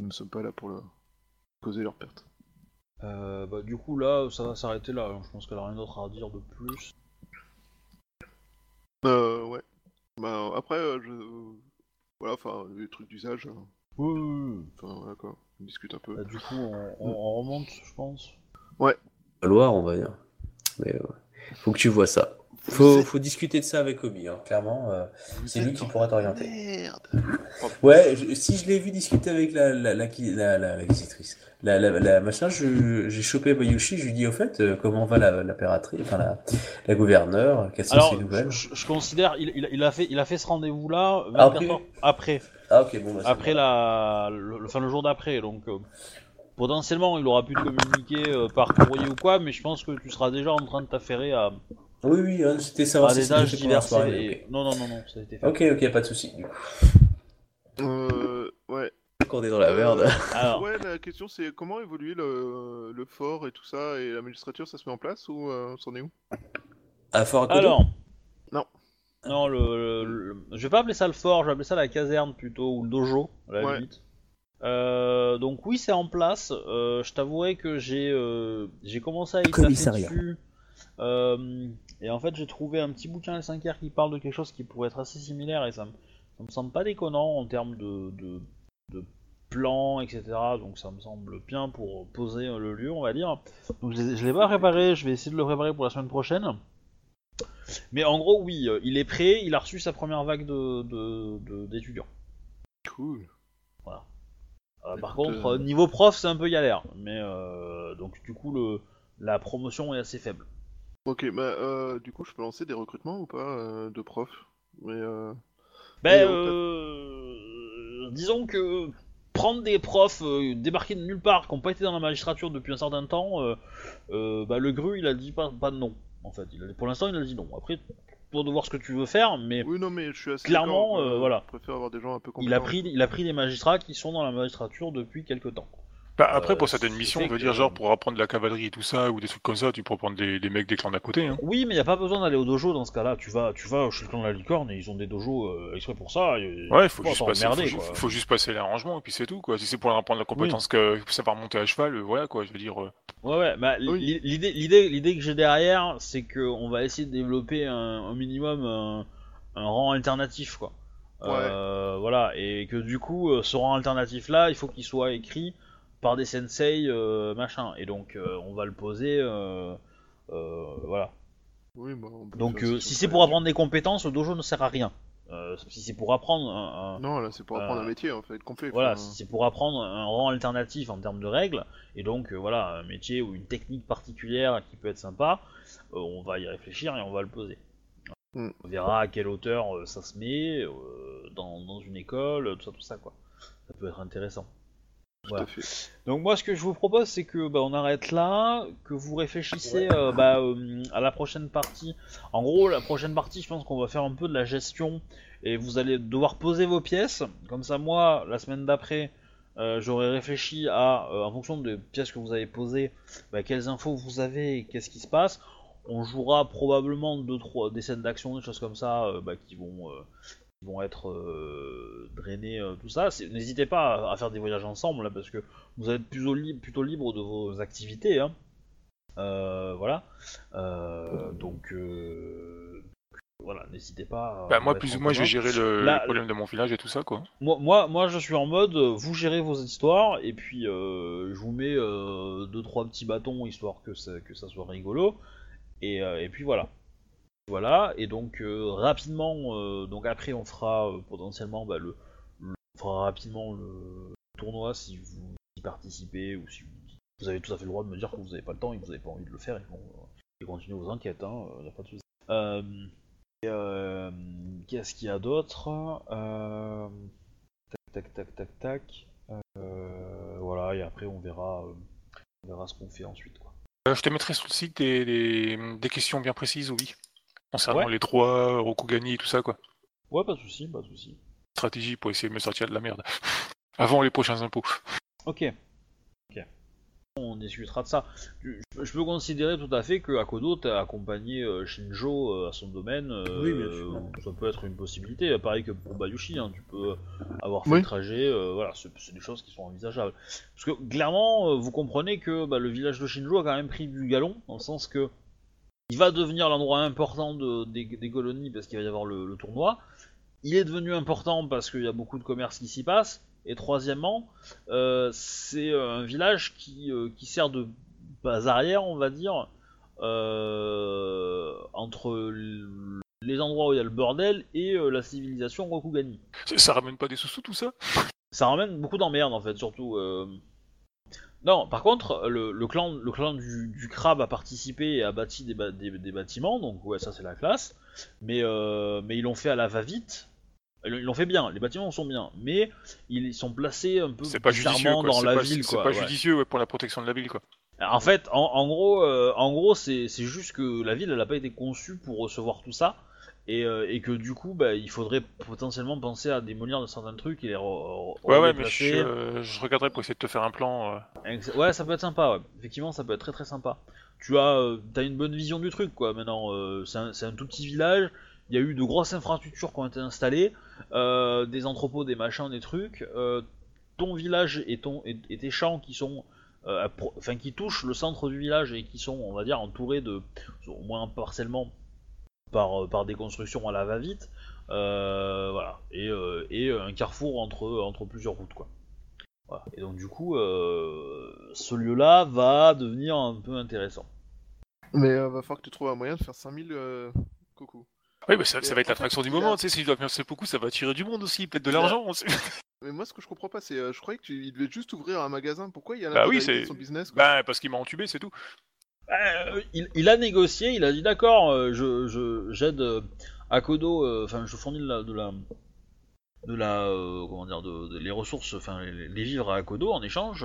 Nous ne sommes pas là pour le- causer leur perte. Euh, bah, du coup, là, ça va s'arrêter là. hein. Je pense qu'elle a rien d'autre à dire de plus. Euh, ouais. Bah, après, euh, je... Voilà, enfin, les trucs d'usage, hein. Oui, oui, oui. enfin, voilà quoi, on discute un peu. Bah, du coup, on, on- on remonte, je pense. Loire, on va dire. Mais euh, faut que tu vois ça. Faut, faut discuter de ça avec Obi, hein. clairement. euh, c'est lui qui pourra t'orienter. Merde Ouais, je- si je l'ai vu discuter avec la, la, la, la, la, la visitrice, la, la, la machin, j'ai chopé Bayushi, je lui dis au fait, euh, comment va la, l'impératrice, enfin la, la gouverneure, quelles sont ses nouvelles je, je- considère, il, il- il a fait, il a fait ce rendez-vous-là 24 Après Ah ok, bon, bah, c'est après la, le, enfin, le jour d'après. Donc, euh, potentiellement, il aura pu te communiquer euh, par courrier ou quoi, mais je pense que tu seras déjà en train de t'affairer à, Oui, oui, hein, c'était savoir à si c'était âges fait pour la divers. soirée, et... Non, non, non, non, ça a été fait. Ok, ok, pas de souci. Du coup, Euh, ouais. on est dans la merde. Alors, Ouais, la question c'est comment évoluer le, le fort et tout ça, et la magistrature ça se met en place ou euh, c'en est où? À Fort Akodo alors. Non. Non, le, le- le- je vais pas appeler ça le fort, je vais appeler ça la caserne plutôt, ou le dojo, à la Ouais. limite. Euh, donc oui, c'est en place. Euh, je t'avouerai que j'ai euh, j'ai commencé à y Commissariat. dessus. Et en fait, j'ai trouvé un petit bouquin S5R qui parle de quelque chose qui pourrait être assez similaire et ça me, ça me semble pas déconnant en termes de, de, de plan, etc. Donc ça me semble bien pour poser le lieu, on va dire. Donc je je l'ai pas préparé, je vais essayer de le préparer pour la semaine prochaine. Mais en gros, oui, euh, il est prêt, il a reçu sa première vague de- d'étudiants. Cool. Euh, par contre, euh, niveau prof, c'est un peu galère. Mais euh, donc, du coup, le, la promotion est assez faible. Ok, bah euh, du coup je peux lancer des recrutements ou pas euh, de profs? Mais euh... Ben, au- euh, disons que prendre des profs euh, débarqués de nulle part, qui n'ont pas été dans la magistrature depuis un certain temps, euh, euh, bah, le GRU, il a dit pas, pas de non. En fait, il a- pour l'instant, il a dit non. Après, toi de voir ce que tu veux faire, mais Oui, non, mais je suis assez. Clairement, d'accord, euh, voilà. Je préfère avoir des gens un peu compétents. il a pris, il a pris des magistrats qui sont dans la magistrature depuis quelque temps. Bah, après, Euh, pour certaines missions, on veut que- dire, genre, pour apprendre la cavalerie et tout ça, ou des trucs comme ça, tu peux prendre des, des mecs des clans d'à côté. Hein. Oui, mais il n'y a pas besoin d'aller au dojo dans ce cas-là. Tu vas, tu vas chez le clan de la licorne et ils ont des dojos euh, exprès pour ça. et- Ouais, il faut, juste passer, merder, faut, juste passer l'arrangement, et puis c'est tout, quoi. Si c'est pour apprendre la compétence que ça va remonter à cheval, euh, voilà, quoi, je veux dire. euh, Ouais, ouais, bah, Oui. l'i- l'idée, l'idée, l'idée que j'ai derrière, c'est qu'on va essayer de développer un, un minimum un, un rang alternatif, quoi. Euh, voilà, et que du coup, ce rang alternatif-là, il faut qu'il soit écrit par des sensei, euh, machin. Et donc, euh, on va le poser, euh, voilà. Oui, bah, Donc, si c'est pour apprendre des compétences, le dojo ne sert à rien. Euh, si c'est pour apprendre un, un- Non, là, c'est pour apprendre Euh, un métier, en fait, complet. voilà, enfin, si c'est pour apprendre un rang alternatif en termes de règles, et donc euh, voilà, un métier ou une technique particulière qui peut être sympa, on va y réfléchir et on va le poser. Mm. On verra à quelle hauteur ça se met, dans, dans une école, tout ça, tout ça quoi. Ça peut être intéressant. Voilà. Donc moi ce que je vous propose c'est que bah, on arrête là, que vous réfléchissez euh, bah, euh, à la prochaine partie. En gros la prochaine partie je pense qu'on va faire un peu de la gestion et vous allez devoir poser vos pièces. Comme ça moi la semaine d'après euh, j'aurai réfléchi à en fonction des pièces que vous avez posées, bah, quelles infos vous avez et qu'est-ce qui se passe. On jouera probablement deux trois des scènes d'action des choses comme ça bah, qui vont euh, vont être euh, drainées euh, tout ça. N'hésitez pas à, à faire des voyages ensemble là parce que vous êtes plutôt, li- plutôt libre de vos activités. Hein. Euh, voilà. Donc, voilà, n'hésitez pas. à Bah, moi, plus ou moins, je vais commun. gérer le, Là- les problèmes de mon village et tout ça, quoi. Moi, moi, moi, je suis en mode, vous gérez vos histoires et puis je vous mets deux trois petits bâtons histoire que ça, que ça soit rigolo. Et, et puis voilà. Voilà. Et donc euh, rapidement, euh, donc après on fera euh, potentiellement bah, le, fera rapidement le tournoi si vous y participez ou si vous, avez tout à fait le droit de me dire que vous n'avez pas le temps et que vous n'avez pas envie de le faire et et continuez vos enquêtes. Hein, Qu'est-ce qu'il y a d'autre Tac, tac, tac, tac, tac. Voilà, et après on verra, ce qu'on fait ensuite. Quoi. Je te mettrai sur le site des questions bien précises, oui. Concernant Ouais. les droits, Rokugani et tout ça, quoi. Ouais, pas de souci, pas de souci. Stratégie pour essayer de me sortir de la merde. Avant les prochains impôts. Ok. Ok. On discutera de ça. Je, peux considérer tout à fait que Akodo t'a accompagné euh, Shinjo euh, à son domaine. euh, Oui, bien sûr. Ça peut être une possibilité. Pareil que pour Bayushi, hein, tu peux avoir fait Oui. le trajet. euh, voilà, c'est des choses qui sont envisageables. Parce que clairement, euh, vous comprenez que bah, le village de Shinjo a quand même pris du galon, dans le sens que il va devenir l'endroit important de- des, des colonies parce qu'il va y avoir le, le tournoi. Il est devenu important parce qu'il y a beaucoup de commerce qui s'y passe. Et troisièmement, euh, c'est euh, un village qui, euh, qui sert de base arrière, on va dire, euh, entre les endroits où il y a le bordel et la civilisation Rokugani. Ça, ça ramène pas des sous-sous, tout ça? Ça ramène beaucoup d'emmerdes en fait, surtout. Non, par contre, le, le clan, le clan du, du crabe a participé et a bâti des, ba- des- des bâtiments, donc ouais, ça c'est la classe. Mais, euh, mais ils l'ont fait à la va-vite. Ils ils l'ont fait bien, les bâtiments sont bien, mais ils sont placés un peu pas judicieux, bizarrement quoi. dans la pas, ville, c'est pas ouais. judicieux ouais, pour la protection de la ville, quoi. En fait, en, en gros, euh, en gros, c'est c'est juste que la ville, elle n'a pas été conçue pour recevoir tout ça, et, euh, et que du coup, bah, il faudrait potentiellement penser à démolir de certains trucs et les re- Ouais, ouais, mais je, euh, je regarderai pour essayer de te faire un plan. euh. Ouais, ça peut être sympa, ouais. Effectivement, ça peut être très très sympa. Tu as, t'as une bonne vision du truc, quoi. Maintenant, c'est un, un tout petit village. Il y a eu de grosses infrastructures qui ont été installées, des entrepôts, des machins, des trucs. Ton village et ton et, et tes champs qui sont, enfin, qui touchent le centre du village et qui sont, on va dire, entourés de, au moins partiellement, par, euh, par des constructions à la va-vite. Euh, voilà. Et, euh, et un carrefour entre entre plusieurs routes, quoi. Voilà. Et donc du coup, euh, ce lieu-là va devenir un peu intéressant. Mais euh, va falloir que tu trouves un moyen de faire 5000 euh, coucou. Oui, mais ça, ça va être l'attraction du moment, tu sais, s'il doit faire beaucoup, ça va attirer du monde aussi, peut-être de l'argent. Mais moi, ce que je comprends pas, c'est. euh, je croyais qu'il devait juste ouvrir un magasin. Pourquoi il y a Bah oui, de son business quoi Bah, parce qu'il m'a entubé, c'est tout. Euh, il, a négocié, il a dit d'accord, euh, je je- j'aide euh, Akodo, enfin je fournis de la de la comment dire de, les ressources, enfin les, vivres à Akodo en échange.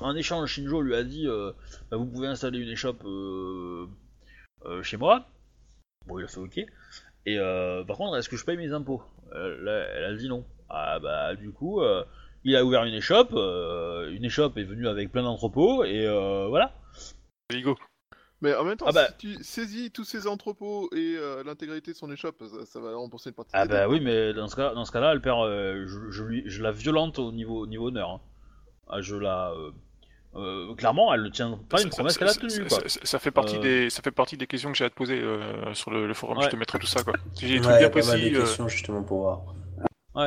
En échange, Shinjo lui a dit bah, vous pouvez installer une échoppe chez moi. Bon, il a fait ok. Et par contre, est-ce que je paye mes impôts? Elle a dit non. Ah bah du coup, il a ouvert une échoppe. euh, une échoppe est venue avec plein d'entrepôts et euh, voilà. Ligo. Mais en même temps, Ah bah. si tu saisis tous ces entrepôts et euh, l'intégralité de son échoppe, ça, ça va rembourser une partie Ah des bah oui, mais dans ce cas, dans ce cas-là, elle perd. euh, je, je lui, je la violente au niveau, au niveau honneur. hein. Ah, je la. euh, euh, clairement, elle ne tient pas une Ça- promesse qu'elle a tenue, ça- quoi. ça- ça fait partie Euh. des, ça fait partie des questions que j'ai à te poser euh, sur le, le forum. Je Ouais. te mettrai tout ça, quoi. Si j'ai des Ouais, trucs bien précis. euh, questions justement pour voir. Du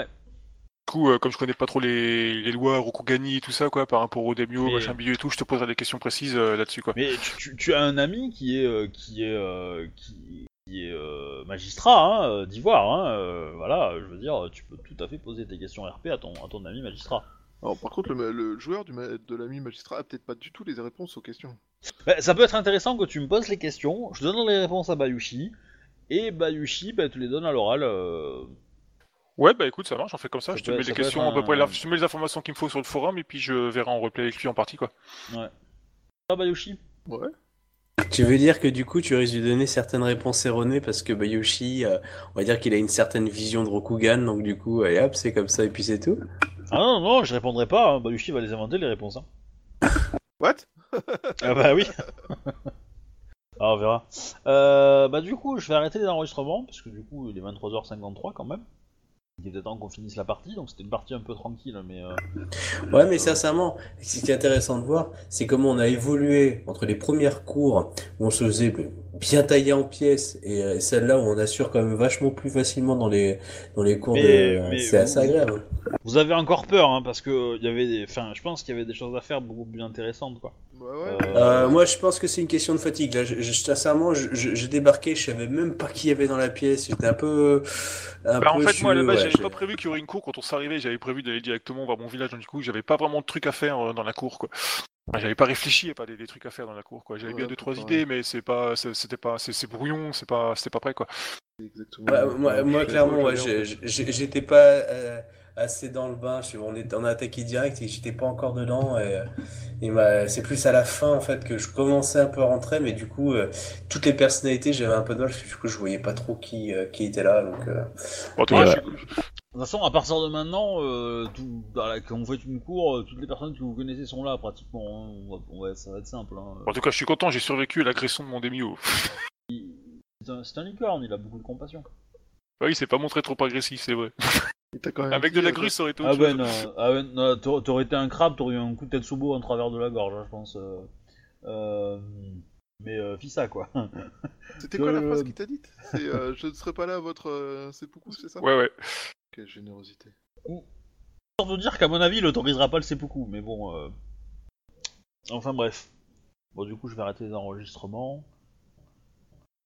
coup, euh, comme je connais pas trop les, les lois Rokugani et tout ça, quoi, par rapport au Demio, Mais- machin bidule et tout, je te poserai des questions précises euh, là-dessus, quoi. Mais tu, tu- tu as un ami qui est, euh, qui est, euh, qui, qui est euh, magistrat hein, d'Ivoire. Hein, euh, voilà, je veux dire, tu peux tout à fait poser tes questions RP à ton, à ton ami magistrat. Alors, par contre, le, le joueur du de l'ami magistrat a peut-être pas du tout les réponses aux questions. Bah, ça peut être intéressant que tu me poses les questions, je donne les réponses à Bayushi, et Bayushi bah, te les donne à l'oral. Ouais, bah écoute, ça marche, on fait comme ça. Ça je te peut- mets les questions à peu près, je te mets les informations qu'il me faut sur le forum et puis je verrai en replay avec lui en partie quoi. Ah, Bayushi Ouais. Tu veux dire que du coup, tu risques de donner certaines réponses erronées parce que Bayoshi, euh, on va dire qu'il a une certaine vision de Rokugan, donc du coup, allez hop, c'est comme ça et puis c'est tout? Ah non, non, je répondrai pas, hein, Bayushi va les inventer les réponses. Hein. What? Ah bah oui Ah, on verra. Euh, bah du coup, je vais arrêter les enregistrements, parce que du coup, il est 23h53 quand même. Il était temps qu'on finisse la partie, donc c'était une partie un peu tranquille, mais... euh, Ouais, mais sincèrement, ce qui est intéressant de voir, c'est comment on a évolué entre les premières cours où on se faisait bien tailler en pièces et euh, celles-là où on assure quand même vachement plus facilement dans les dans les cours Mais- de. C'est assez agréable. Vous avez encore peur, hein, parce que il y avait des... Enfin, je pense qu'il y avait des choses à faire beaucoup plus intéressantes, quoi. Ouais. Euh, moi, je pense que c'est une question de fatigue. Là, je, je- sincèrement, je, je, je débarquais, je savais même pas qui y avait dans la pièce. J'étais un peu. Un Bah, en fait, moi à la base, ouais, j'avais pas prévu qu'il y aurait une cour quand on s'est arrivé, j'avais prévu d'aller directement vers mon village, donc du coup, j'avais pas vraiment de trucs à faire euh, dans la cour quoi. J'avais pas réfléchi, a pas des, des trucs à faire dans la cour quoi. J'avais Ouais, bien deux trois pareil. idées, mais c'est pas, c'était pas, c'est brouillon, c'est pas, c'était pas prêt quoi. Exactement. Moi, clairement, ouais, j'ai- j'ai- j'étais pas euh, assez dans le bain. Je, on, est, on a attaqué direct et j'étais pas encore dedans. Et, euh, et bah, c'est plus à la fin en fait que je commençais un peu à rentrer, mais du coup, euh, toutes les personnalités, j'avais un peu de mal parce que du coup, je voyais pas trop qui, euh, qui était là. Donc, euh, Bon, en tout Et cas, ouais. je suis- De toute façon, à partir de maintenant, euh, tout, la- quand vous faites une cour, euh, toutes les personnes que vous connaissez sont là, pratiquement. hein. On va- on va- ça va être simple. Hein. en tout cas, je suis content, j'ai survécu à l'agression de mon Demio. C'est un, un licorne, il a beaucoup de compassion. oui, il s'est pas montré trop agressif, c'est vrai. Il t'a quand même Avec de la euh, grue, ça aurait été Ah chose. non, ah ouais, non, t'aurais t'aurais été un crabe, t'aurais eu un coup de Tetsubo en travers de la gorge, hein, je pense. euh. Euh, mais euh, Fissa, quoi. C'était quoi la Euh, phrase qu'il t'a dite? C'est euh, je ne serai pas là à votre euh, seppuku, c'est ça? Ouais, ouais. Quelle générosité. Sans vous dire qu'à mon avis, il autorisera pas le seppuku, mais bon. euh, Enfin bref. Bon, du coup, je vais arrêter les enregistrements.